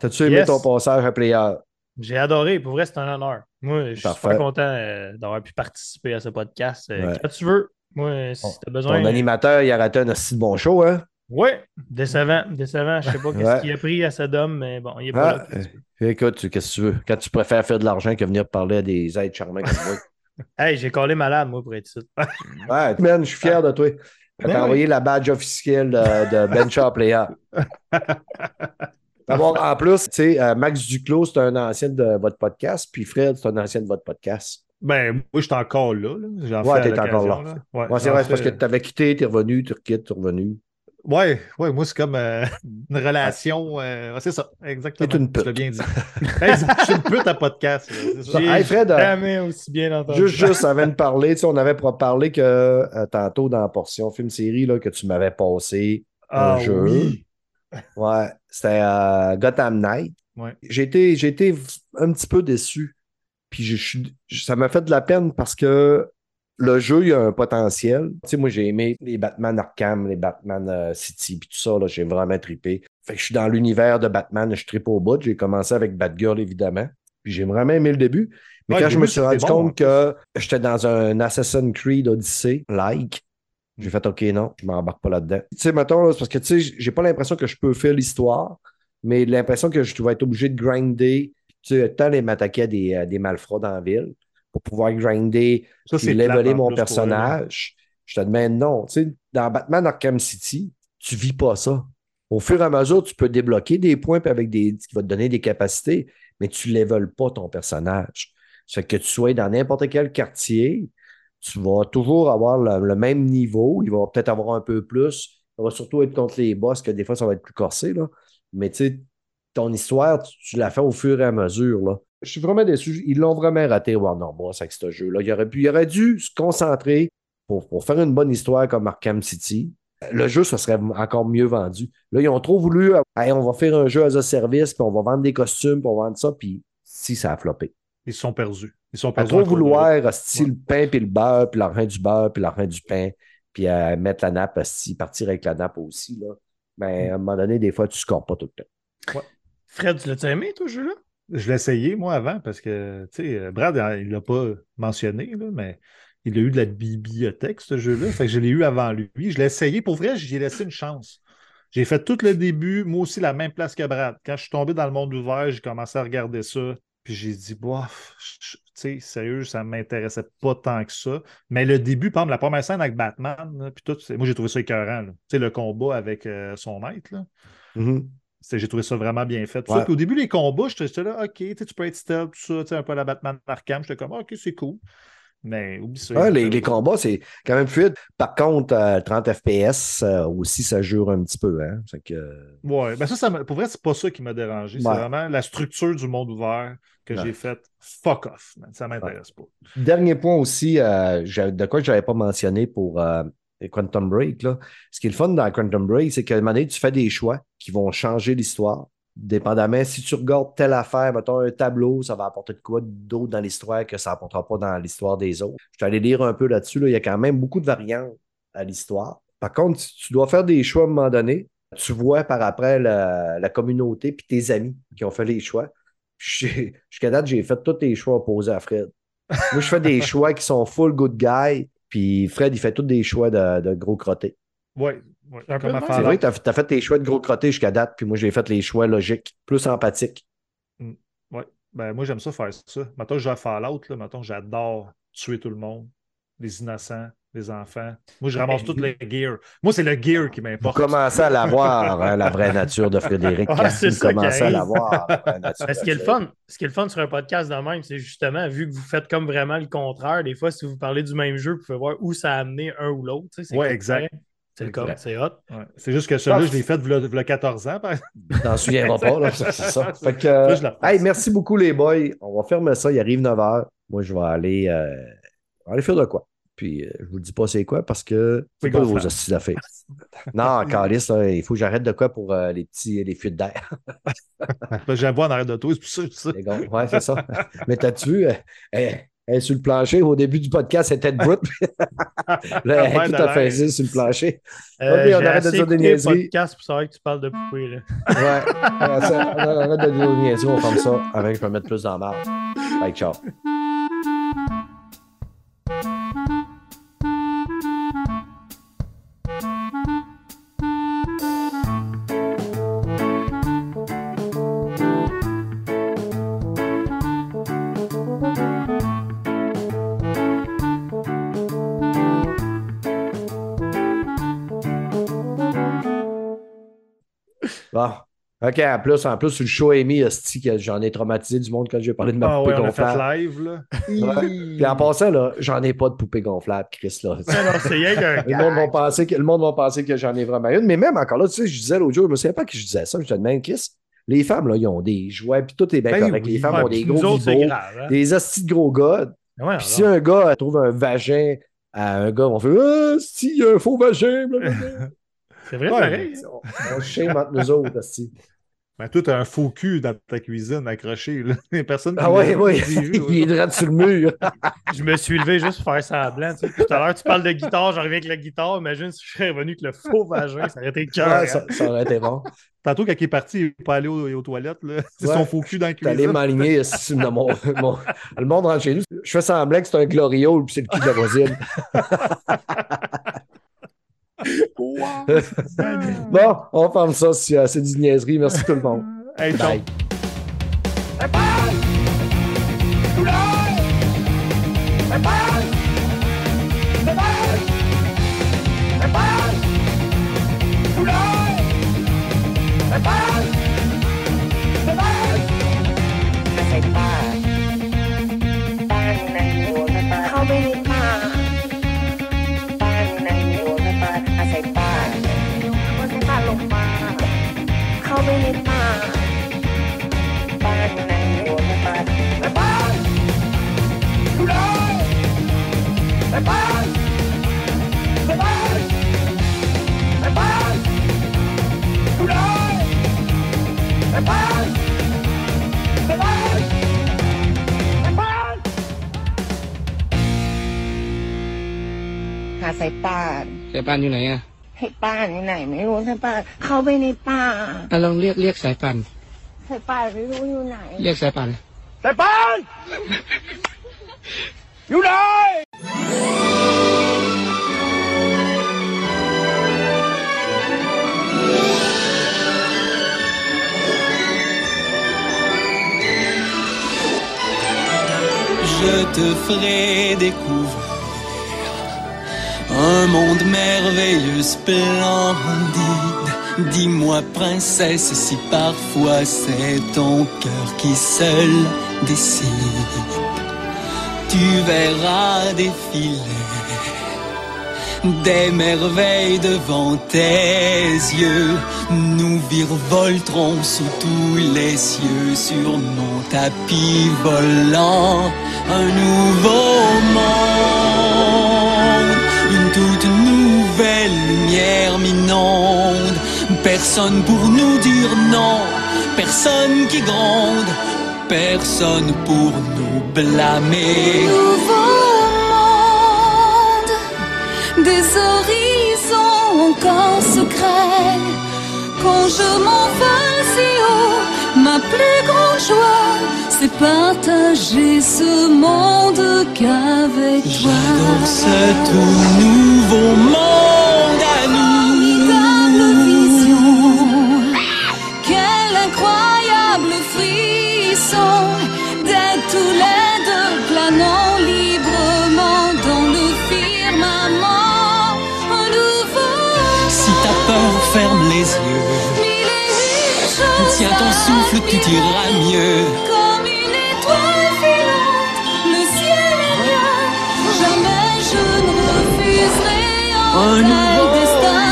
t'as-tu aimé Yes. ton passage à Player? J'ai adoré. Pour vrai, c'est un honneur. Moi, je suis Parfait. super content euh, d'avoir pu participer à ce podcast. Euh, Ouais. Quand tu veux. Moi, si t'as besoin. Ton animateur, il a raté un assez bon show, hein? Ouais, décevant, décevant. Je sais pas *laughs* qu'est-ce Ouais. qu'il a pris à Sodome, mais bon, il est pas Ah, là. euh, écoute, qu'est-ce que tu veux? Quand tu préfères faire de l'argent que venir parler à des êtres charmants comme moi. *laughs* Hey, j'ai collé malade, moi, pour être ici. *laughs* Ouais, man, je suis fier de toi. Ben T'as oui. envoyé la badge officielle de, de Ben Player. En plus, tu sais, euh, Max Duclos, c'est un ancien de votre podcast, puis Fred, c'est un ancien de votre podcast. Ben, moi, je suis encore là. là. Ouais, t'es encore là. Ouais, Ouais, c'est vrai, c'est parce que tu avais quitté, tu es revenu, tu requittes, tu es revenu. Ouais, ouais, moi, c'est comme euh, *laughs* une relation. euh, c'est ça, exactement. T'es une Tu pute. bien dit. *laughs* Je suis une pute à podcast. c'est *laughs* Hey, Fred, jamais aussi bien entendu. Juste, juste avant de parler, tu sais, on avait parlé que euh, tantôt dans la portion film-série là, que tu m'avais passé Ah un jeu. oui. Ouais, c'était euh, Gotham Knight. Ouais. J'ai été, été un petit peu déçu. Puis je, ça m'a fait de la peine parce que le jeu, il a un potentiel. Tu sais, moi, j'ai aimé les Batman Arkham, les Batman euh, City, puis tout ça, là, j'ai vraiment trippé. Fait que je suis dans l'univers de Batman, je trippe au bout. J'ai commencé avec Batgirl, évidemment. Puis j'ai vraiment aimé le début. Mais Ouais, quand je me suis rendu bon, compte que j'étais dans un Assassin's Creed Odyssey, like, j'ai fait OK, non, je m'embarque pas là-dedans. Tu sais, mettons, là, parce que tu sais, j'ai pas l'impression que je peux faire l'histoire, mais l'impression que je vais être obligé de grinder, tu sais, tant les m'attaquer à des, à des malfrats dans la ville pour pouvoir grinder Ça, puis leveler mon personnage. Je te demande non. Tu sais, dans Batman Arkham City, tu vis pas ça. Au fur et à mesure, tu peux débloquer des points puis avec des, qui va te donner des capacités, mais tu ne leveles pas ton personnage. Ça fait que tu sois dans n'importe quel quartier, tu vas toujours avoir le, même niveau. Il va peut-être avoir un peu plus. Ça va surtout être contre les boss, que des fois, ça va être plus corsé. Là. Mais tu sais, ton histoire, tu, tu la fais au fur et à mesure. Là. Je suis vraiment déçu. Ils l'ont vraiment raté, Warner Bros. avec ce jeu-là. Il aurait, il aurait dû se concentrer pour, faire une bonne histoire comme Arkham City. Le jeu, ça serait encore mieux vendu. Là, ils ont trop voulu, Hey, on va faire un jeu as a service, puis on va vendre des costumes, puis on va vendre ça, puis si, ça a floppé. Ils sont perdus. Ils sont À perdus. trop vouloir, hostie, Ouais. le pain puis le beurre, puis l'argent du beurre, puis l'argent du pain, puis à mettre la nappe, hostie, partir avec la nappe aussi, là. Mais à un moment donné, des fois, tu ne scores pas tout le temps. Fred, tu l'as-tu aimé, toi, ce jeu-là? Je l'ai essayé, moi, avant, parce que, tu sais, Brad, il ne l'a pas mentionné, là, mais il a eu de la bibliothèque, ce jeu-là. Fait que je l'ai eu avant lui. Je l'ai essayé. Pour vrai, j'y ai laissé une chance. J'ai fait tout le début, moi aussi, la même place que Brad. Quand je suis tombé dans le monde ouvert, j'ai commencé à regarder ça. Puis j'ai dit, bof, sais, sérieux, ça ne m'intéressait pas tant que ça. Mais le début, par exemple, la première scène avec Batman, là, puis tout, moi, j'ai trouvé ça écœurant. Tu sais, le combat avec euh, son maître, là. Mhm. C'est- J'ai trouvé ça vraiment bien fait. Tout Ouais. ça. Puis au début, les combats, j'étais j'étais là, OK, tu peux être stealth, tout ça, tu sais, un peu la Batman Arkham. J'étais comme, OK, c'est cool. Mais oublie ça. Ouais, les, les combats, c'est quand même fluide. Par contre, euh, 30 FPS euh, aussi, ça jure un petit peu. Hein? Que, euh, Ouais, ben ça, ça pour vrai, c'est pas ça qui m'a dérangé. C'est vraiment la structure du monde ouvert que Ouais. j'ai fait fuck off, man. Ça m'intéresse pas. Dernier point aussi, euh, de quoi je n'avais pas mentionné pour euh, Quantum Break. Là. Ce qui est le fun dans Quantum Break, c'est qu'à un moment donné, tu fais des choix qui vont changer l'histoire. Dépendamment, si tu regardes telle affaire, mettons un tableau, ça va apporter de quoi d'autre dans l'histoire que ça n'apportera pas dans l'histoire des autres. Je suis allé lire un peu là-dessus. là. Il y a quand même beaucoup de variantes à l'histoire. Par contre, si tu dois faire des choix à un moment donné. Tu vois par après la, la communauté puis tes amis qui ont fait les choix. *laughs* Jusqu'à date, j'ai fait tous les choix opposés à Fred. Moi, je fais des *laughs* choix qui sont full good guy, puis Fred, il fait tous des choix de, de gros crottés. Ouais, ouais. C'est vrai que tu as, fait tes choix de gros crottés jusqu'à date, puis moi, j'ai fait les choix logiques, plus empathiques. Ouais. Ben, moi, j'aime ça faire ça. Mettons, je à Fallout, là. Mettons, j'adore tuer tout le monde, les innocents, les enfants. Moi, je ramasse tout le gear. Moi, c'est le gear qui Vous m'importe. commencez à l'avoir, hein, la vraie nature de Frédéric. Ah, vous commencez à l'avoir. la vraie *laughs* nature Mais ce de qui est le Frédéric. fun, ce qui est le fun sur un podcast de même, c'est justement, vu que vous faites comme vraiment le contraire, des fois, si vous parlez du même jeu, vous pouvez voir où ça a amené un ou l'autre. tu sais, c'est comme le cas, c'est hot. Ouais. C'est juste que celui-là, je l'ai fait il y a 14 ans. par. T'en souviendras pas, là, c'est ça. Fait que, hey, merci beaucoup, les boys. On va fermer ça. Il arrive 9h. Moi, je vais aller, euh, aller faire de quoi. Puis, euh, je vous dis pas c'est quoi parce que c'est pas vos d'affaires. non, *laughs* Calis, il faut que j'arrête de quoi pour euh, les petits les fuites d'air. *laughs* J'aime pas en arrêt d'auto, c'est pour ça que je. Ouais, c'est ça. *laughs* Mais t'as-tu vu, euh, elle, est sur le plancher au début du podcast, elle était brute. *laughs* Là, elle est tout l'air. affaissée sur le plancher. Euh, on arrête de dire des niaiseries. podcast pour savoir que tu parles de poupée. Là. Ouais. On arrête de dire des niaiseries, on ferme ça avant que je me mette plus dans la marde. Bye, ciao. OK, en plus, en plus, sur le show Amy, j'en ai traumatisé du monde quand j'ai parlé de ma Ah poupée ouais, on a fait gonflable. live, là. *laughs* Ouais. Puis en passant, là, j'en ai pas de poupée gonflable, Chris. Là. Non, non, c'est rien qu'un Le monde, va penser que, le monde va penser que j'en ai vraiment une. Mais même encore là, tu sais, je disais l'autre jour, je me souviens pas que je disais ça. Je te demande, Chris, les femmes, là, ils ont des jouets, puis tout est bien Ben correct. oui. les femmes Ouais, ont des gros autres, c'est vibos, grave. hein. des hosties de gros gars. Ouais, Puis si un gars trouve un vagin à un gars, on fait Ah, si, il y a un faux vagin, blablabla. *laughs* C'est vrai, Ouais, pareil. on, on shame entre nous autres, hostie. Ben, toi, t'as un faux cul dans ta cuisine accroché, là. *laughs* Les personnes qui Ah ouais. vu, *laughs* il est droit sur le mur. *laughs* Je me suis levé juste pour faire semblant. Tu sais. Tout à l'heure, tu parles de guitare, j'arrive avec la guitare. Imagine si je serais revenu avec le faux vagin, ça aurait été cœur. Ouais, ça, ça aurait été bon. Tantôt, quand il est parti, il n'est pas allé aux, aux toilettes, là. C'est Ouais. son faux cul dans la cuisine. m'aligner hostie, dans mon, mon- Le monde rentre chez nous. Je fais semblant que c'est un gloriole, puis c'est le cul de la voisine. Bon, on ferme ça si euh, c'est du niaiserie. Merci tout le monde. Hey. Bye. หาสายป่านสายป่านอยู่ไหนอะให้ป้านอยู่ไหน ไม่รู้สายป่านเข้าไปในป่าอะลองเรียกเรียกสายป่านสายป่านไม่รู้อยู่ไหน เรียกสายป่านสายป่าน อยู่ไหน je te ferai découvrir un monde merveilleux, splendide. Dis-moi, princesse, si parfois c'est ton cœur qui seul décide. Tu verras défiler des merveilles devant tes yeux. Nous virevolterons sous tous les cieux sur mon tapis volant. Un nouveau monde, nouvelle lumière m'inonde. Personne pour nous dire non, personne qui gronde, personne pour nous blâmer. nouveau monde, des horizons encore secrets. Quand je m'envole si haut, ma plus grande joie, c'est partager ce monde qu'avec toi. J'adore ce tout nouveau monde à ira mieux. Comme une étoile filante, le ciel est mien. Jamais je ne refuserai un nouveau destin.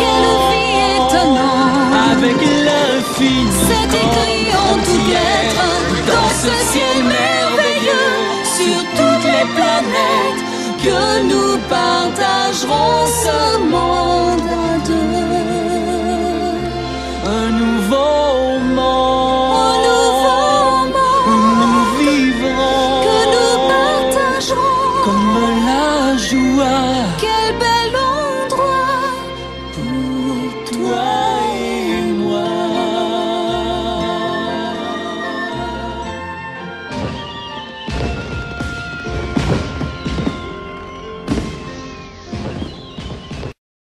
Quelle vie étonnante. Avec l'infini. C'est écrit en toutes lettres dans ce ciel merveilleux. Sur toutes les planètes que nous partagerons ce monde à deux. Un nouveau monde.